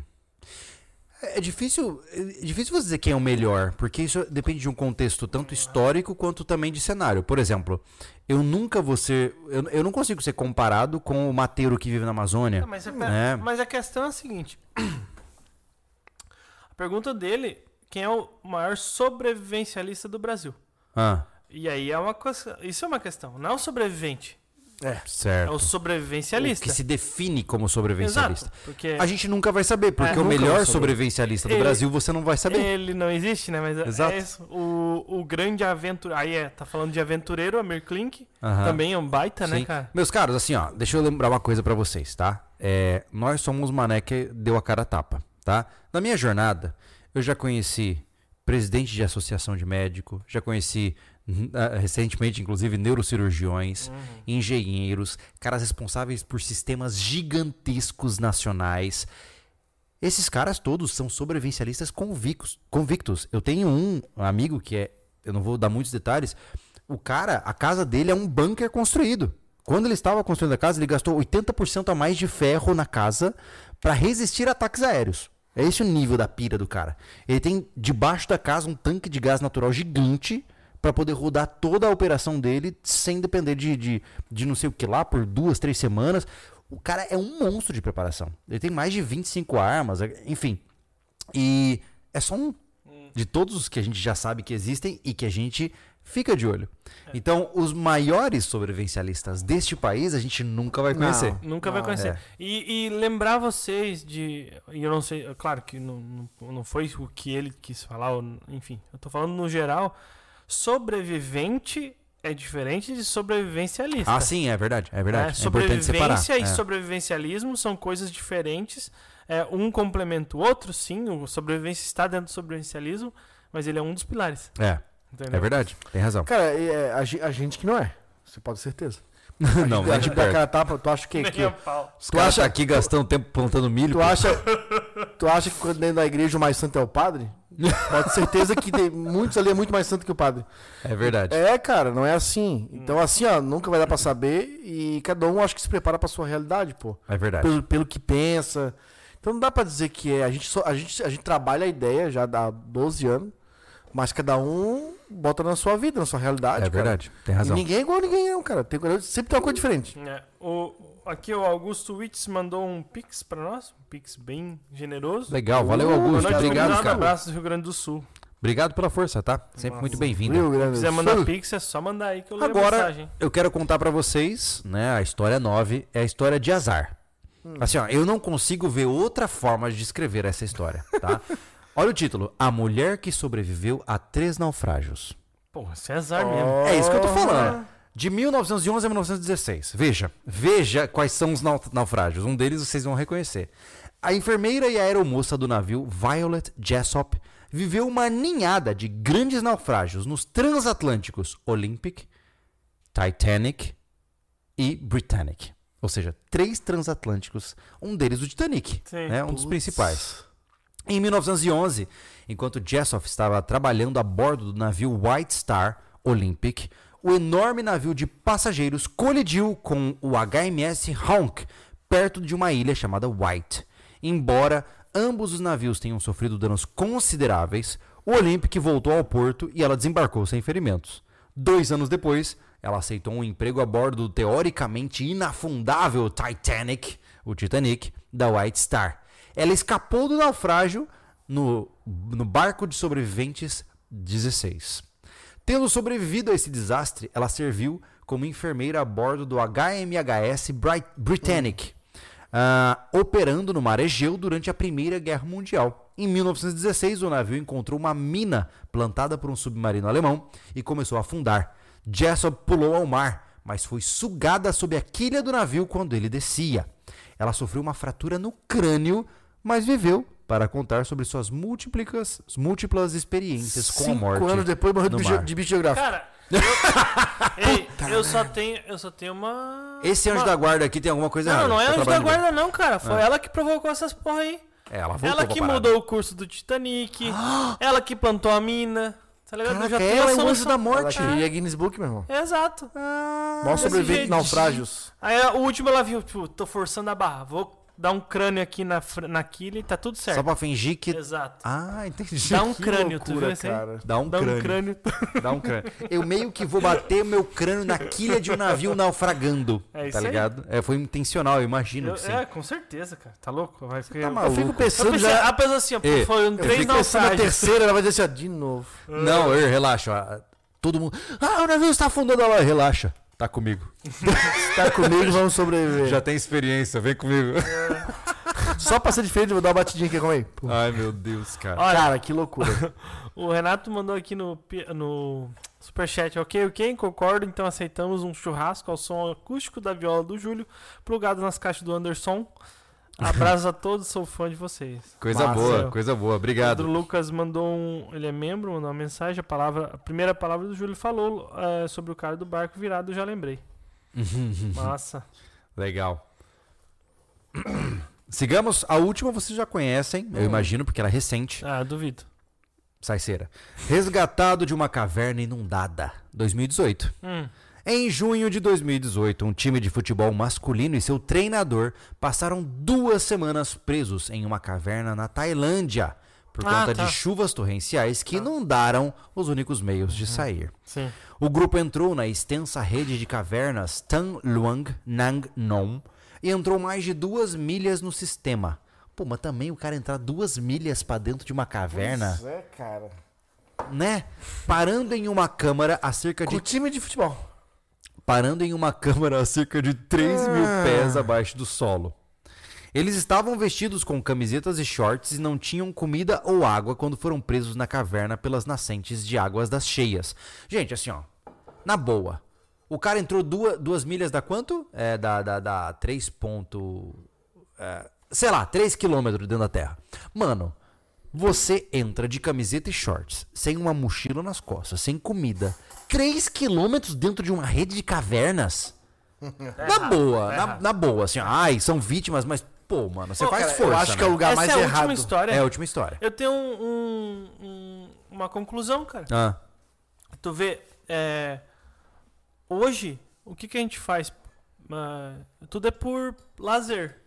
É difícil, é difícil você dizer quem é o melhor, porque isso depende de um contexto tanto histórico quanto também de cenário. Por exemplo, eu nunca vou ser. Eu, eu não consigo ser comparado com o mateiro que vive na Amazônia. Não, mas, a, É. mas a questão é a seguinte: pergunta dele, quem é o maior sobrevivencialista do Brasil? Ah, E aí é uma coisa, isso é uma questão, não é o sobrevivente, é certo. o O sobrevivencialista. que se define como sobrevivencialista. Exato, porque A gente nunca vai saber, porque É, o melhor sobrevivencialista do Ele- Brasil você não vai saber. ele não existe, né? Mas é- Exato. é isso. O, o grande aventureiro, aí é, tá falando de aventureiro, Amir Klink, Aham. também é um baita, né, Sim. cara? Meus caros, assim, ó, deixa eu lembrar uma coisa pra vocês, tá? É, nós somos mané que deu a cara a tapa, tá? Na minha jornada, eu já conheci presidente de associação de médico, já conheci ah, recentemente, inclusive, neurocirurgiões, Uhum. engenheiros, caras responsáveis por sistemas gigantescos nacionais. Esses caras todos são sobrevivencialistas convictos. convictos. Eu tenho um amigo que é, eu não vou dar muitos detalhes, o cara, a casa dele é um bunker construído. Quando ele estava construindo a casa, ele gastou 80% a mais de ferro na casa para resistir a ataques aéreos. É esse o nível da pira do cara. Ele tem debaixo da casa um tanque de gás natural gigante para poder rodar toda a operação dele sem depender de, de, de não sei o que lá por duas, três semanas. O cara é um monstro de preparação. Ele tem mais de 25 armas, enfim. E é só um de todos os que a gente já sabe que existem e que a gente fica de olho. Então, os maiores sobrevivencialistas deste país a gente nunca vai conhecer. Nunca vai Não, conhecer. é. E, e lembrar vocês de. Eu não sei, é claro que não, não, não foi o que ele quis falar, enfim. Eu tô falando no geral. Sobrevivente é diferente de sobrevivencialista. Ah, sim, é verdade. É verdade. É importante separar. Sobrevivência e É. sobrevivencialismo são coisas diferentes. É, um complementa o outro, sim. O sobrevivência está dentro do sobrevivencialismo, mas ele é um dos pilares. É, Entendeu? é verdade. Tem razão. Cara, é, a, a gente que não é. Você pode ter certeza. não, a vai de perto. cara a tapa, tu acha que, Nem que pau. Os caras tá aqui gastando tempo plantando milho. tu pô. acha, tu acha que quando dentro da igreja o mais santo é o padre? Pode ter certeza que tem, muitos ali é muito mais santo que o padre. É verdade. É, cara, não é assim. Então, assim, ó, nunca vai dar pra saber e cada um acho que se prepara pra sua realidade, pô. É verdade. Pelo, pelo que pensa. Então não dá pra dizer que é. A gente, só, a, gente, a gente trabalha a ideia já há 12 anos, mas cada um bota na sua vida, na sua realidade. É cara. verdade. Tem E razão. ninguém é igual a ninguém, não, cara. Tem, sempre tem uma coisa diferente. É, o, aqui o Augusto Witz mandou um pix pra nós, um pix bem generoso. Legal, valeu, Uh, Augusto. Noite, Obrigado, cara. Abraços do Rio Grande do Sul. Obrigado pela força, tá? Sempre Nossa. muito bem-vindo. Rio Grande Se quiser mandar Sul. pix, é só mandar aí que eu leio a Agora, mensagem. eu quero contar pra vocês, né, a história 9 é a história de azar. Assim, ó, eu não consigo ver outra forma de descrever essa história, tá? Olha o título: A mulher que sobreviveu a três naufrágios. Porra, é azar mesmo. É isso que eu tô falando. De 1911 a 1916. Veja, veja quais são os nau- naufrágios. Um deles vocês vão reconhecer. A enfermeira e a aeromoça do navio Violet Jessop viveu uma ninhada de grandes naufrágios nos transatlânticos Olympic, Titanic e Britannic. Ou seja, três transatlânticos, um deles o Titanic, Sim. né? um dos principais. Em 1911, enquanto Jessoff estava trabalhando a bordo do navio White Star Olympic, o enorme navio de passageiros colidiu com o HMS Honk perto de uma ilha chamada White. Embora ambos os navios tenham sofrido danos consideráveis, o Olympic voltou ao porto e ela desembarcou sem ferimentos. Dois anos depois, ela aceitou um emprego a bordo do teoricamente inafundável Titanic, o Titanic, da White Star. Ela escapou do naufrágio no, no barco de sobreviventes 16. Tendo sobrevivido a esse desastre, ela serviu como enfermeira a bordo do HMHS Bri- Britannic, ah, operando no mar Egeu durante a Primeira Guerra Mundial. Em 1916, o navio encontrou uma mina plantada por um submarino alemão e começou a afundar. Jessop pulou ao mar, mas foi sugada sob a quilha do navio quando ele descia. Ela sofreu uma fratura no crânio, mas viveu para contar sobre suas múltiplas, múltiplas experiências com a Cinco morte. anos depois morreu de, bicho- de bicho geográfico. Cara, eu, Ei, eu só tenho, eu só tenho uma. Esse anjo uma- da guarda aqui tem alguma coisa Não, errada. não é Tá anjo da guarda, não, cara. Foi ela que provocou essas porra aí. É, ela ela que mudou o curso do Titanic. ela que plantou a mina. Tá ligado? Caraca, eu já ela é o anjo da Ela morte. queria Guinness Book, meu irmão. É, Exato. Maior desse sobrevivente naufrágios. Aí o último ela viu, tipo, tô forçando a barra. Vou dar um crânio aqui na, quilha e tá tudo certo. Só pra fingir que. Exato. Ah, entendi. Dá um Que crânio, tu viu loucura, aí? cara. Dá um Dá crânio. um crânio. Dá um crânio. Eu meio que vou bater meu crânio na quilha de um navio naufragando. É isso tá aí. ligado? É, foi intencional, eu imagino Eu- que sim. é, com certeza, cara. Tá louco? Vai ficar... tá Eu maluco. fico Eu pensando pensei, já. ah, pensa assim, ó, Ê, foram Eu três fico pensando na naufrágios. terceira, ela vai dizer assim, ó, de novo. Não, eu, relaxa. ó. Todo mundo. Ah, o navio está afundando lá. Relaxa. Tá comigo. Tá comigo, vamos sobreviver. Já tem experiência, vem comigo. Só pra ser diferente, vou dar uma batidinha aqui, calma aí. Pô. Ai, meu Deus, cara. Olha, Cara, que loucura. o Renato mandou aqui no, no superchat, ok, ok, concordo, então aceitamos um churrasco ao som acústico da viola do Júlio, plugado nas caixas do Anderson. Abraço a todos, sou fã de vocês. Coisa Massa. boa, coisa boa. Pedro Obrigado. Lucas mandou um. Ele é membro, mandou uma mensagem. A, palavra, a primeira palavra do Júlio falou é, sobre o cara do barco virado, eu já lembrei. Massa. Legal. Sigamos. A última vocês já conhecem, eu imagino, porque ela é recente. Ah, duvido. Saiceira. Resgatado de uma caverna inundada. 2018. Hum. Em junho de 2018, um time de futebol masculino e seu treinador passaram duas semanas presos em uma caverna na Tailândia por Ah, conta tá. de chuvas torrenciais que inundaram os únicos meios de sair. Sim. O grupo entrou na extensa rede de cavernas Tan Luang Nang Nom e entrou mais de duas milhas no sistema. Pô, mas também o cara entrar duas milhas pra dentro de uma caverna, Pois é, cara. né? Parando em uma câmara a cerca de o time de futebol. Parando em uma câmara a cerca de 3 mil Ah. pés abaixo do solo. Eles estavam vestidos com camisetas e shorts e não tinham comida ou água quando foram presos na caverna pelas nascentes de águas das cheias. Gente, assim, ó, na boa. O cara entrou duas, duas milhas da quanto? É, da, da, da 3 ponto... é, sei lá, 3 quilômetros dentro da terra. Mano, você entra de camiseta e shorts, sem uma mochila nas costas, sem comida. 3 quilômetros dentro de uma rede de cavernas? na boa, na, na boa, assim, ai, são vítimas, mas, pô, mano, você Pô, faz Cara, força. eu acho que é o né? lugar Essa mais é a errado. última história. É a última história. Eu tenho um- um- um- uma conclusão, cara. Ah, Tu vê, é, hoje, o que, que a gente faz? Ah, tudo é por lazer.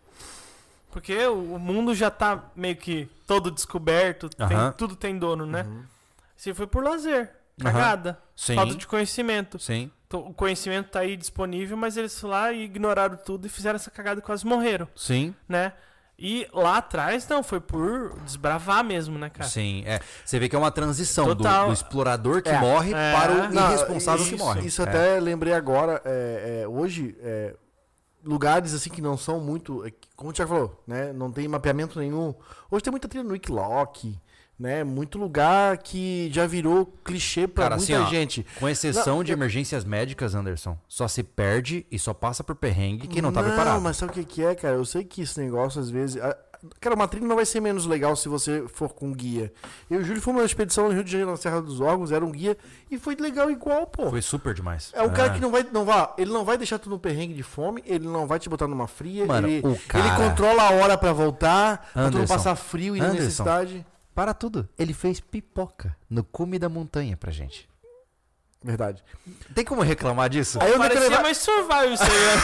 Porque o, mundo já tá meio que todo descoberto, tem- Aham. tudo tem dono, né? Se foi por lazer, Aham. cagada, sim, falta de conhecimento. sim. Então, O conhecimento tá aí disponível, mas eles foram lá e ignoraram tudo e fizeram essa cagada e quase morreram, Sim, né? E lá atrás, não, foi por desbravar mesmo, né, cara? sim. É. Você vê que é uma transição do, Total. do explorador que É. morre É. para o Não, irresponsável isso, que morre. Isso É. até lembrei agora. é, é, hoje, é, lugares assim que não são muito. é, Como o Thiago falou, né? Não tem mapeamento nenhum. Hoje tem muita trilha no Wikiloc, né? Muito lugar que já virou clichê pra Cara, muita assim, ó, gente. Com exceção Não, de eu- emergências médicas, Anderson, só se perde e só passa por perrengue quem não tá preparado. mas sabe o que, que é, cara? Eu sei que esse negócio, às vezes. a- Cara, uma trilha não vai ser menos legal se você for com guia. Eu e o Júlio fomos numa expedição no Rio de Janeiro, na Serra dos Órgãos, era um guia e foi legal igual, pô. Foi super demais. É um cara que não vai, não vai, ele não vai deixar tu no perrengue de fome, ele não vai te botar numa fria, Mano, ele, o cara- ele controla a hora pra voltar, pra tu não Anderson, passar frio e Anderson. necessidade. Para tudo. Ele fez pipoca no cume da montanha pra gente. Verdade. Tem como reclamar disso? Aí eu Parecia levar... mais survival isso aí. né?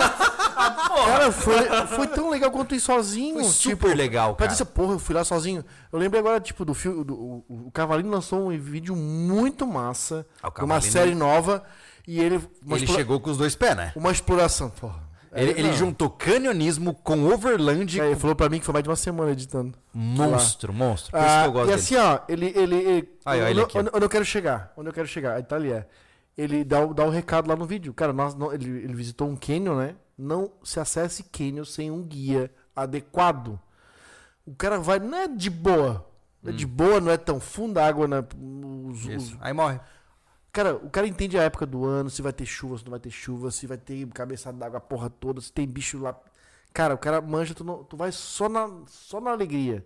ah. Cara, foi, foi tão legal quanto ir sozinho. Foi tipo, super legal, Pra cara. dizer, porra, eu fui lá sozinho. Eu lembrei agora, tipo, do filme. Do, o, o Cavalinho lançou um vídeo muito massa. Ah, uma série nova. E ele. Ele explora- chegou com os dois pés, né? uma exploração. Porra. Ele, É, ele não. juntou canionismo com overland. É, ele falou pra mim que foi mais de uma semana editando. Monstro, monstro. Por isso Ah, que eu gosto e dele. assim, ó, ele. ele, ele Aí, ó, onde, ele aqui, ó. onde- onde eu quero chegar? Onde eu quero chegar? Aí tá ali, é. Ele dá, o- dá o recado lá no vídeo. Cara, nós, não- ele, ele visitou um canyon, né? Não se acesse canyon sem um guia adequado. O cara vai, não é de boa. É de boa, não é tão fundo a água, né? Os- os- Hum. Isso. Aí morre. Cara, o cara entende a época do ano, se vai ter chuva, se não vai ter chuva, se vai ter cabeçada d'água a porra toda, se tem bicho lá. Cara, o cara manja, tu, não- tu vai só na, só na alegria.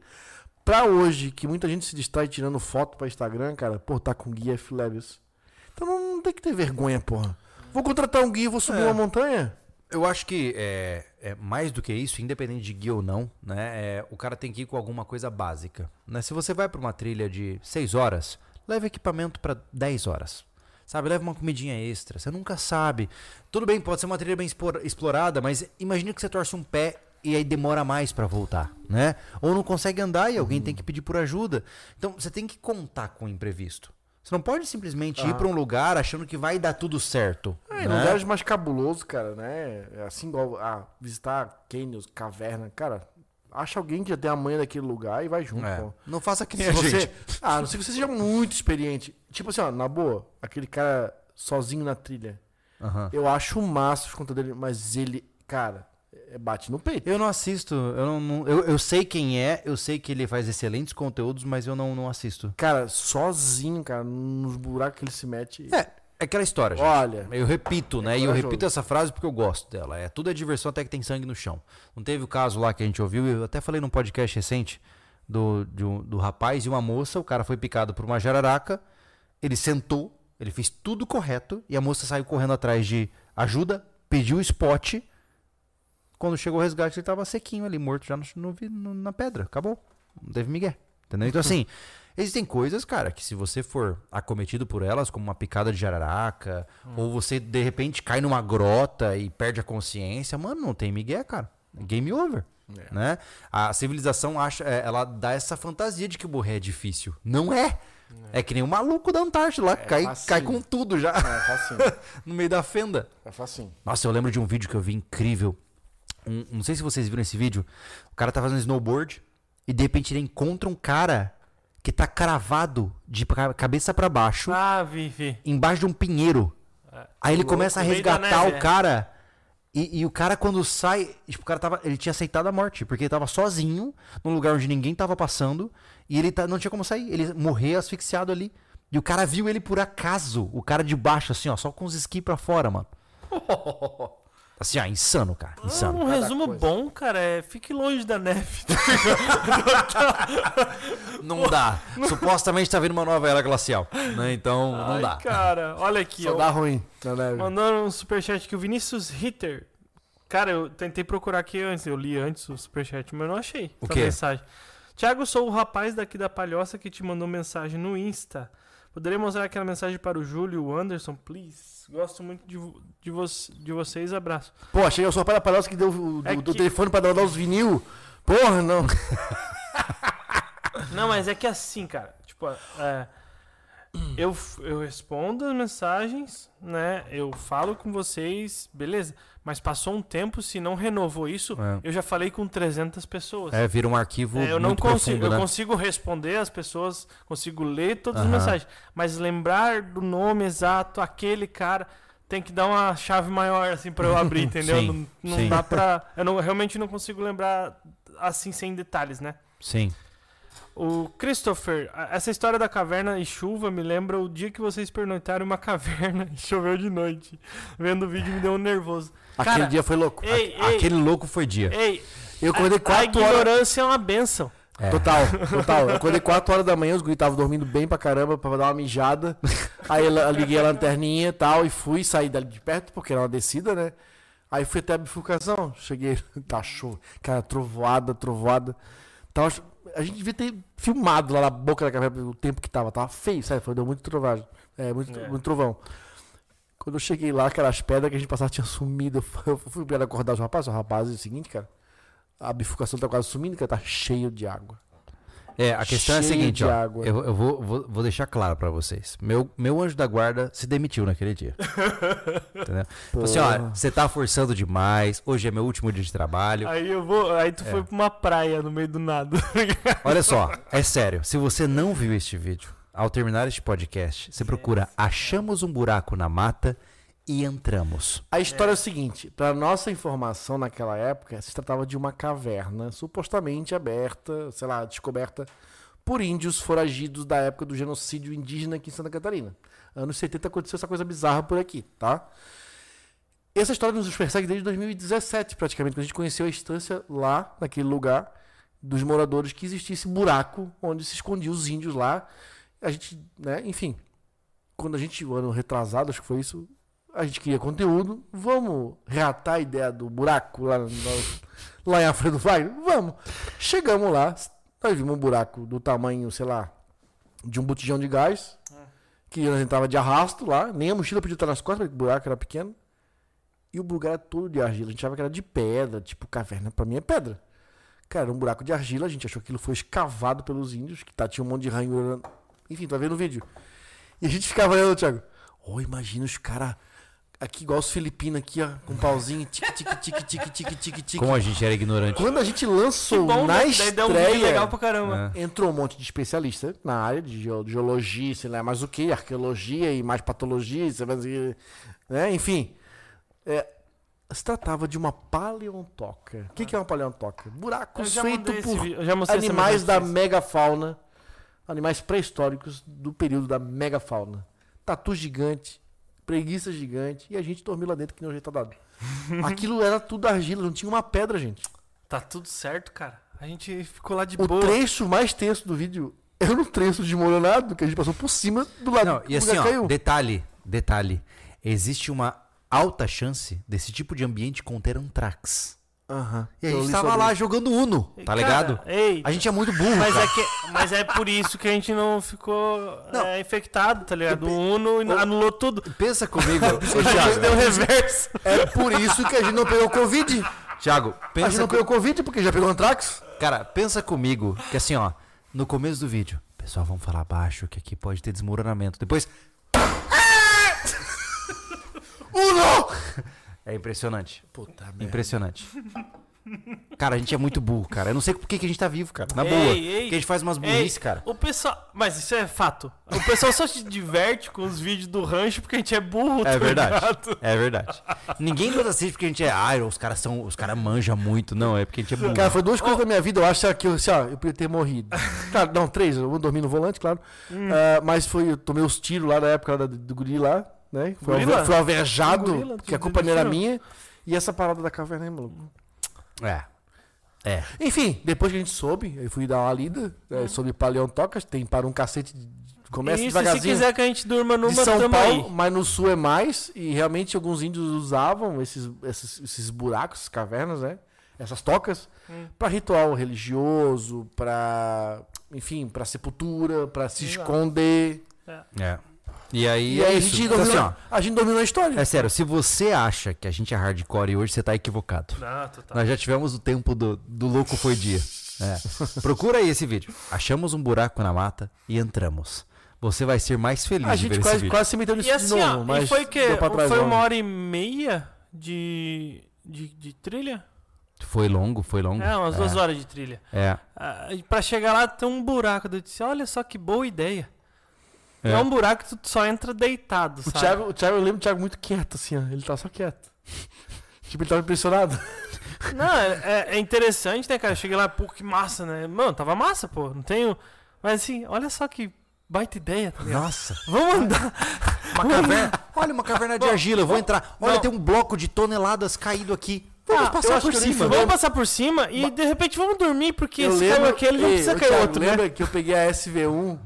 Pra hoje, que muita gente se distrai tirando foto pra Instagram, cara, pô, tá com guia F-Levels. Então não, não tem que ter vergonha, porra. Vou contratar um guia e vou subir É. uma montanha? Eu acho que é, é mais do que isso, independente de guia ou não, né? é, o cara tem que ir com alguma coisa básica. Né? Se você vai para uma trilha de 6 horas, leve equipamento para 10 horas. Sabe, leva uma comidinha extra. Você nunca sabe. Tudo bem, pode ser uma trilha bem explora- explorada, mas imagina que você torce um pé e aí demora mais para voltar, né? Ou não consegue andar e alguém tem que pedir por ajuda. Então você tem que contar com o imprevisto. Você não pode simplesmente ir para um lugar achando que vai dar tudo certo. É, né? lugares mais cabulosos, cara, né? É Assim igual a visitar canyons, caverna, cara, acha alguém que já tem a manha daquele lugar e vai junto, É. pô. Não faça que nem Se a você, gente. ah, não sei que você seja muito experiente. Tipo assim, ó, na boa, aquele cara sozinho na trilha. Eu acho o máximo conta dele, mas ele, cara, é, bate no peito. Eu não assisto, eu não, não- eu, eu sei quem é, eu sei que ele faz excelentes conteúdos, mas eu não, não assisto. Cara, sozinho, cara, nos buracos que ele se mete. É aquela história, gente. Olha, Eu repito, né? E eu repito essa frase porque eu gosto dela. É tudo é diversão até que tem sangue no chão. Não teve o caso lá que a gente ouviu, eu até falei num podcast recente do, um- do rapaz e uma moça, o cara foi picado por uma jararaca, ele sentou, ele fez tudo correto e a moça saiu correndo atrás de ajuda, pediu o spot. Quando chegou o resgate, ele tava sequinho ali, morto já no, no- na pedra. Acabou. Não teve migué. Entendeu? Então, assim, existem coisas, cara, que se você for acometido por elas, como uma picada de jararaca, ou você de repente cai numa grota e perde a consciência, mano, não tem migué, cara. Game over. Né? A civilização acha, é, ela dá essa fantasia de que morrer é difícil. Não é. É que nem o maluco da Antártida lá, cai, facinho. cai com tudo já é no meio da fenda. É facinho. Nossa, eu lembro de um vídeo que eu vi incrível. Um- não sei se vocês viram esse vídeo. O cara tá fazendo snowboard e de repente ele encontra um cara que tá cravado de ca- cabeça pra baixo, Ah, vi, vi. embaixo de um pinheiro. É. Aí ele Louco, começa a resgatar neve, o é. cara. E, e o cara, quando sai. Tipo, o cara tava. Ele tinha aceitado a morte, porque ele tava sozinho, num lugar onde ninguém tava passando. E ele tá, não tinha como sair. Ele morreu asfixiado ali. E o cara viu ele por acaso. O cara de baixo, assim, ó, só com os esquis pra fora, mano. Assim, ó, insano, cara. Insano. Um Cada resumo coisa. bom, cara, é fique longe da neve. Não dá. Supostamente tá vindo uma nova era glacial. Né? Então, não Ai, dá. cara, olha aqui, Só ó. dá ruim na neve. Mandando um superchat que o Vinícius Ritter. Cara, eu tentei procurar aqui antes, eu li antes o superchat, mas eu não achei O essa quê? mensagem. Tiago, sou o rapaz daqui da Palhoça que te mandou mensagem no Insta. Poderia mostrar aquela mensagem para o Júlio e o Anderson, please? Gosto muito de, de, vo de vocês, abraço. Pô, achei eu sou o pai da palhoça que deu o É do, do que- telefone pra dar os vinil. Porra, não. Não, mas é que assim, cara, tipo, é, eu, eu respondo as mensagens, né? Eu falo com vocês, beleza. Mas passou um tempo, se não renovou isso, É. eu já falei com 300 pessoas. É, vira um arquivo É, eu não muito consigo, profundo, eu né? consigo responder as pessoas, consigo ler todas as mensagens, mas lembrar do nome exato, aquele cara, tem que dar uma chave maior assim para eu abrir, entendeu? Sim, não não sim. dá pra. eu não, realmente não consigo lembrar assim sem detalhes, né? Sim. O Christopher, a- essa história da caverna e chuva me lembra o dia que vocês pernoitaram uma caverna e choveu de noite. Vendo o vídeo me deu um nervoso. Aquele Cara, dia foi louco. Ei, ei, Aquele louco foi dia. ei, Eu acordei a 4 horas. ignorância é uma benção. É. Total, total. Eu acordei 4 horas da manhã, os guris estavam dormindo bem pra caramba pra dar uma mijada. Aí eu liguei a lanterninha e tal, e fui sair dali de perto, porque era uma descida, né? Aí fui até a bifurcação. Cheguei, tá show. Cara, trovoada, trovoada. Tava, a gente devia ter filmado lá na boca da caverna o tempo que tava. Tava feio, sabe? Foi, deu muito trovagem. É, muito, É. muito trovão. Quando eu cheguei lá, aquelas pedras que a gente passava tinha sumido. Eu fui- pra acordar os rapazes. O rapaz é o seguinte, cara. A bifurcação tá quase sumindo, cara. Tá cheio de água. É, a questão é a seguinte, ó. água. Eu, eu vou, vou, vou deixar claro pra vocês. Meu, meu anjo da guarda se demitiu naquele dia. Entendeu? Falou assim, ó, você tá forçando demais. Hoje é meu último dia de trabalho. Aí eu vou, aí É. tu foi pra uma praia no meio do nada. Olha só, é sério. Se você não viu este vídeo, ao terminar este podcast, você procura Achamos um buraco na mata e entramos. A história é. o seguinte, para nossa informação naquela época, se tratava de uma caverna supostamente aberta, sei lá, descoberta por índios foragidos da época do genocídio indígena aqui em Santa Catarina. Anos 70 aconteceu essa coisa bizarra por aqui, tá? Essa história nos persegue desde 2017, praticamente, quando a gente conheceu a estância lá, naquele lugar, dos moradores que existisse buraco onde se escondiam os índios lá. A gente, né, enfim, quando a gente, ano retrasado, acho que foi isso, a gente queria conteúdo, vamos reatar a ideia do buraco lá, no- lá em Alfredo Wagner? Vamos. Chegamos lá, nós vimos um buraco do tamanho, sei lá, de um botijão de gás, que nós entrava de arrasto lá, nem a mochila podia estar nas costas, porque o buraco era pequeno. E o lugar era todo de argila, a gente achava que era de pedra, tipo caverna, pra mim é pedra. Cara, era um buraco de argila, a gente achou que aquilo foi escavado pelos índios, que tá, tinha um monte de ranhura. Enfim, tá vendo o vídeo. E a gente ficava olhando, Thiago. Oh, imagina os caras aqui, igual os filipinos aqui, ó, com um pauzinho, tique, tique, tique, tique, tique, tique, tique. Como a gente era ignorante. Quando a gente lançou bom, na né? Um vídeo legal estreia, pra caramba. É. entrou um monte de especialista na área de geo- de geologia, sei lá mais o que, arqueologia e mais patologia, sei lá né? enfim. É, se tratava de uma paleontoca. O que, que é uma paleontoca? Buraco feito por animais da megafauna, animais pré-históricos do período da megafauna. Tatu gigante, preguiça gigante, e a gente dormiu lá dentro que nem um retardado. Aquilo era tudo argila, não tinha uma pedra, gente. Tá tudo certo, cara. A gente ficou lá de O boa. trecho mais tenso do vídeo era um trecho desmoronado que a gente passou por cima do lado Não, que e o assim, ó, caiu. detalhe, detalhe. Existe uma alta chance desse tipo de ambiente conter antrax. Aham. E a Eu gente li tava sobre lá isso. jogando Uno, tá Cara, ligado? Ei, A gente é muito burro, mas cara. é, que, mas é por isso que a gente não ficou Não. é, infectado, tá ligado? O Uno anulou tudo. Pensa comigo, ô, Thiago. deu reverso. É por isso que a gente não pegou Covid. Thiago, A gente pensa não co- pegou Covid porque já pegou Antrax. Cara, pensa comigo que assim, ó, no começo do vídeo, pessoal, vamos falar baixo que aqui pode ter desmoronamento. Depois, Uno! é impressionante. Puta merda. Impressionante. Cara, a gente é muito burro, cara. Eu não sei por que, que a gente tá vivo, cara. Na Ei, boa. ei. Porque a gente faz umas Ei, burrice, cara. O pessoal. Mas isso é fato. O pessoal só se diverte com os vídeos do rancho porque a gente é burro, É tá verdade. ligado? É verdade. Ninguém nos assiste porque a gente é. Ah, os caras são. Os caras manjam muito. Não, é porque a gente é burro. Cara, foi duas coisas da minha vida. Eu acho que eu, assim, ó, eu podia ter morrido. Cara, não, três. Eu vou dormir no volante, claro. Hum. Ah, mas foi, eu tomei os tiros lá da época da- do guri lá, né? Foi, alve- foi alvejado, Um gorila, porque a culpa não era minha. E essa parada da caverna aí, maluco. É. É. Enfim, depois que a gente soube, eu fui dar uma lida é, sobre paleontocas, tem para um cacete. de- Começa Isso, se devagarzinho. quiser que a gente durma de numa, São tamo Paulo, aí. mas no sul é mais. E realmente alguns índios usavam esses, esses, esses buracos, essas cavernas, né? Essas tocas, Hum. para ritual religioso, para enfim, para sepultura, para se Exato. esconder. É. E aí. E, é aí a gente, Então, dormiu, assim, ó, a gente dormiu na história. É sério, se você acha que a gente é hardcore hoje, você tá equivocado. Não, total. Nós já tivemos o tempo do, do louco foi dia. É. Procura aí esse vídeo. Achamos um buraco na mata e entramos. Você vai ser mais feliz a de ver gente esse quase, quase se meteu nisso E de assim, novo, ó, mas e foi que foi uma hora e meia de, de, de trilha? Foi longo, foi longo. É, umas duas horas de trilha. É. Ah, e pra chegar lá tem um buraco. Eu disse, olha só que boa ideia. É, É. um buraco que tu só entra deitado, O sabe? Thiago, o Thiago, eu lembro do Thiago muito quieto, assim, ó. Ele tá só quieto. tipo, ele tava impressionado. Não, é, é interessante, né, cara? Eu cheguei lá, pô, que massa, né? Mano, tava massa, pô. Não tenho. Mas assim, olha só que baita ideia, tá? Nossa. Vamos andar. Uma caverna. Olha, uma caverna de argila. Eu vou entrar. Olha, Não. tem um bloco de toneladas caído aqui. Vamos Ah, passar por cima. Vamos passar por cima e de repente vamos dormir, porque Eu se caiu aquele, não precisa cair outro, né? lembra que eu peguei a SV1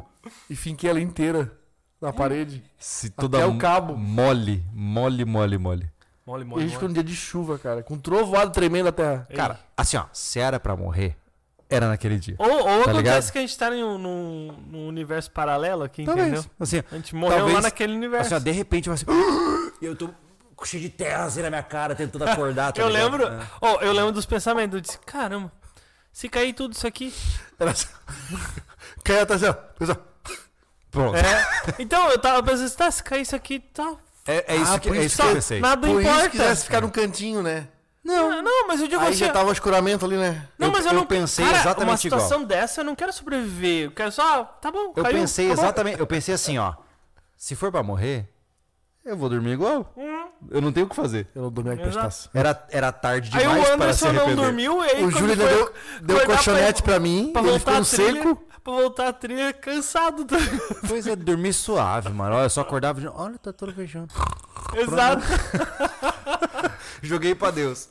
e finquei ela inteira na parede? Se Até o cabo. Mole, mole, mole, mole. Mole, E a mole, gente ficou mole. num dia de chuva, cara, com trovoado tremendo a terra. Ei. Cara, assim, ó, se era pra morrer, era naquele dia. Ou, ou Tá acontece ligado? que a gente tá num, num, num universo paralelo aqui, Talvez. entendeu? Assim, A gente morreu Talvez- lá naquele universo. assim, ó, de repente vai ser. E eu tô cheio de terra assim na minha cara, tentando acordar. tá eu ligado? lembro, É. ó, eu lembro dos pensamentos. Eu disse, caramba, se cair tudo isso aqui. Era assim. Caiu até assim, ó. Pronto. É. Então, eu tava pensando, tá, se cair isso aqui, tá. É, é isso Ah, que, é isso que eu tá, pensei. nada Por importa. isso quisesse ficar num cantinho, né? Não, não, mas eu digo Aí assim. já ó, tava o escuramento ali, né? Não, Eu- mas eu, eu não pensei cara, exatamente uma situação dessa eu não quero sobreviver. Eu quero só, tá bom, Eu caiu, pensei acabou. exatamente. Eu pensei assim, ó. Se for pra morrer, eu vou dormir igual. Hum. Eu não tenho o que fazer. Eu não dormi aqui prestação. Era, era tarde Aí demais o para se Anderson não dormiu e aí O Júlio deu, deu colchonete pra- pra mim, pra ele ficou seco. Pra voltar a trilha cansado. tá? Pois é, dormir suave, mano. Olha, eu só acordava e olha, tá todo beijando. Exato. Joguei pra Deus.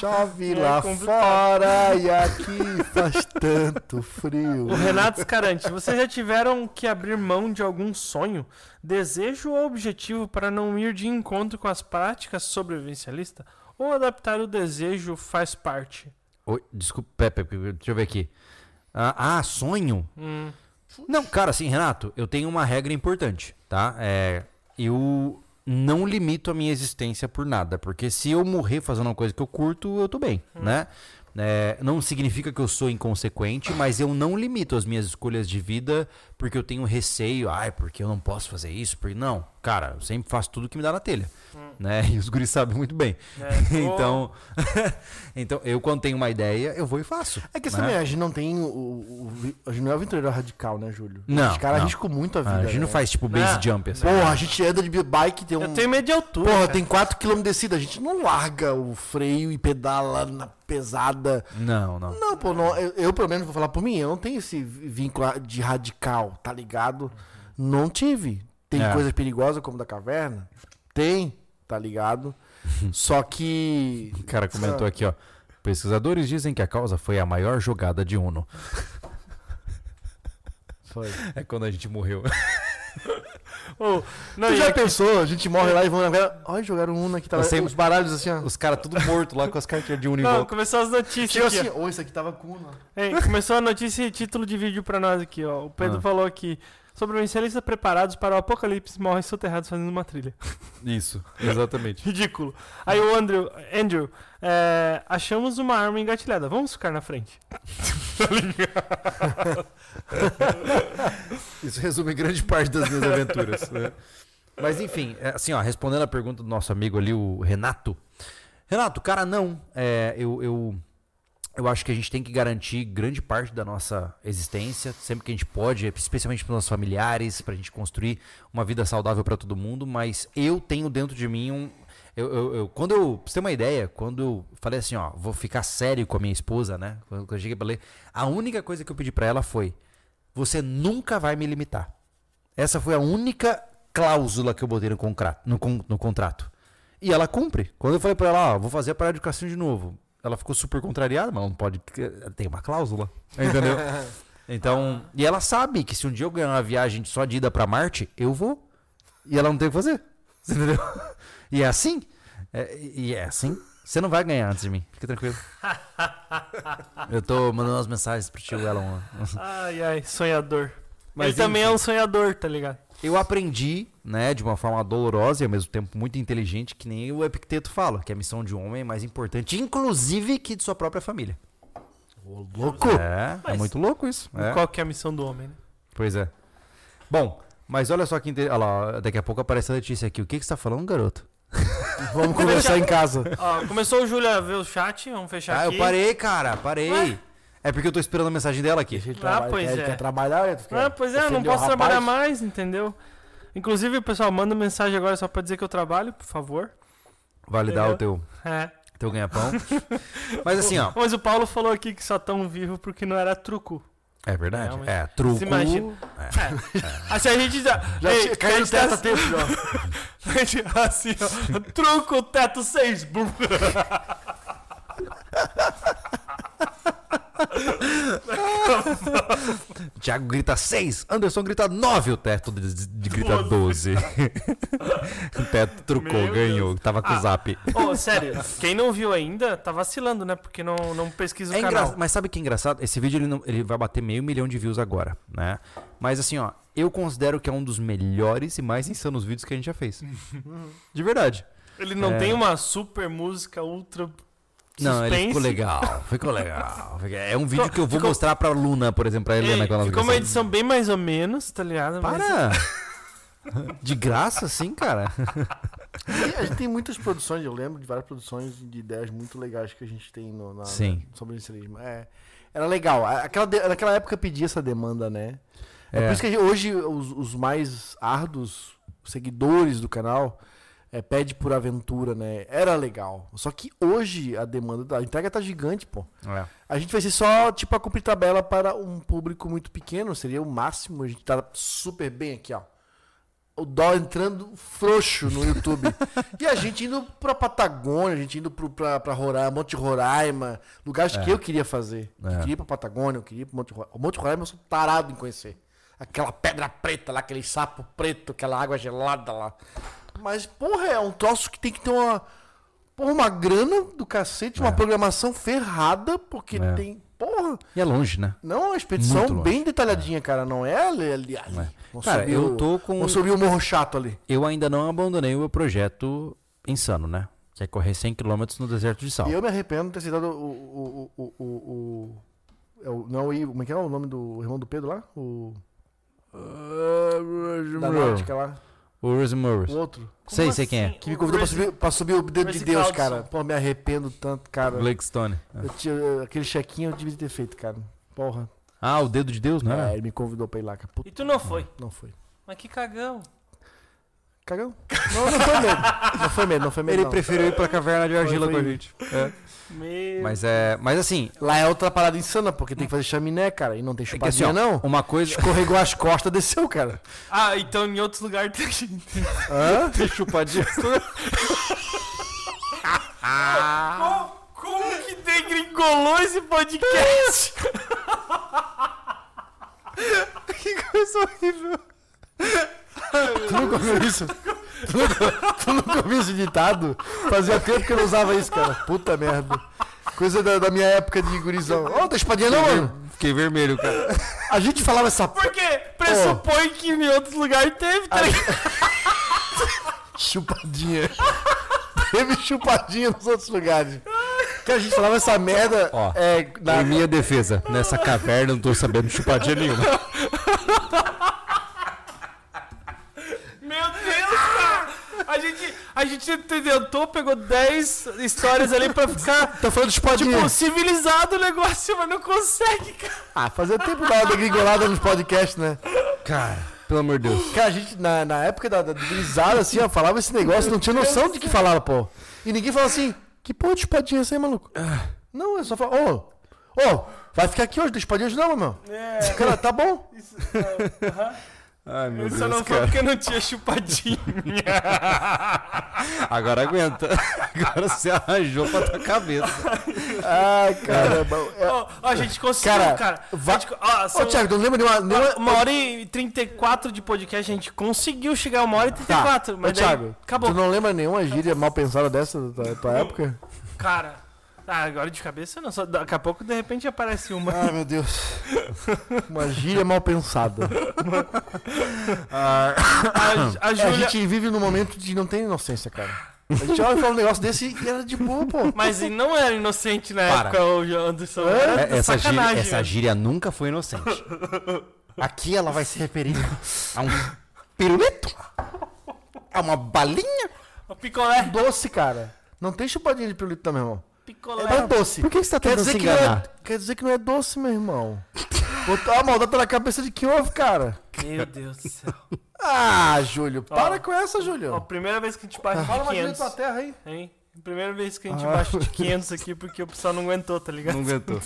Chove É lá complicado. fora e aqui faz tanto frio. O Renato Scarante, vocês já tiveram que abrir mão de algum sonho, desejo ou objetivo para não ir de encontro com as práticas sobrevivencialistas? Ou adaptar o desejo faz parte? Oi, desculpa, Pepe, deixa eu ver aqui. Ah, ah, sonho? Hum, Não, cara, assim, Renato, eu tenho uma regra importante, tá? É, eu não limito a minha existência por nada, porque se eu morrer fazendo uma coisa que eu curto, eu tô bem, né? É, não significa que eu sou inconsequente, mas eu não limito as minhas escolhas de vida porque eu tenho receio, ai, porque eu não posso fazer isso, porque não, cara, eu sempre faço tudo que me dá na telha, né? E os guris sabem muito bem. é, então, então, eu quando tenho uma ideia, eu vou e faço. É que né? também, a gente não tem o, o- o- A gente não é aventureiro radical, né, Júlio? Não, Os caras não. arriscam muito a vida. Ah, a gente não né? faz tipo base Não. jump assim. Porra, a gente anda de bike, tem um. Eu tenho medo de altura. Porra, cara. tem 4km de descida. A gente não larga o freio e pedala na pesada. Não, não. Não, pô, não, eu, eu, pelo menos vou falar por mim, eu não tenho esse vínculo de radical, tá ligado? Não tive. Tem É. coisas perigosas como da caverna? Tem, tá ligado? Só que. O cara comentou aqui, ó. Pesquisadores dizem que a causa foi a maior jogada de Uno. Foi. É quando a gente morreu. Ô, não, Tu já aqui- pensou? A gente morre lá e vão na caverna. Olha, jogaram um aqui, tava sempre- os baralhos assim, ó. Os caras tudo morto lá com as cartinhas de em Não, começou as notícias Chegou assim, ô, isso aqui tava com um. Ei, começou a notícia e título de vídeo pra nós aqui, ó. O Pedro Ah. falou aqui. Sobrevivencialistas preparados para o apocalipse morrem soterrados fazendo uma trilha. Isso, exatamente. Ridículo. Aí o Andrew, Andrew é, achamos uma arma engatilhada. Vamos ficar na frente. Isso resume grande parte das minhas aventuras. né? Mas enfim, é, assim, ó, respondendo a pergunta do nosso amigo ali, o Renato. Renato, cara, não. É, eu, eu, eu acho que a gente tem que garantir grande parte da nossa existência, sempre que a gente pode, especialmente para os nossos familiares, para a gente construir uma vida saudável para todo mundo. Mas eu tenho dentro de mim um. Eu, eu, eu- quando eu. Pra você ter uma ideia, quando eu falei assim, ó, vou ficar sério com a minha esposa, né? Quando eu cheguei pra ler, a única coisa que eu pedi pra ela foi: você nunca vai me limitar. Essa foi a única cláusula que eu botei no, concra- no no contrato. E ela cumpre. Quando eu falei pra ela, ó, vou fazer a parada de educação de novo, ela ficou super contrariada, mas não pode. Tem uma cláusula. Entendeu? Então. E ela sabe que se um dia eu ganhar uma viagem só de ida pra Marte, eu vou. E ela não tem o que fazer. Você entendeu? E é assim. É, e é assim. Você não vai ganhar antes de mim. Fica tranquilo. Eu tô mandando umas mensagens pro tio Elon. Ai, ai, sonhador. Mas Ele também é um sonhador, tá ligado? Eu aprendi, né, de uma forma dolorosa e ao mesmo tempo muito inteligente, que nem o Epicteto fala, que a missão de um homem é mais importante, inclusive que de sua própria família. Ô, louco! É, é Mas- muito louco isso. é. Qual que é a missão do homem, né? Pois é. Bom, mas olha só que inte- olha lá, daqui a pouco aparece a Letícia aqui. O que que você tá falando, garoto? Vamos conversar em casa. Ó, começou o Júlio a ver o chat, vamos fechar Ah, aqui. eu parei, cara, parei. Ué? É porque eu tô esperando a mensagem dela aqui. Ele Ah, trabalha- pois ele é. quer trabalhar, ele quer Ah, pois é, eu não o posso rapaz. trabalhar mais, entendeu? Inclusive, o pessoal manda mensagem agora só pra dizer que eu trabalho, por favor. validar o teu, É. teu ganha-pão. Mas assim, ó. Mas o Paulo falou aqui que só tão vivo porque não era truco. É verdade. Realmente. É, truco. Você imagina? É. Assim, a gente já. Já Ei, a no gente tá- teto já. a gente- assim, ó. Truco, teto 6. Thiago grita 6, Anderson grita 9, o teto de, de grita 12. o teto trucou, Meu ganhou, tava com o Ah, zap. Ô, sério, quem não viu ainda tá vacilando, né? Porque não, não pesquisa o É canal. engra... Mas sabe que é engraçado? Esse vídeo ele, não- ele vai bater meio milhão de views agora, né? Mas assim, ó, eu considero que é um dos melhores e mais insanos vídeos que a gente já fez. De verdade. Ele não É. tem uma super música ultra. Não, ele ficou legal, ficou legal. É um vídeo Ficou- que eu vou ficou- mostrar pra Luna, por exemplo, pra Helena Ei, quando ela ficou uma crescer. edição bem mais ou menos, tá ligado? Mas- Para! De graça, sim, cara. A gente tem muitas produções, eu lembro de várias produções de ideias muito legais que a gente tem no, na, Sim. na- sobre o inicialismo. É, era legal. Aquela, de- naquela época pedia essa demanda, né? É, É. por isso que gente- hoje os, os mais árduos seguidores do canal é, pede por aventura, né? Era legal. Só que hoje a demanda, da- entrega tá gigante, pô. É. A gente vai ser só, tipo, a cumprir tabela para um público muito pequeno. Seria o máximo. A gente tá super bem aqui, ó. O dó entrando frouxo no YouTube. e a gente indo pra Patagônia, a gente indo pro, pra, pra Roraima, Monte Roraima, lugares que eu queria fazer. Eu É. queria ir pra Patagônia, eu queria ir pro Monte Roraima. O Monte Roraima eu sou tarado em conhecer. Aquela pedra preta lá, aquele sapo preto, aquela água gelada lá. Mas, porra, é um troço que tem que ter uma. Porra, uma grana do cacete, uma programação ferrada, porque É. tem. Porra! E é longe, né? Não, é uma expedição bem detalhadinha, cara. Não é ali. ali, ali. É. Cara, eu tô com. Vamos subir o Morro Chato ali. Eu ainda não abandonei o meu projeto insano, né? Que é correr 100 km no deserto de sal. E eu me arrependo de ter citado o. o, o, o, o, é o- não, o- como é que é o nome do irmão do Pedro lá? O. Da Náutica lá. O Rosie Morris. O outro. Sei, sei quem é. Que me convidou pra subir, pra subir o dedo de Deus, cara. Pô, me arrependo tanto, cara. Blake Stone. Eu tinha, aquele chequinho eu devia ter feito, cara. Porra. Ah, o dedo de Deus, não É, ele me convidou pra ir lá, cara. Puta, E tu não foi. não foi. Mas que cagão. Cagão? Não, não foi medo. Não foi medo, não foi medo. Ele não. preferiu ir pra caverna de argila foi- com a gente. É. Meu. Mas é. Mas assim, Lá é outra parada insana, porque tem que fazer chaminé, cara. E não tem é chupadinha, assim, ó, não. uma coisa. Escorregou as costas, desceu, cara. Ah, então em outros lugares tem. Hã? Tem chupadinha. Como, como que degringolou esse podcast? que coisa horrível. Tu nunca ouviu isso? Tu nunca, tu nunca ouviu esse ditado? Fazia tempo que eu não usava isso, cara. Puta merda. Coisa da, da minha época de gurizão. Ô, tem espadinha não, mano? Fiquei vermelho, cara. A gente falava essa. Porque pressupõe que em outros lugares teve, tá ligado? chupadinha. Teve chupadinha nos outros lugares. Que a gente falava essa merda. Ó, é, na, Em minha defesa, nessa caverna eu não tô sabendo chupadinha nenhuma. Meu Deus, cara! A gente, a gente tentou, pegou 10 histórias ali pra ficar, Tá falando de espadinha. tipo, civilizado o negócio, mas não consegue, cara. Ah, fazia tempo da da gringolada nos podcasts, né? Cara, pelo amor de Deus. Cara, a gente, na, na época da, da gurizada, assim, ó, falava esse negócio, não tinha noção de que falava, pô. E ninguém falava assim, que porra de espadinha é essa aí, maluco? Não, é só falar, ô, ô, vai ficar aqui hoje, tem espadinha hoje não, meu. É, Cara, tá bom. isso, é, aham. Ai, meu Deus, só não foi cara. porque não tinha chupadinha. Agora aguenta. Agora você arranjou pra tua cabeça. Ai, caramba. É, Ó, ó, a gente conseguiu, Cara, cara. vai- gente, ó, Ô, são- Thiago, tu não lembra de uma... nenhuma- uma hora e 34 de podcast, a gente conseguiu chegar a uma hora e 34. Ô, mas daí Thiago, acabou. tu não lembra nenhuma gíria mal pensada dessa da tua época? Cara, ah, agora de cabeça não. Só, daqui a pouco, de repente, aparece uma. Ai, meu Deus. Uma gíria mal pensada. A, a É, a Júlia. gente vive num momento de não tem inocência, cara. A gente olha e fala um negócio desse e era de boa, pô. Mas e não era inocente na Para. época, o Anderson. É? Era É, essa, gíria, sacanagem. essa velho. gíria nunca foi inocente. Aqui ela vai se referir a um pirulito, a uma balinha. O picolé. Doce, cara. Não tem chupadinha de pirulito, meu irmão. Picolé. É doce. Por que você tá Quer tentando dizer, se que não é, enganar? quer dizer que não é doce, meu irmão. Botar a maldade na cabeça de que houve, cara. Meu Deus do céu. Ah, Júlio, para Ó. com essa, Ó, Júlio. primeira vez que a gente bate Fala de uma gíria 500. da tua terra aí. Hein? Primeira vez que a gente Ah. baixa de 500 aqui porque o pessoal não aguentou, tá ligado? Não aguentou.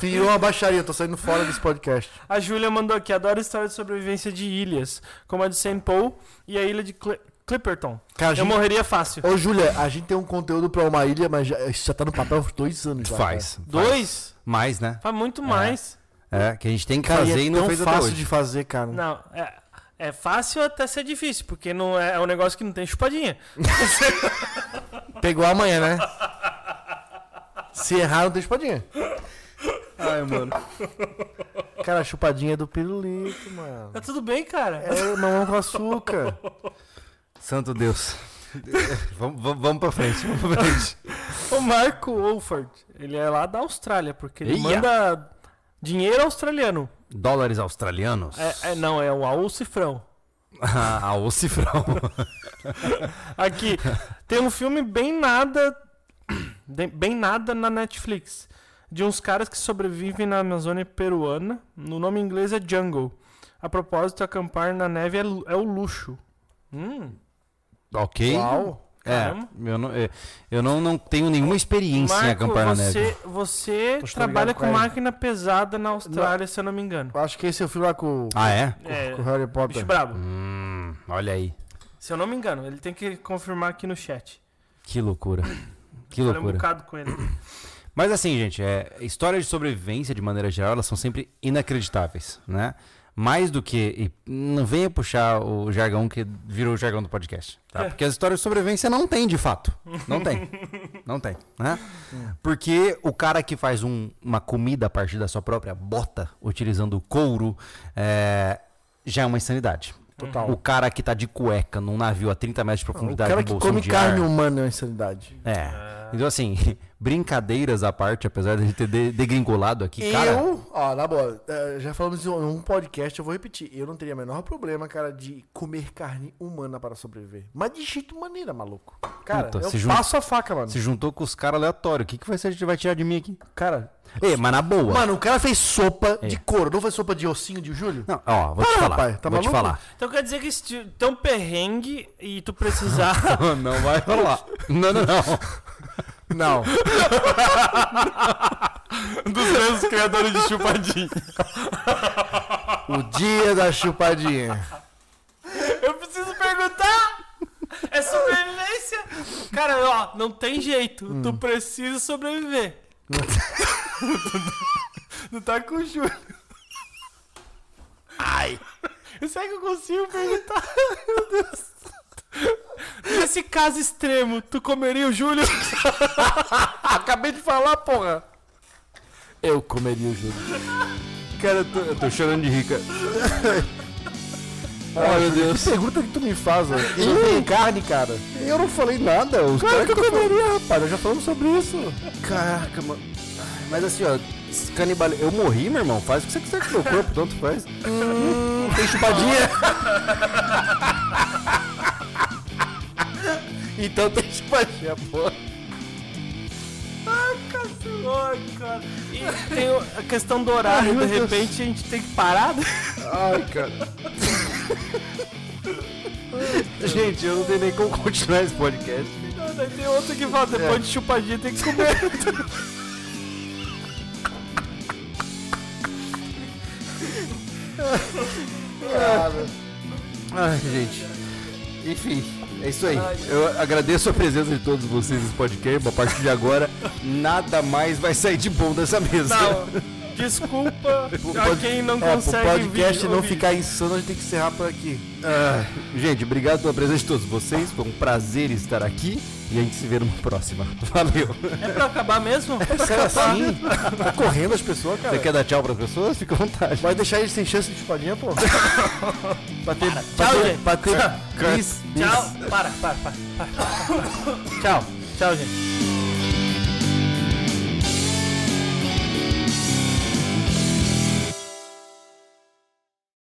Virou uma baixaria, tô saindo fora desse podcast. A Júlia mandou aqui, adoro história de sobrevivência de ilhas, como a de St. Paul e a ilha de Cli- Clipperton. Cara, Eu gente... morreria fácil. Ô, Júlia, a gente tem um conteúdo pra uma ilha, mas já, isso já tá no papel há dois anos já. Faz. faz. Dois? Mais, né? Faz muito mais. É, que a gente tem que Cara, fazer e e é não tão fez até fácil de fazer, cara. Não, é, é fácil até ser difícil, porque não é, é um negócio que não tem chupadinha. Pegou amanhã, né? Se errar, não tem chupadinha. Ai, mano. Cara, a chupadinha é do pirulito, mano. Tá tudo bem, cara. É mamão com açúcar. Santo Deus. vamos, vamos, vamos pra frente, vamos pra frente. O Marco Wolford, ele é lá da Austrália, porque ele Eia. manda dinheiro australiano. Dólares australianos? É, é, não, é o AU cifrão. Ah, o cifrão. Aqui, tem um filme bem nada. bem- nada na Netflix. De uns caras que sobrevivem na Amazônia peruana. No nome inglês é Jungle. A propósito, acampar na neve é, é o luxo. Hum, ok. Uau. É, eu, não, é, eu não, não tenho nenhuma experiência em Marco, acampar na você, neve. você ligado trabalha com com ele. máquina pesada na Austrália, se eu não me engano. Acho que esse eu fui lá com, Ah, é? É, com o Harry Potter. bicho brabo. Hum, olha aí. Se eu não me engano, ele tem que confirmar aqui no chat. Que loucura. Que Falei um loucura. bocado com ele. Mas assim, gente, é, histórias de sobrevivência, de maneira geral, elas são sempre inacreditáveis, né? Mais do que. e não venha puxar o jargão que virou o jargão do podcast. Tá? É. Porque as histórias de sobrevivência não tem, de fato. Não tem. Não tem. Né? Porque o cara que faz um- uma comida a partir da sua própria bota, utilizando couro, é, já é uma insanidade. Total. O cara que tá de cueca num navio a 30 metros de O profundidade cara no que come carne ar, humana é uma insanidade. é. Então, assim, brincadeiras à parte, apesar de a gente ter de- degringolado aqui, cara. eu, ó, na boa, eh, já falamos em um podcast, eu vou repetir. Eu não teria o menor problema, cara, de comer carne humana para sobreviver. Mas de jeito maneira, maluco. Cara, Puta, eu se jun- passo a faca, mano. Se juntou com os caras aleatórios. O que, que vai ser, a gente vai tirar de mim aqui? Cara, Ei, mas na boa. mano, o cara fez sopa É. de couro, não fez sopa de ossinho de Júlio? Não, ó, vou te Para, falar. rapaz, tá vou te maluco? falar. Então quer dizer que se um perrengue e tu precisar. não vai rolar. Não, não, não. Não. dos mesmos criadores de chupadinho. o dia da chupadinha. Eu preciso perguntar! É sobrevivência? Cara, ó, não tem jeito. Tu precisa sobreviver. Tu tá com o Júlio. Ai! Será que eu consigo perguntar? Meu Deus. Nesse caso extremo, tu comeria o Júlio? Acabei de falar, porra. Eu comeria o Júlio. Cara, eu tô, eu tô chorando de rica. Ai, meu Deus. Que pergunta que tu me faz, não tenho carne, cara. Eu não falei nada. Os Claro caras que eu comeria, rapaz. Nós já falamos sobre isso. Caraca, mano. Mas assim, ó, canibal... Eu morri, meu irmão. Faz o que você quiser com o meu corpo, tanto faz. Hum, tem chupadinha? então tem chupadinha, pô. Ai, cara. E tem a questão do horário, de repente a gente tem que parar. né? Ai, cara. Gente, eu não tenho nem como continuar esse podcast. Daí tem outro que fala, depois de chupadinha tem que comer. cara. Ai, gente. Enfim, é isso aí. Eu agradeço a presença de todos vocês nesse podcast. A partir de agora, nada mais vai sair de bom dessa mesa. Não, desculpa a quem não É, pro consegue podcast vídeo- não ouvir. ficar insano, a gente tem que encerrar por aqui. Ah, gente, obrigado pela presença de todos vocês. Foi um prazer estar aqui. E a gente se vê numa próxima. Valeu. É pra acabar mesmo? Sério assim? Tá correndo as pessoas, cara. Você quer dar tchau para as pessoas? Fica à vontade. Vai deixar eles sem chance de chupadinha, pô? pra ter, pra Tchau, gente. pra ter bis, bis. Tchau. Para, para, para. para. Tchau. Tchau, gente.